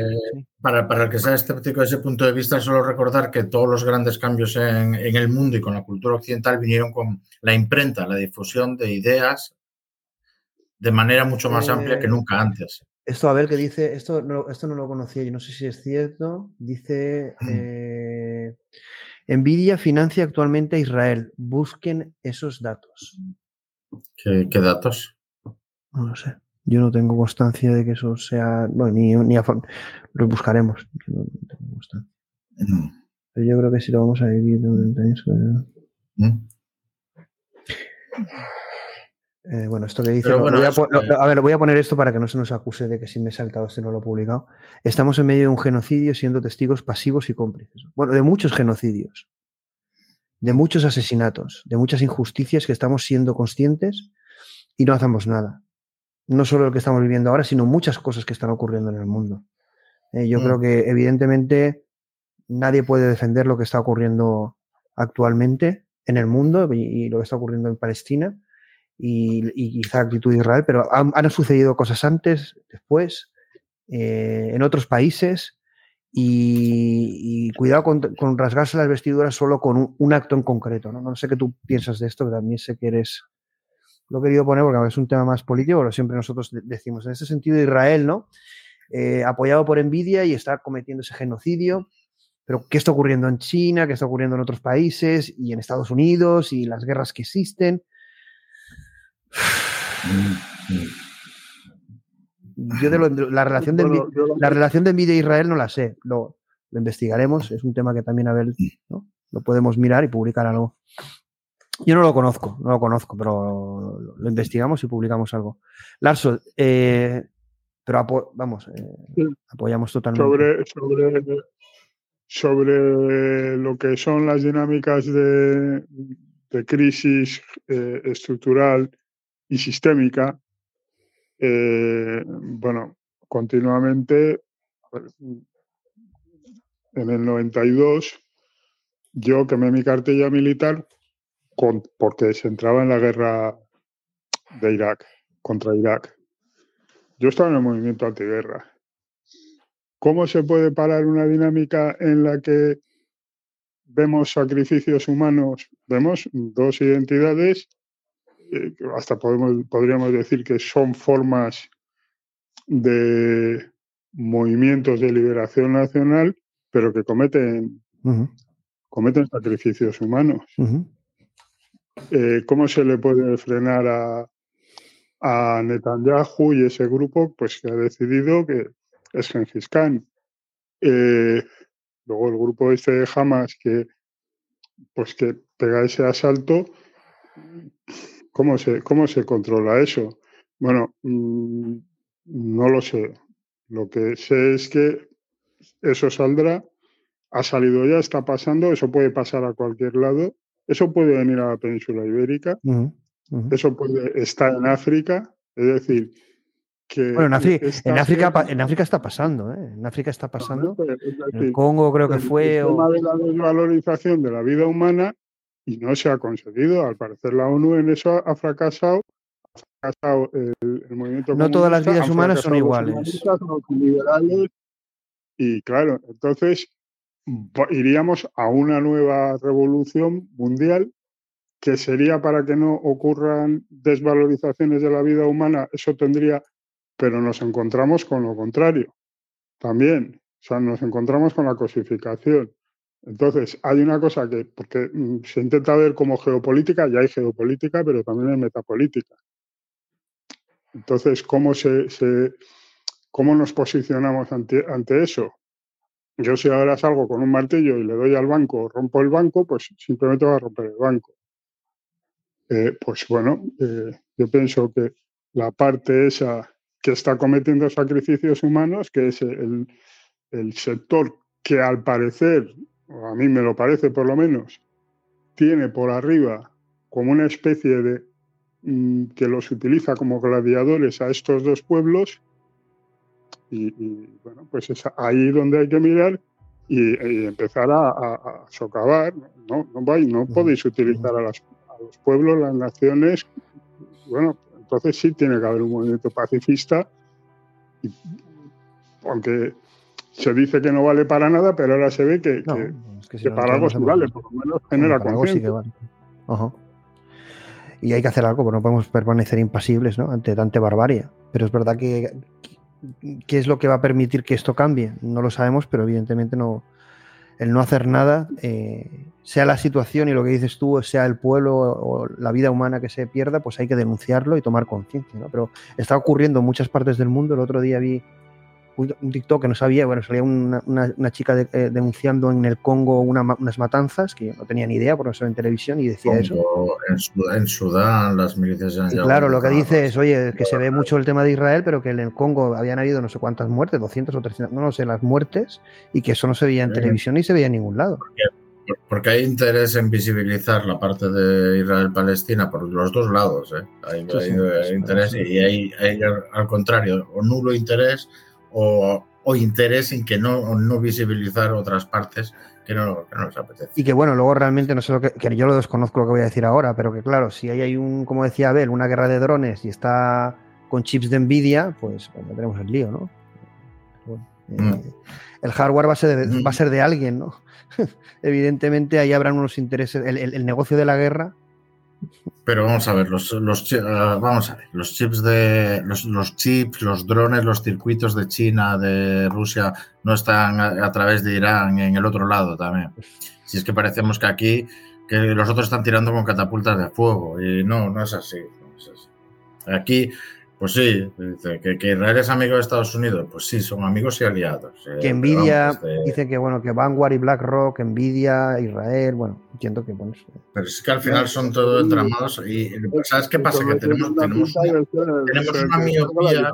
para, para, el que sea escéptico desde ese punto de vista, solo recordar que todos los grandes cambios en, en, el mundo y con la cultura occidental vinieron con la imprenta, la difusión de ideas de manera mucho más amplia que eh, nunca antes. Esto, a ver, qué dice, esto no, esto no lo conocía, yo no sé si es cierto. Dice, eh, Nvidia financia actualmente a Israel. Busquen esos datos. ¿Qué, qué datos? No lo sé. Yo no tengo constancia de que eso sea. Bueno, ni, ni a, lo buscaremos. Yo no tengo constancia. Pero yo creo que si lo vamos a vivir ¿Mm? eh, bueno, esto que dice. a, ver, voy a poner esto para que no se nos acuse de que si me he saltado este no lo he publicado. Estamos en medio de un genocidio siendo testigos pasivos y cómplices. Bueno, de muchos genocidios, de muchos asesinatos, de muchas injusticias que estamos siendo conscientes y no hacemos nada. No solo lo que estamos viviendo ahora, sino muchas cosas que están ocurriendo en el mundo. Eh, yo creo mm. que evidentemente nadie puede defender lo que está ocurriendo actualmente en el mundo y, lo que está ocurriendo en Palestina y, quizá actitud de Israel, pero han, sucedido cosas antes, después, eh, en otros países y, cuidado con, rasgarse las vestiduras solo con un, acto en concreto. ¿no? ¿no? sé qué tú piensas de esto, pero también sé que eres... Lo he querido poner porque es un tema más político, pero siempre nosotros decimos, en ese sentido Israel, ¿no? Eh, apoyado por envidia y está cometiendo ese genocidio. Pero ¿qué está ocurriendo en China? ¿Qué está ocurriendo en otros países? Y en Estados Unidos y las guerras que existen. Yo de la, relación de, la relación de envidia e Israel no la sé. Lo, investigaremos. Es un tema que también a ver, ¿no? lo podemos mirar y publicar algo. Yo no lo conozco, no lo conozco, pero lo, investigamos y publicamos algo. Larso, eh, pero vamos, eh, apoyamos totalmente. Sobre, sobre, sobre, lo que son las dinámicas de, de crisis eh, estructural y sistémica, eh, bueno, continuamente, en el 92, yo quemé mi cartilla militar con, porque se entraba en la guerra de Irak, contra Irak. Yo estaba en el movimiento antiguerra. ¿Cómo se puede parar una dinámica en la que vemos sacrificios humanos, vemos dos identidades, eh, hasta podemos, podríamos decir que son formas de movimientos de liberación nacional, pero que cometen, cometen sacrificios humanos. Eh, ¿Cómo se le puede frenar a, a Netanyahu y ese grupo pues que ha decidido que es Gengis Khan. Eh, luego el grupo este de Hamas que pues que pega ese asalto, ¿cómo se, cómo se controla eso? Bueno, mm, no lo sé. Lo que sé es que eso saldrá, ha salido ya, está pasando, eso puede pasar a cualquier lado, eso puede venir a la península ibérica. Eso puede, está en África, es decir, que. Bueno, en, África, en África está pasando, ¿eh? En África está pasando. en el Congo creo que fue. El tema de la desvalorización de la vida humana y no se ha conseguido. Al parecer, la ONU en eso ha fracasado. Ha fracasado el, movimiento. No todas las vidas humanas son iguales. y claro, entonces iríamos a una nueva revolución mundial que sería para que no ocurran desvalorizaciones de la vida humana, eso tendría, pero nos encontramos con lo contrario también. O sea, nos encontramos con la cosificación. Entonces, hay una cosa que, porque mm, se intenta ver como geopolítica, ya hay geopolítica, pero también hay metapolítica. Entonces, ¿cómo, se, cómo nos posicionamos ante, ante eso? Yo si ahora salgo con un martillo y le doy al banco, rompo el banco, pues simplemente va a romper el banco. Eh, pues bueno, eh, yo pienso que la parte esa que está cometiendo sacrificios humanos, que es el, sector que al parecer, o a mí me lo parece por lo menos, tiene por arriba como una especie de mm, que los utiliza como gladiadores a estos dos pueblos y, bueno pues es ahí donde hay que mirar y, empezar a, socavar no no, no podéis utilizar a las los pueblos, las naciones, bueno, entonces sí tiene que haber un movimiento pacifista, aunque se dice que no vale para nada, pero ahora se ve que, para algo sí vale, por lo menos genera conciencia. Y hay que hacer algo, porque no podemos permanecer impasibles ¿no? ante tanta barbarie. Pero es verdad que, ¿qué es lo que va a permitir que esto cambie? No lo sabemos, pero evidentemente no, el no hacer nada, eh, sea la situación y lo que dices tú, sea el pueblo o la vida humana que se pierda, pues hay que denunciarlo y tomar conciencia. Pero está ocurriendo en muchas partes del mundo. El otro día vi un TikTok que no sabía, bueno, salía una, una, chica eh, denunciando en el Congo unas matanzas que yo no tenía ni idea porque no se en televisión y decía eso. En, Sudán, las milicias y Claro, lo que dice es, oye, que se ve mucho el tema de Israel, pero que en el Congo habían habido no sé cuántas muertes, 200 o 300, no, sé, las muertes, y que eso no se veía en televisión ni se veía en ningún lado. porque hay interés en visibilizar la parte de Israel-Palestina por los dos lados. ¿eh? Hay, interés y hay, al contrario, o nulo interés o, interés en que no, no visibilizar otras partes que no, que no, les apetece. Y que bueno, luego realmente no sé lo que, que, yo lo desconozco lo que voy a decir ahora, pero que claro, si ahí hay un, como decía Abel, una guerra de drones y está con chips de Nvidia, pues, pues tenemos el lío, ¿no? Mm. Eh, el hardware va a ser de, va a ser de alguien, ¿no? Evidentemente ahí habrán unos intereses, el, negocio de la guerra. Pero vamos a ver, los, ah, vamos a ver, los chips de los, los, chips, los drones, los circuitos de China, de Rusia, no están a, través de Irán en el otro lado también. Si es que parecemos que aquí que los otros están tirando con catapultas de fuego y no. No es así. Aquí pues sí, dice que, Israel es amigo de Estados Unidos. Pues sí, son amigos y aliados. Eh, que Nvidia este dice que bueno, que Vanguard y BlackRock, Nvidia, Israel, bueno, entiendo que bueno. Pero es que al final son todos entramados y ¿sabes qué pasa? Que tenemos, tenemos, tenemos una miopía.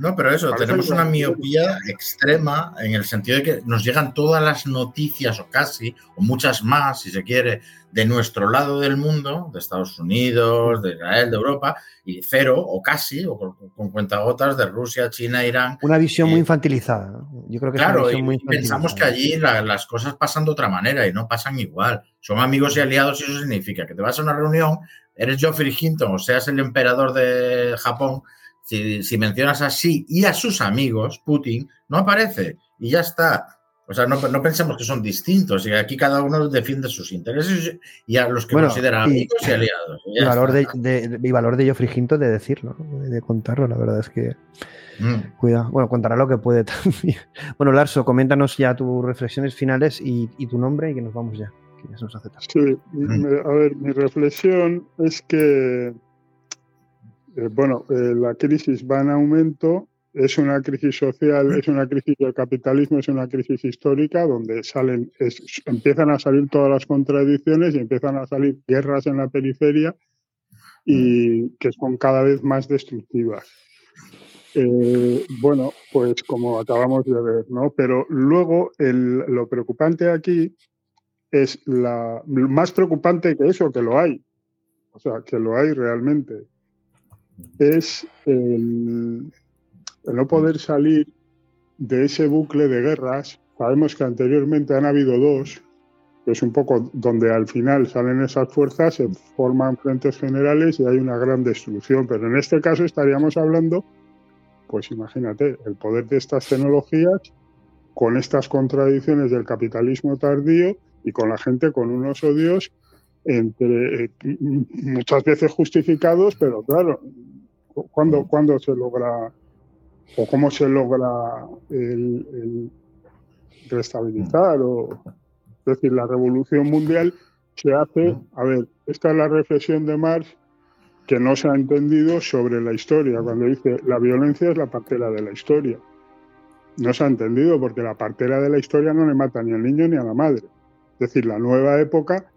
No, pero eso, tenemos una miopía extrema en el sentido de que nos llegan todas las noticias, o casi, o muchas más, si se quiere, de nuestro lado del mundo, de Estados Unidos, de Israel, de Europa, y cero, o casi, o con, cuentagotas de Rusia, China, Irán. Una visión muy infantilizada. Yo creo que claro, es y pensamos que allí las cosas pasan de otra manera y no pasan igual. Son amigos y aliados y eso significa que te vas a una reunión, eres Geoffrey Hinton o seas el emperador de Japón si, mencionas así y a sus amigos, Putin, no aparece y ya está. O sea, no, no, pensemos que son distintos y aquí cada uno defiende sus intereses y a los que consideran amigos y aliados. Y, valor de, valor de Geoffrey de decirlo, de, contarlo, la verdad es que. Mm. Cuida, bueno, contará lo que puede también. Bueno, Larso, coméntanos ya tus reflexiones finales y, tu nombre y que nos vamos ya. Que ya se nos hace Sí, mm. a ver, mi reflexión es que eh, bueno, eh, la crisis va en aumento, es una crisis social, es una crisis del capitalismo, es una crisis histórica donde salen, empiezan a salir todas las contradicciones y empiezan a salir guerras en la periferia y que son cada vez más destructivas. Eh, bueno, pues como acabamos de ver, ¿no? Pero luego lo preocupante aquí es la más preocupante que eso, que lo hay. O sea, que lo hay realmente es el, no poder salir de ese bucle de guerras. Sabemos que anteriormente han habido dos, que es un poco donde al final salen esas fuerzas, se forman frentes generales y hay una gran destrucción. Pero en este caso estaríamos hablando, pues imagínate, el poder de estas tecnologías con estas contradicciones del capitalismo tardío y con la gente con unos odios entre eh, muchas veces justificados, pero claro, ¿cuándo, cuando se logra o cómo se logra el, restabilizar? O, es decir, la revolución mundial se hace, a ver, esta es la reflexión de Marx que no se ha entendido sobre la historia, cuando dice la violencia es la partera de la historia. No se ha entendido porque la partera de la historia no le mata ni al niño ni a la madre. Es decir, la nueva época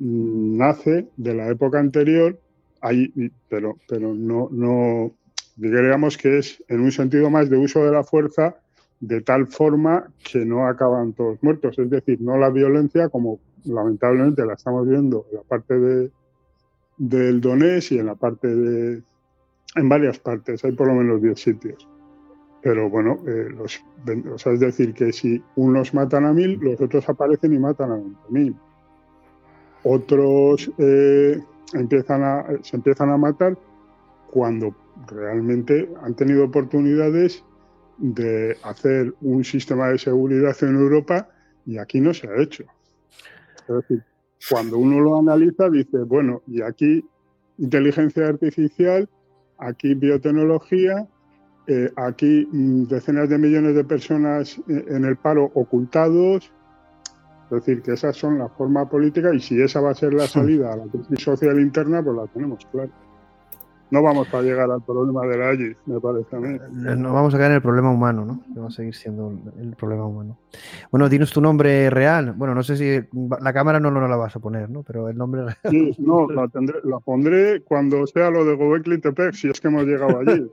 nace de la época anterior, ahí, pero, pero no, no, digamos que es en un sentido más de uso de la fuerza, de tal forma que no acaban todos muertos. Es decir, no la violencia como lamentablemente la estamos viendo en la parte de, del Donés y en la parte de. en varias partes, hay por lo menos 10 sitios. Pero bueno, eh, los, es decir, que si unos matan a mil, los otros aparecen y matan a 20.000 otros eh, se empiezan a matar cuando realmente han tenido oportunidades de hacer un sistema de seguridad en Europa y aquí no se ha hecho. Es decir, cuando uno lo analiza dice, bueno, y aquí inteligencia artificial, aquí biotecnología, eh, aquí mm, decenas de millones de personas eh, en el paro ocultados, es decir, que esas son la forma política y si esa va a ser la salida a la crisis social interna, pues la tenemos clara. No vamos a llegar al problema de la allí, me parece a mí. Eh, no vamos a caer en el problema humano, ¿no? Que va a seguir siendo el problema humano. Bueno, dinos tu nombre real. Bueno, no sé si la cámara no, no la vas a poner, ¿no? Pero el nombre real. Sí, no, la, tendré, la pondré cuando sea lo de Gobekli Tepex, si es que hemos llegado allí.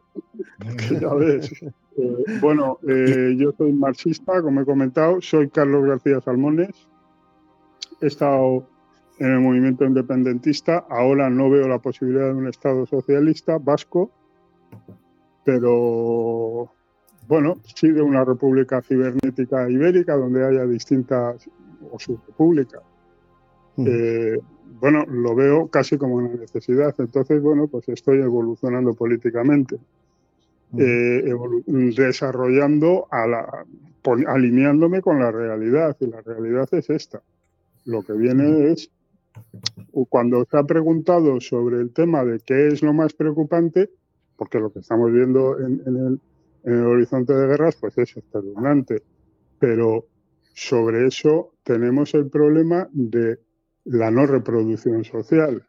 que ya ves. Eh, bueno, eh, yo soy marxista, como he comentado, soy Carlos García Salmones. He estado en el movimiento independentista. Ahora no veo la posibilidad de un Estado socialista vasco, pero bueno, sí de una república cibernética ibérica donde haya distintas o subrepúblicas. Mm. Eh, bueno, lo veo casi como una necesidad. Entonces, bueno, pues estoy evolucionando políticamente, eh, desarrollando, a la, alineándome con la realidad. Y la realidad es esta. Lo que viene es, cuando se ha preguntado sobre el tema de qué es lo más preocupante, porque lo que estamos viendo en, el, en el, horizonte de guerras, pues es espeluznante. Pero sobre eso tenemos el problema de la no reproducción social.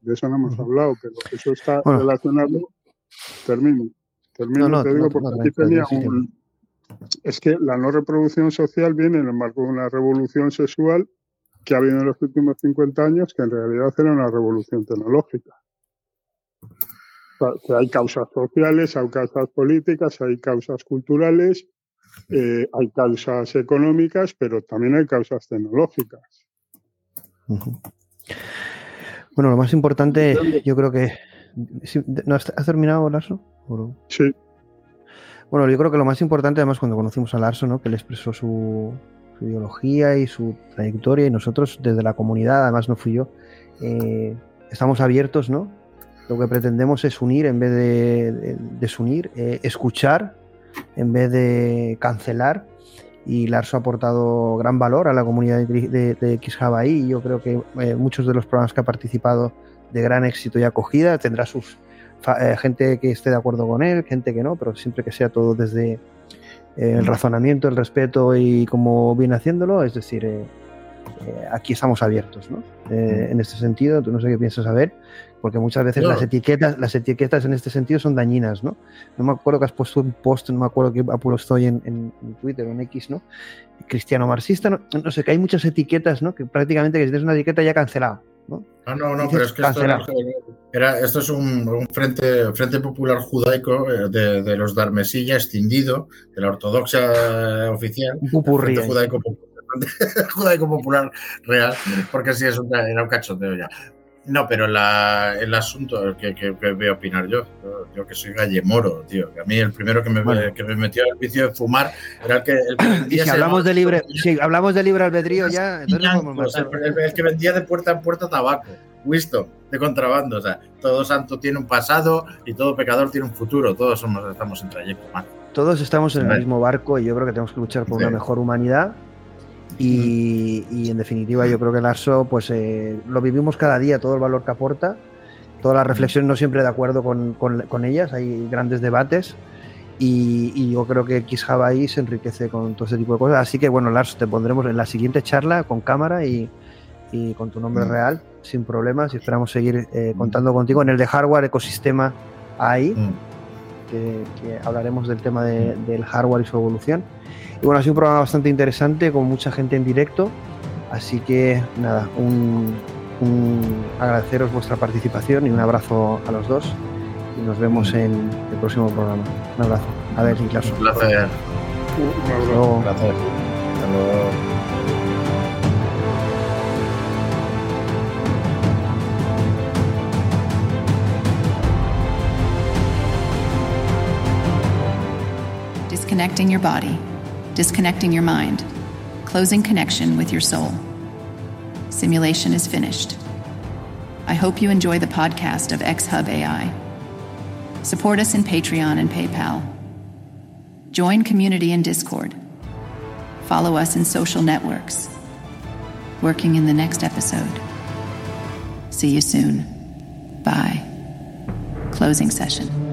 De eso no hemos hablado, pero eso está relacionado. Termino. Termino, te digo, porque aquí tenía un. Es que la no reproducción social viene en el marco de una revolución sexual que ha habido en los últimos 50 años, que en realidad era una revolución tecnológica. que hay causas sociales, hay causas políticas, hay causas culturales, eh, hay causas económicas, pero también hay causas tecnológicas. Bueno, lo más importante, yo creo que. ¿No has, terminado, Larso? Sí. Bueno, yo creo que lo más importante, además, cuando conocimos a Larso, ¿no? que él expresó su, ideología y su trayectoria, y nosotros, desde la comunidad, además no fui yo, eh, estamos abiertos, ¿no? Lo que pretendemos es unir en vez de, desunir, eh, escuchar en vez de cancelar. Y Larso ha aportado gran valor a la comunidad de, de, y yo creo que eh, muchos de los programas que ha participado de gran éxito y acogida tendrá sus eh, gente que esté de acuerdo con él, gente que no, pero siempre que sea todo desde eh, el razonamiento, el respeto y como viene haciéndolo, es decir, aquí estamos abiertos, ¿no? en este sentido, tú no sé qué piensas saber, porque muchas veces las etiquetas las etiquetas en este sentido son dañinas, ¿no? No me acuerdo que has puesto un post, no me acuerdo qué apuro estoy en, en, Twitter o en X, ¿no? Cristiano marxista, no, sé, que hay muchas etiquetas, ¿no? Que prácticamente que si tienes una etiqueta ya cancelado, ¿no? No, no, no, pero es que esto, era, esto es un, frente, frente popular judaico eh, de, los Darmesilla extendido, de la ortodoxia oficial, un frente judaico judaico popular real, porque sí es un, era un cachoteo ya. No, pero el asunto que, que, voy a opinar yo, yo, que soy gallemoro, tío, que a mí el primero que me, que me metió al vicio de fumar era el que... El y si hablamos de libre, si hablamos de libre albedrío ya, entonces el, que vendía de puerta en puerta tabaco, Winston, de contrabando, o sea, todo santo tiene un pasado y todo pecador tiene un futuro, todos somos, estamos en trayecto, Todos estamos en el mismo barco y yo creo que tenemos que luchar por una mejor humanidad y, en definitiva yo creo que el ARSO pues eh, lo vivimos cada día, todo el valor que aporta, todas las reflexiones no siempre de acuerdo con, con, ellas, hay grandes debates. Y, yo creo que Xjava ahí se enriquece con todo ese tipo de cosas. Así que bueno, Lars, te pondremos en la siguiente charla con cámara y, y con tu nombre real, sin problemas, y esperamos seguir eh, contando contigo en el de hardware ecosistema ahí, que, hablaremos del tema del hardware y su evolución. Y bueno, ha sido un programa bastante interesante con mucha gente en directo. Así que nada, un, agradeceros vuestra participación y un abrazo a los dos. Y nos vemos en el próximo programa. Un abrazo. A ver, Niklas. Un placer. Un placer. Hasta luego. Disconnecting your body. Disconnecting your mind, closing connection with your soul. Simulation is finished. I hope you enjoy the podcast of XHub AI. Support us in Patreon and PayPal. Join community in Discord. Follow us in social networks. Working in the next episode. See you soon. Bye. Closing session.